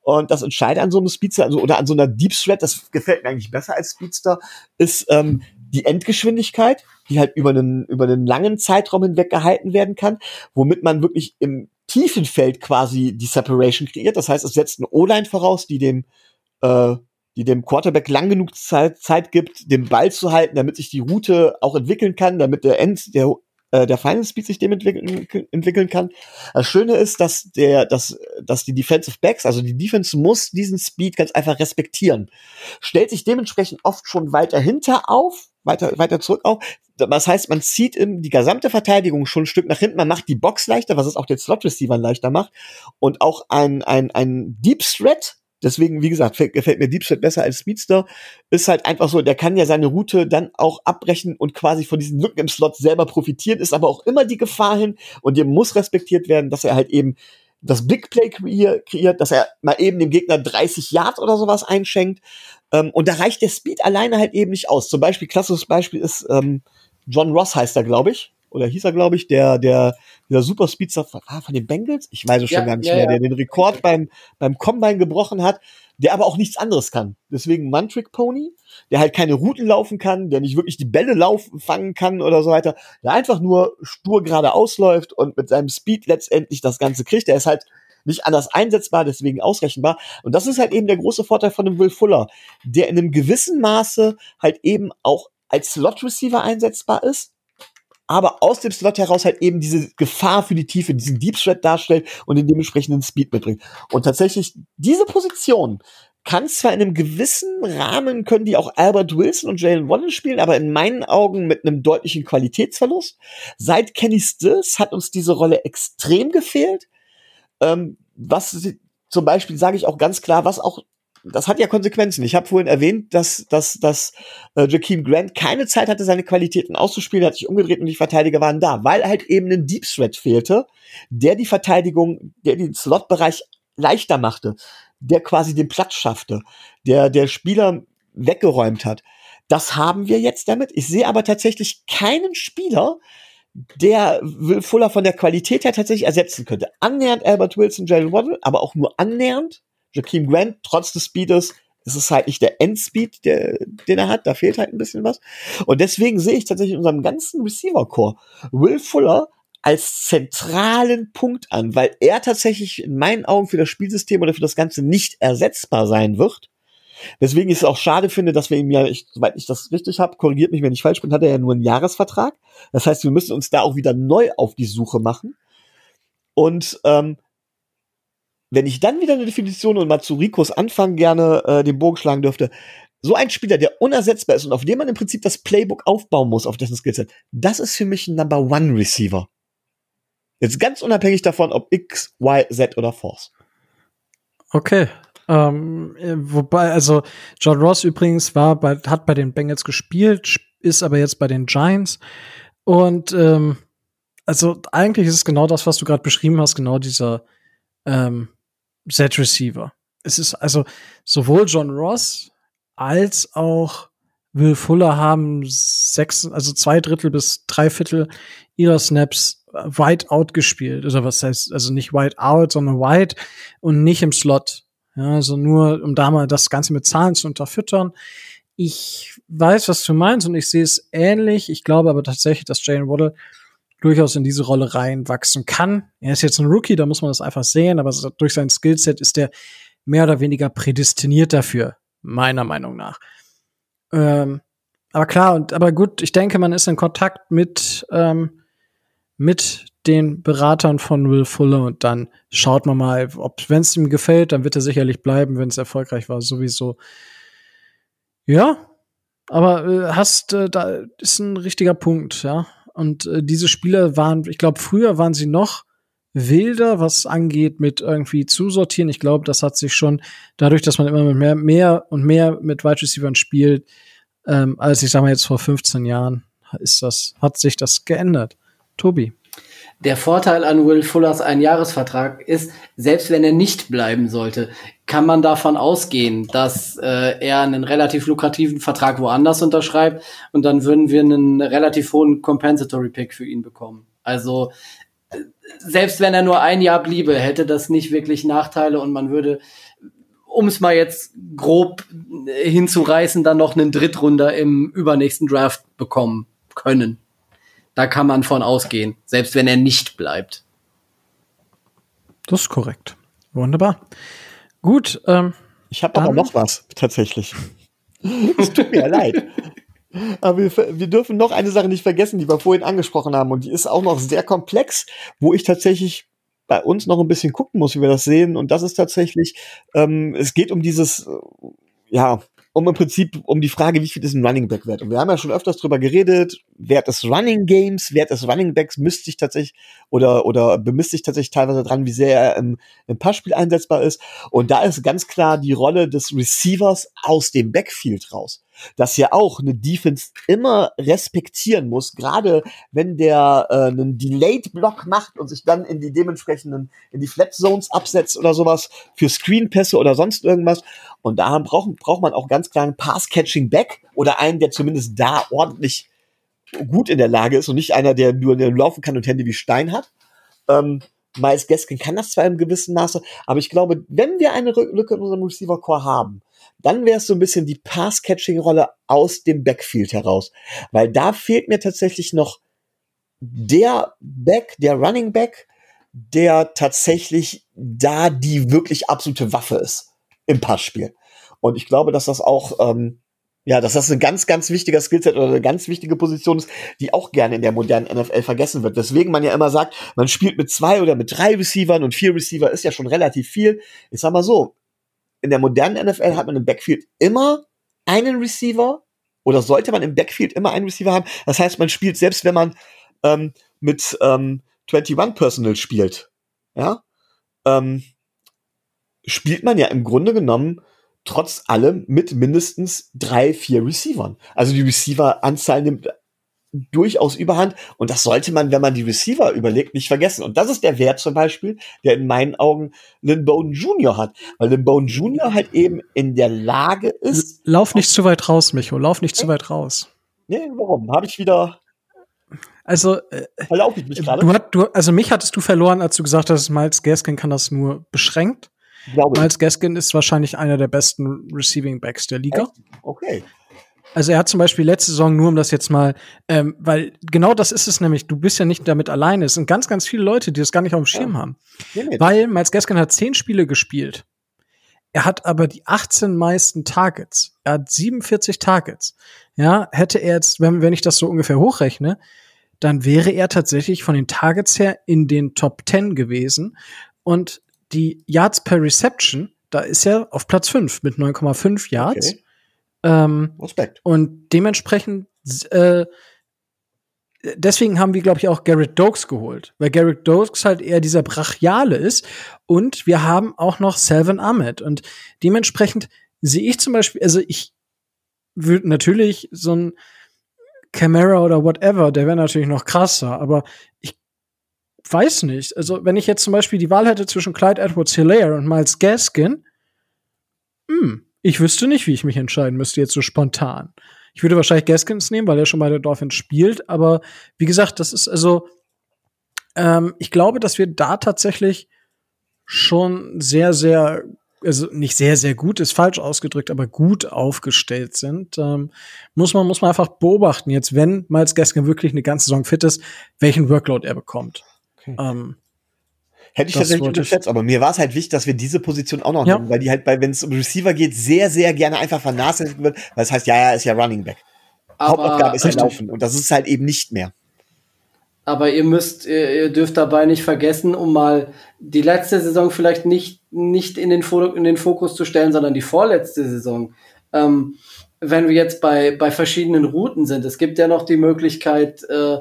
Und das Entscheidende an so einem Speedster, also oder an so einer Deep Threat, das gefällt mir eigentlich besser als Speedster, ist ähm, die Endgeschwindigkeit, die halt über einen, über einen langen Zeitraum hinweg gehalten werden kann, womit man wirklich im tiefen Feld quasi die Separation kreiert. Das heißt, es setzt eine O-Line voraus, die dem, äh, die dem Quarterback lang genug Zeit, Zeit gibt, den Ball zu halten, damit sich die Route auch entwickeln kann, damit der End, der äh, der Final Speed sich dem entwickeln, entwickeln kann. Das Schöne ist, dass der, dass, dass die Defensive Backs, also die Defense muss diesen Speed ganz einfach respektieren. Stellt sich dementsprechend oft schon weiter hinter auf, weiter, weiter zurück auch. Das heißt, man zieht im, die gesamte Verteidigung schon ein Stück nach hinten, man macht die Box leichter, was es auch den Slot-Receivern leichter macht. Und auch ein, ein, ein Deep Threat, deswegen, wie gesagt, gefällt mir Deep Threat besser als Speedster, ist halt einfach so, der kann ja seine Route dann auch abbrechen und quasi von diesen Lücken im Slot selber profitieren, ist aber auch immer die Gefahr hin und dem muss respektiert werden, dass er halt eben das Big Play kreiert, dass er mal eben dem Gegner 30 Yards oder sowas einschenkt. Ähm, und da reicht der Speed alleine halt eben nicht aus. Zum Beispiel, klassisches Beispiel ist ähm, John Ross heißt er, glaube ich. Oder hieß er, glaube ich, der, der, der Super Speedster von, ah, von den Bengals? Ich weiß es schon Ja, gar nicht ja, mehr, ja. der den Rekord beim, beim Combine gebrochen hat, der aber auch nichts anderes kann. Deswegen One-Trick Pony, der halt keine Routen laufen kann, der nicht wirklich die Bälle laufen, fangen kann oder so weiter, der einfach nur stur geradeaus läuft und mit seinem Speed letztendlich das Ganze kriegt. Der ist halt nicht anders einsetzbar, deswegen ausrechenbar. Und das ist halt eben der große Vorteil von dem Will Fuller, der in einem gewissen Maße halt eben auch als Slot-Receiver einsetzbar ist, aber aus dem Slot heraus halt eben diese Gefahr für die Tiefe, diesen Deep Threat darstellt und den dementsprechenden Speed mitbringt. Und tatsächlich diese Position kann zwar in einem gewissen Rahmen, können die auch Albert Wilson und Jalen Waddle spielen, aber in meinen Augen mit einem deutlichen Qualitätsverlust. Seit Kenny Stills hat uns diese Rolle extrem gefehlt. Ähm, was zum Beispiel sage ich auch ganz klar, was auch das hat ja Konsequenzen. Ich habe vorhin erwähnt, dass, dass, dass äh, Jakeem Grant keine Zeit hatte, seine Qualitäten auszuspielen, hat sich umgedreht und die Verteidiger waren da, weil halt eben ein Deep Threat fehlte, der die Verteidigung, der den Slot-Bereich leichter machte, der quasi den Platz schaffte, der der Spieler weggeräumt hat. Das haben wir jetzt damit. Ich sehe aber tatsächlich keinen Spieler, der Will Fuller von der Qualität her tatsächlich ersetzen könnte. Annähernd Albert Wilson, Jalen Waddle, aber auch nur annähernd. Jakeem Grant, trotz des Speedes, ist es halt nicht der Endspeed, der, den er hat. Da fehlt halt ein bisschen was. Und deswegen sehe ich tatsächlich in unserem ganzen Receiver-Core Will Fuller als zentralen Punkt an, weil er tatsächlich in meinen Augen für das Spielsystem oder für das Ganze nicht ersetzbar sein wird. Weswegen ich es auch schade finde, dass wir ihm ja, ich, soweit ich das richtig habe, korrigiert mich, wenn ich falsch bin, hat er ja nur einen Jahresvertrag. Das heißt, wir müssen uns da auch wieder neu auf die Suche machen. Und ähm, wenn ich dann wieder eine Definition und mal zu Ricos Anfang gerne äh, den Bogen schlagen dürfte, so ein Spieler, der unersetzbar ist und auf dem man im Prinzip das Playbook aufbauen muss, auf dessen Skillset, das ist für mich ein Number One Receiver. Jetzt ganz unabhängig davon, ob X, Y, Z oder Force. Okay. Ähm, äh, wobei, also John Ross übrigens war bei, hat bei den Bengals gespielt, sp- ist aber jetzt bei den Giants. Und ähm, also eigentlich ist es genau das, was du gerade beschrieben hast, genau dieser ähm, Z-Receiver. Es ist also sowohl John Ross als auch Will Fuller haben sechs, also zwei Drittel bis drei Viertel ihrer Snaps wide out gespielt. Also was heißt, also nicht wide out, sondern wide und nicht im Slot. Ja, also nur, um da mal das Ganze mit Zahlen zu unterfüttern. Ich weiß, was du meinst und ich sehe es ähnlich. Ich glaube aber tatsächlich, dass Jane Waddle durchaus in diese Rolle reinwachsen kann. Er ist jetzt ein Rookie, da muss man das einfach sehen, aber durch sein Skillset ist er mehr oder weniger prädestiniert dafür, meiner Meinung nach. Ähm, aber klar, und aber gut, ich denke, man ist in Kontakt mit, ähm, mit den Beratern von Will Fuller und dann schaut man mal, ob wenn es ihm gefällt, dann wird er sicherlich bleiben, wenn es erfolgreich war, sowieso. Ja, aber äh, hast, äh, da ist ein richtiger Punkt, ja. Und äh, diese Spieler waren, ich glaube, früher waren sie noch wilder, was angeht, mit irgendwie zusortieren. Ich glaube, das hat sich schon dadurch, dass man immer mehr, mehr und mehr mit Wide Receivers spielt, ähm, als ich sag mal jetzt vor 15 Jahren, ist das, hat sich das geändert. Tobi. Der Vorteil an Will Fullers Einjahresvertrag ist, selbst wenn er nicht bleiben sollte, kann man davon ausgehen, dass äh, er einen relativ lukrativen Vertrag woanders unterschreibt und dann würden wir einen relativ hohen Compensatory Pick für ihn bekommen. Also äh, selbst wenn er nur ein Jahr bliebe, hätte das nicht wirklich Nachteile und man würde, um es mal jetzt grob äh, hinzureißen, dann noch einen Drittrunder im übernächsten Draft bekommen können. Da kann man von ausgehen, selbst wenn er nicht bleibt. Das ist korrekt. Wunderbar. Gut, ähm, Ich habe aber noch was, tatsächlich. Es tut mir leid. Aber wir, wir dürfen noch eine Sache nicht vergessen, die wir vorhin angesprochen haben. Und die ist auch noch sehr komplex, wo ich tatsächlich bei uns noch ein bisschen gucken muss, wie wir das sehen. Und das ist tatsächlich, ähm, es geht um dieses, äh, ja, um im Prinzip um die Frage, wie viel ist ein Running Back wert? Und wir haben ja schon öfters drüber geredet, Wert des Running Games, Wert des Running Backs misst sich tatsächlich oder, oder bemisst sich tatsächlich teilweise dran, wie sehr er im, im Passspiel einsetzbar ist. Und da ist ganz klar die Rolle des Receivers aus dem Backfield raus das ja auch eine Defense immer respektieren muss, gerade wenn der äh, einen Delayed Block macht und sich dann in die dementsprechenden in die Flat Zones absetzt oder sowas für Screen Pässe oder sonst irgendwas und da braucht braucht man auch ganz klar einen Pass Catching Back oder einen, der zumindest da ordentlich gut in der Lage ist und nicht einer, der nur laufen kann und Hände wie Stein hat. Ähm, Miles Gaskin kann das zwar im gewissen Maße, aber ich glaube, wenn wir eine Lücke in unserem Receiver Core haben, dann wäre es so ein bisschen die Pass-Catching-Rolle aus dem Backfield heraus. Weil da fehlt mir tatsächlich noch der Back, der Running Back, der tatsächlich da die wirklich absolute Waffe ist im Passspiel. Und ich glaube, dass das auch, ähm, ja, dass das ein ganz, ganz wichtiger Skillset oder eine ganz wichtige Position ist, die auch gerne in der modernen NFL vergessen wird. Deswegen man ja immer sagt, man spielt mit zwei oder mit drei Receivern und vier Receiver ist ja schon relativ viel. Ich sag mal so, in der modernen NFL hat man im Backfield immer einen Receiver oder sollte man im Backfield immer einen Receiver haben. Das heißt, man spielt selbst, wenn man ähm, mit ähm, 21 Personal spielt, ja, ähm, spielt man ja im Grunde genommen trotz allem mit mindestens drei, vier Receivern. Also die Receiver-Anzahl nimmt durchaus überhand. Und das sollte man, wenn man die Receiver überlegt, nicht vergessen. Und das ist der Wert zum Beispiel, der in meinen Augen Lynn Bowden Jr. hat. Weil Lynn Bowden Jr. halt eben in der Lage ist. Lauf nicht zu weit raus, Micho. Lauf nicht zu weit raus. Nee, warum? Habe ich wieder. Also, äh, Verlaufe ich mich gerade? Du, hat, du, also mich hattest du verloren, als du gesagt hast, Miles Gaskin kann das nur beschränkt. Glaube Miles Gaskin ist wahrscheinlich einer der besten Receiving Backs der Liga. Echt? Okay. Also er hat zum Beispiel letzte Saison nur um das jetzt mal, ähm, weil genau das ist es nämlich. Du bist ja nicht damit alleine. Es sind ganz, ganz viele Leute, die das gar nicht auf dem Schirm ja. haben. Ja, weil Miles Gaskin hat zehn Spiele gespielt. Er hat aber die 18 meisten Targets. Er hat 47 Targets. Ja, hätte er jetzt, wenn, wenn ich das so ungefähr hochrechne, dann wäre er tatsächlich von den Targets her in den Top 10 gewesen. Und die Yards per Reception, da ist er auf Platz 5 mit 9,5 Yards. Okay. Ähm, Respekt. Und dementsprechend, äh, deswegen haben wir, glaube ich, auch Garrett Dokes geholt, weil Garrett Dokes halt eher dieser Brachiale ist. Und wir haben auch noch Selvin Ahmed. Und dementsprechend sehe ich zum Beispiel, also ich würde natürlich so ein Camera oder whatever, der wäre natürlich noch krasser, aber ich weiß nicht. Also, wenn ich jetzt zum Beispiel die Wahl hätte zwischen Clyde Edwards Hilaire und Miles Gaskin, hm, ich wüsste nicht, wie ich mich entscheiden müsste, jetzt so spontan. Ich würde wahrscheinlich Gaskins nehmen, weil er schon bei der Dolphins spielt. Aber wie gesagt, das ist also, ähm, ich glaube, dass wir da tatsächlich schon sehr, sehr, also nicht sehr, sehr gut, ist falsch ausgedrückt, aber gut aufgestellt sind. Ähm, muss man, muss man einfach beobachten, jetzt, wenn Miles Gaskin wirklich eine ganze Saison fit ist, welchen Workload er bekommt. Okay. Ähm, Hätte ich das tatsächlich unterschätzt, aber mir war es halt wichtig, dass wir diese Position auch noch ja. nehmen, weil die halt bei, wenn es um Receiver geht, sehr, sehr gerne einfach vernachlässigt wird, weil es heißt, ja, ja, ist ja Running Back. Aber Hauptaufgabe ist ja Laufen und das ist halt eben nicht mehr. Aber ihr müsst, ihr dürft dabei nicht vergessen, um mal die letzte Saison vielleicht nicht, nicht in, den in den Fokus zu stellen, sondern die vorletzte Saison. Ähm, wenn wir jetzt bei, bei verschiedenen Routen sind, es gibt ja noch die Möglichkeit, äh,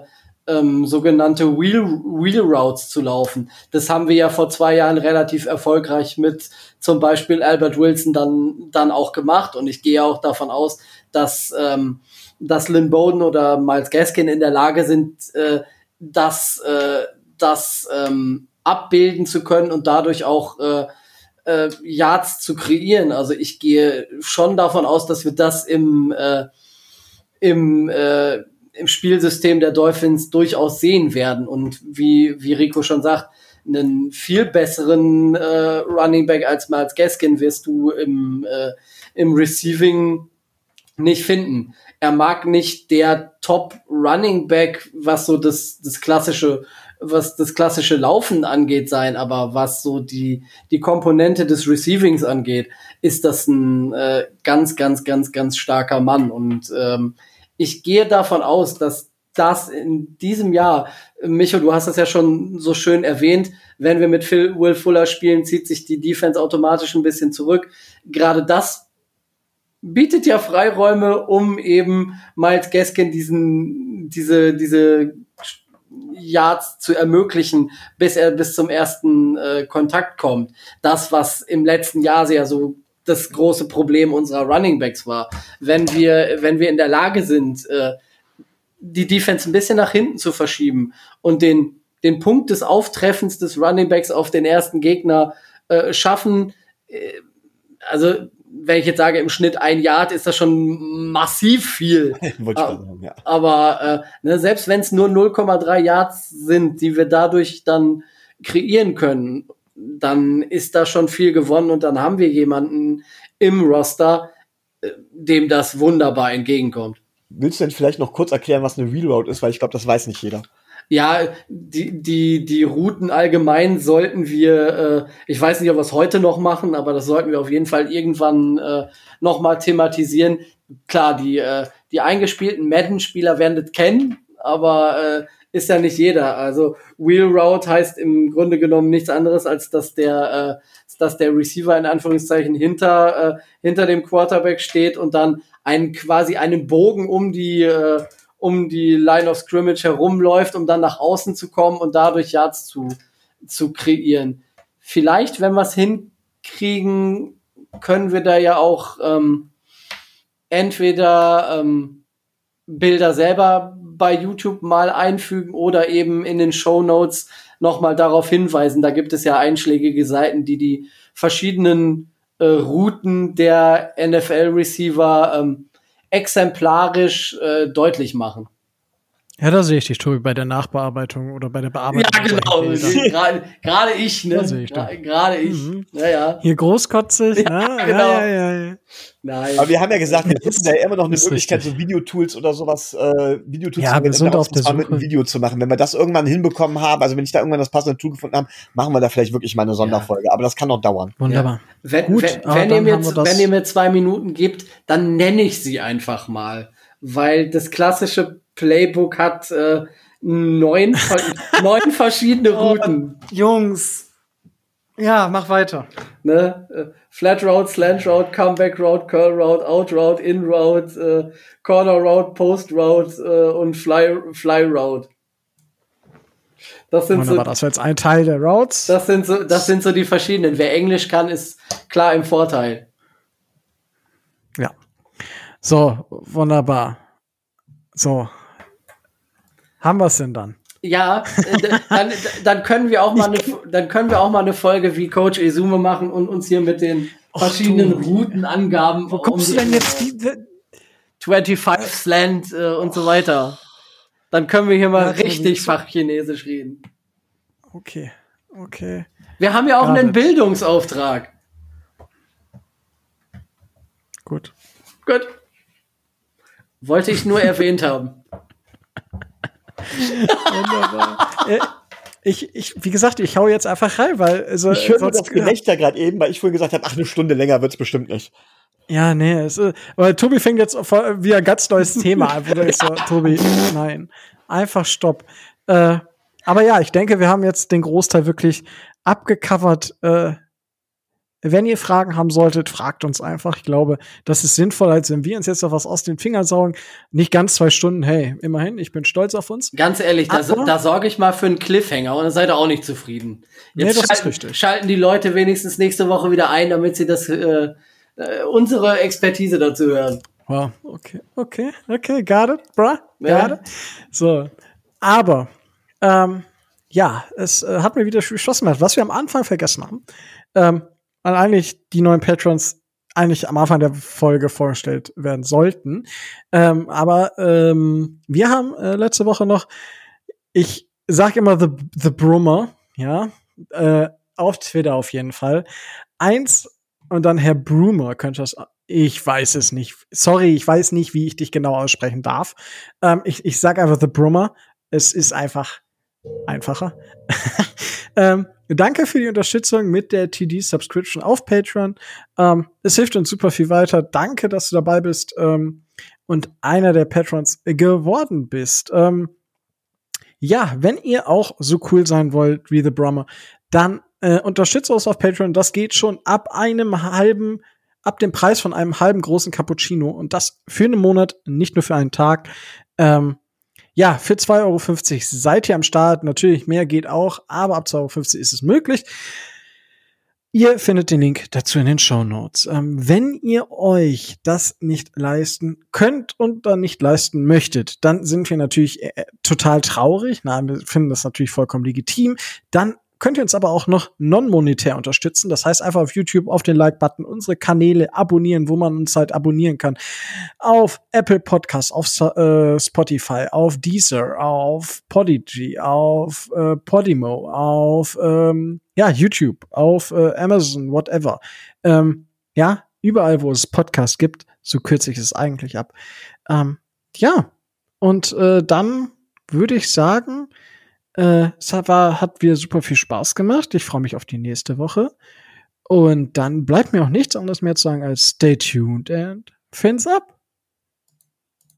ähm, sogenannte Wheel, Wheel Routes zu laufen. Das haben wir ja vor zwei Jahren relativ erfolgreich mit zum Beispiel Albert Wilson dann, dann auch gemacht. Und ich gehe auch davon aus, dass, ähm, dass Lynn Bowden oder Miles Gaskin in der Lage sind, äh, das, äh, das ähm, abbilden zu können und dadurch auch äh, äh, Yards zu kreieren. Also ich gehe schon davon aus, dass wir das im, äh, im äh, im Spielsystem der Dolphins durchaus sehen werden. Und wie, wie Rico schon sagt, einen viel besseren äh, Running Back als Miles Gaskin wirst du im, äh, im Receiving nicht finden. Er mag nicht der Top Running Back, was so das, das klassische, was das klassische Laufen angeht sein, aber was so die, die Komponente des Receivings angeht, ist das ein äh, ganz, ganz, ganz, ganz starker Mann. Und ähm, ich gehe davon aus, dass das in diesem Jahr, Micho, du hast das ja schon so schön erwähnt, wenn wir mit Phil Will Fuller spielen, zieht sich die Defense automatisch ein bisschen zurück. Gerade das bietet ja Freiräume, um eben Miles Gaskin diesen, diese, diese Yards zu ermöglichen, bis er bis zum ersten äh, Kontakt kommt. Das, was im letzten Jahr sehr so das große Problem unserer Running Backs war. Wenn wir, wenn wir in der Lage sind, äh, die Defense ein bisschen nach hinten zu verschieben und den, den Punkt des Auftreffens des Running Backs auf den ersten Gegner äh, schaffen, äh, also wenn ich jetzt sage, im Schnitt ein Yard ist das schon massiv viel. Wollte ich gerade sagen, ja. Aber äh, ne, selbst wenn es nur 0,3 Yards sind, die wir dadurch dann kreieren können, dann ist da schon viel gewonnen und dann haben wir jemanden im Roster, äh, dem das wunderbar entgegenkommt. Willst du denn vielleicht noch kurz erklären, was eine Real Route ist? Weil ich glaube, das weiß nicht jeder. Ja, die, die, die Routen allgemein sollten wir, äh, ich weiß nicht, ob wir es heute noch machen, aber das sollten wir auf jeden Fall irgendwann äh, noch mal thematisieren. Klar, die, äh, die eingespielten Madden-Spieler werden das kennen, aber äh, ist ja nicht jeder. Also Wheel Route heißt im Grunde genommen nichts anderes, als dass der, äh, dass der Receiver in Anführungszeichen hinter, äh, hinter dem Quarterback steht und dann einen quasi einen Bogen um die äh, um die Line of Scrimmage herumläuft, um dann nach außen zu kommen und dadurch Yards zu, zu kreieren. Vielleicht, wenn wir es hinkriegen, können wir da ja auch ähm, entweder ähm, Bilder selber bei YouTube mal einfügen oder eben in den Show Notes nochmal darauf hinweisen. Da gibt es ja einschlägige Seiten, die die verschiedenen äh, Routen der NFL-Receiver ähm, exemplarisch äh, deutlich machen. Ja, da sehe ich dich, Tobi, bei der Nachbearbeitung oder bei der Bearbeitung. Ja, genau. Gerade gerade ich, ne? Da sehe ich Gra- doch. Gerade ich. Mhm. Naja. Hier großkotzig, Ja, ne? genau. Ja, ja, ja, ja. Nein. Aber wir haben ja gesagt, wir nutzen da ja immer noch eine Möglichkeit, richtig. so Videotools oder sowas, äh, Videotools Ja, zu wir sind auf der zwar mit Suche. einem Video zu machen. Wenn wir das irgendwann hinbekommen haben, also wenn ich da irgendwann das passende Tool gefunden habe, machen wir da vielleicht wirklich mal eine Sonderfolge. Aber das kann noch dauern. Wunderbar. Wenn, Gut, wenn, wenn, ihr mir, wenn ihr mir zwei Minuten gibt, dann nenne ich sie einfach mal. Weil das klassische Playbook hat äh, neun, neun verschiedene Routen. Jungs. Ja, mach weiter. Ne? Äh, Flat Route, Slant Route, Comeback Route, Curl Route, Out Route, In Route, äh, Corner Route, Post Route äh, und Fly, Fly Route. Das sind, so, Wunderbar, das war jetzt ein Teil der Routes. das, sind so, das sind so die verschiedenen. Wer Englisch kann, ist klar im Vorteil. Ja. So, wunderbar. So. Haben wir es denn dann? Ja, äh, dann, dann können wir auch mal eine, dann können wir auch mal eine Folge wie Coach Esume machen und uns hier mit den verschiedenen du. Routenangaben Wo kommst um du denn jetzt? Die, die, 25 Slant äh, und so weiter. Dann können wir hier mal Ja, richtig Fachchinesisch reden. okay, okay. Wir haben ja auch Got einen. Bildungsauftrag. Gut. Gut. Wollte ich nur erwähnt haben. Wunderbar. äh, ich, ich, wie gesagt, ich hau jetzt einfach rein, weil also, Ich höre das Gelächter gerade eben, weil ich vorhin gesagt habe, ach, eine Stunde länger wird's bestimmt nicht. Ja, nee, es, ist- aber Tobi fängt jetzt voll- wieder ein ganz neues Thema an, wo du so, Tobi, nein, einfach stopp. Äh, aber ja, ich denke, wir haben jetzt den Großteil wirklich abgecovert. Äh, wenn ihr Fragen haben solltet, fragt uns einfach. Ich glaube, das ist sinnvoller, als wenn wir uns jetzt noch was aus den Fingern saugen. Nicht ganz zwei Stunden, hey, immerhin, ich bin stolz auf uns. Ganz ehrlich, da, da sorge ich mal für einen Cliffhanger und dann seid ihr auch nicht zufrieden. Nee, Jetzt das ist schalten, richtig. schalten die Leute wenigstens nächste Woche wieder ein, damit sie das äh, äh, unsere Expertise dazu hören. Wow, okay, okay, okay, got it, bruh, got Ja. it. So, aber, ähm, ja, es äh, hat mir wieder geschossen, was wir am Anfang vergessen haben, ähm, weil eigentlich die neuen Patrons eigentlich am Anfang der Folge vorgestellt werden sollten. Ähm, aber ähm, wir haben äh, letzte Woche noch, ich sag immer The, the Brummer, ja, äh, auf Twitter auf jeden Fall. Eins und dann Herr Brumer könnte das. Ich weiß es nicht. Sorry, ich weiß nicht, wie ich dich genau aussprechen darf. Ähm, ich, ich sag einfach The Brummer. Es ist einfach einfacher. ähm, danke für die Unterstützung mit der TD-Subscription auf Patreon. Ähm, es hilft uns super viel weiter. Danke, dass du dabei bist ähm, und einer der Patrons geworden bist. Ähm, ja, wenn ihr auch so cool sein wollt wie The Brummer, dann äh, unterstützt uns auf Patreon. Das geht schon ab einem halben ab dem Preis von einem halben großen Cappuccino und das für einen Monat, nicht nur für einen Tag. Ähm, ja, für 2,50 Euro seid ihr am Start. Natürlich, mehr geht auch, aber ab 2,50 Euro ist es möglich. Ihr findet den Link dazu in den Show Notes. Ähm, wenn ihr euch das nicht leisten könnt und dann nicht leisten möchtet, dann sind wir natürlich äh, total traurig. Na, wir finden das natürlich vollkommen legitim. Dann könnt ihr uns aber auch noch non-monetär unterstützen. Das heißt einfach auf YouTube auf den Like-Button unsere Kanäle abonnieren, wo man uns halt abonnieren kann. Auf Apple Podcasts, auf äh, Spotify, auf Deezer, auf Podigy, auf äh, Podimo, auf ähm, ja, YouTube, auf äh, Amazon, whatever. Ähm, ja, überall, wo es Podcasts gibt, so kürze ich es eigentlich ab. Ähm, ja, und äh, dann würde ich sagen, äh, es war, hat wieder super viel Spaß gemacht. Ich freue mich auf die nächste Woche. Und dann bleibt mir auch nichts anderes mehr zu sagen als stay tuned and fins up.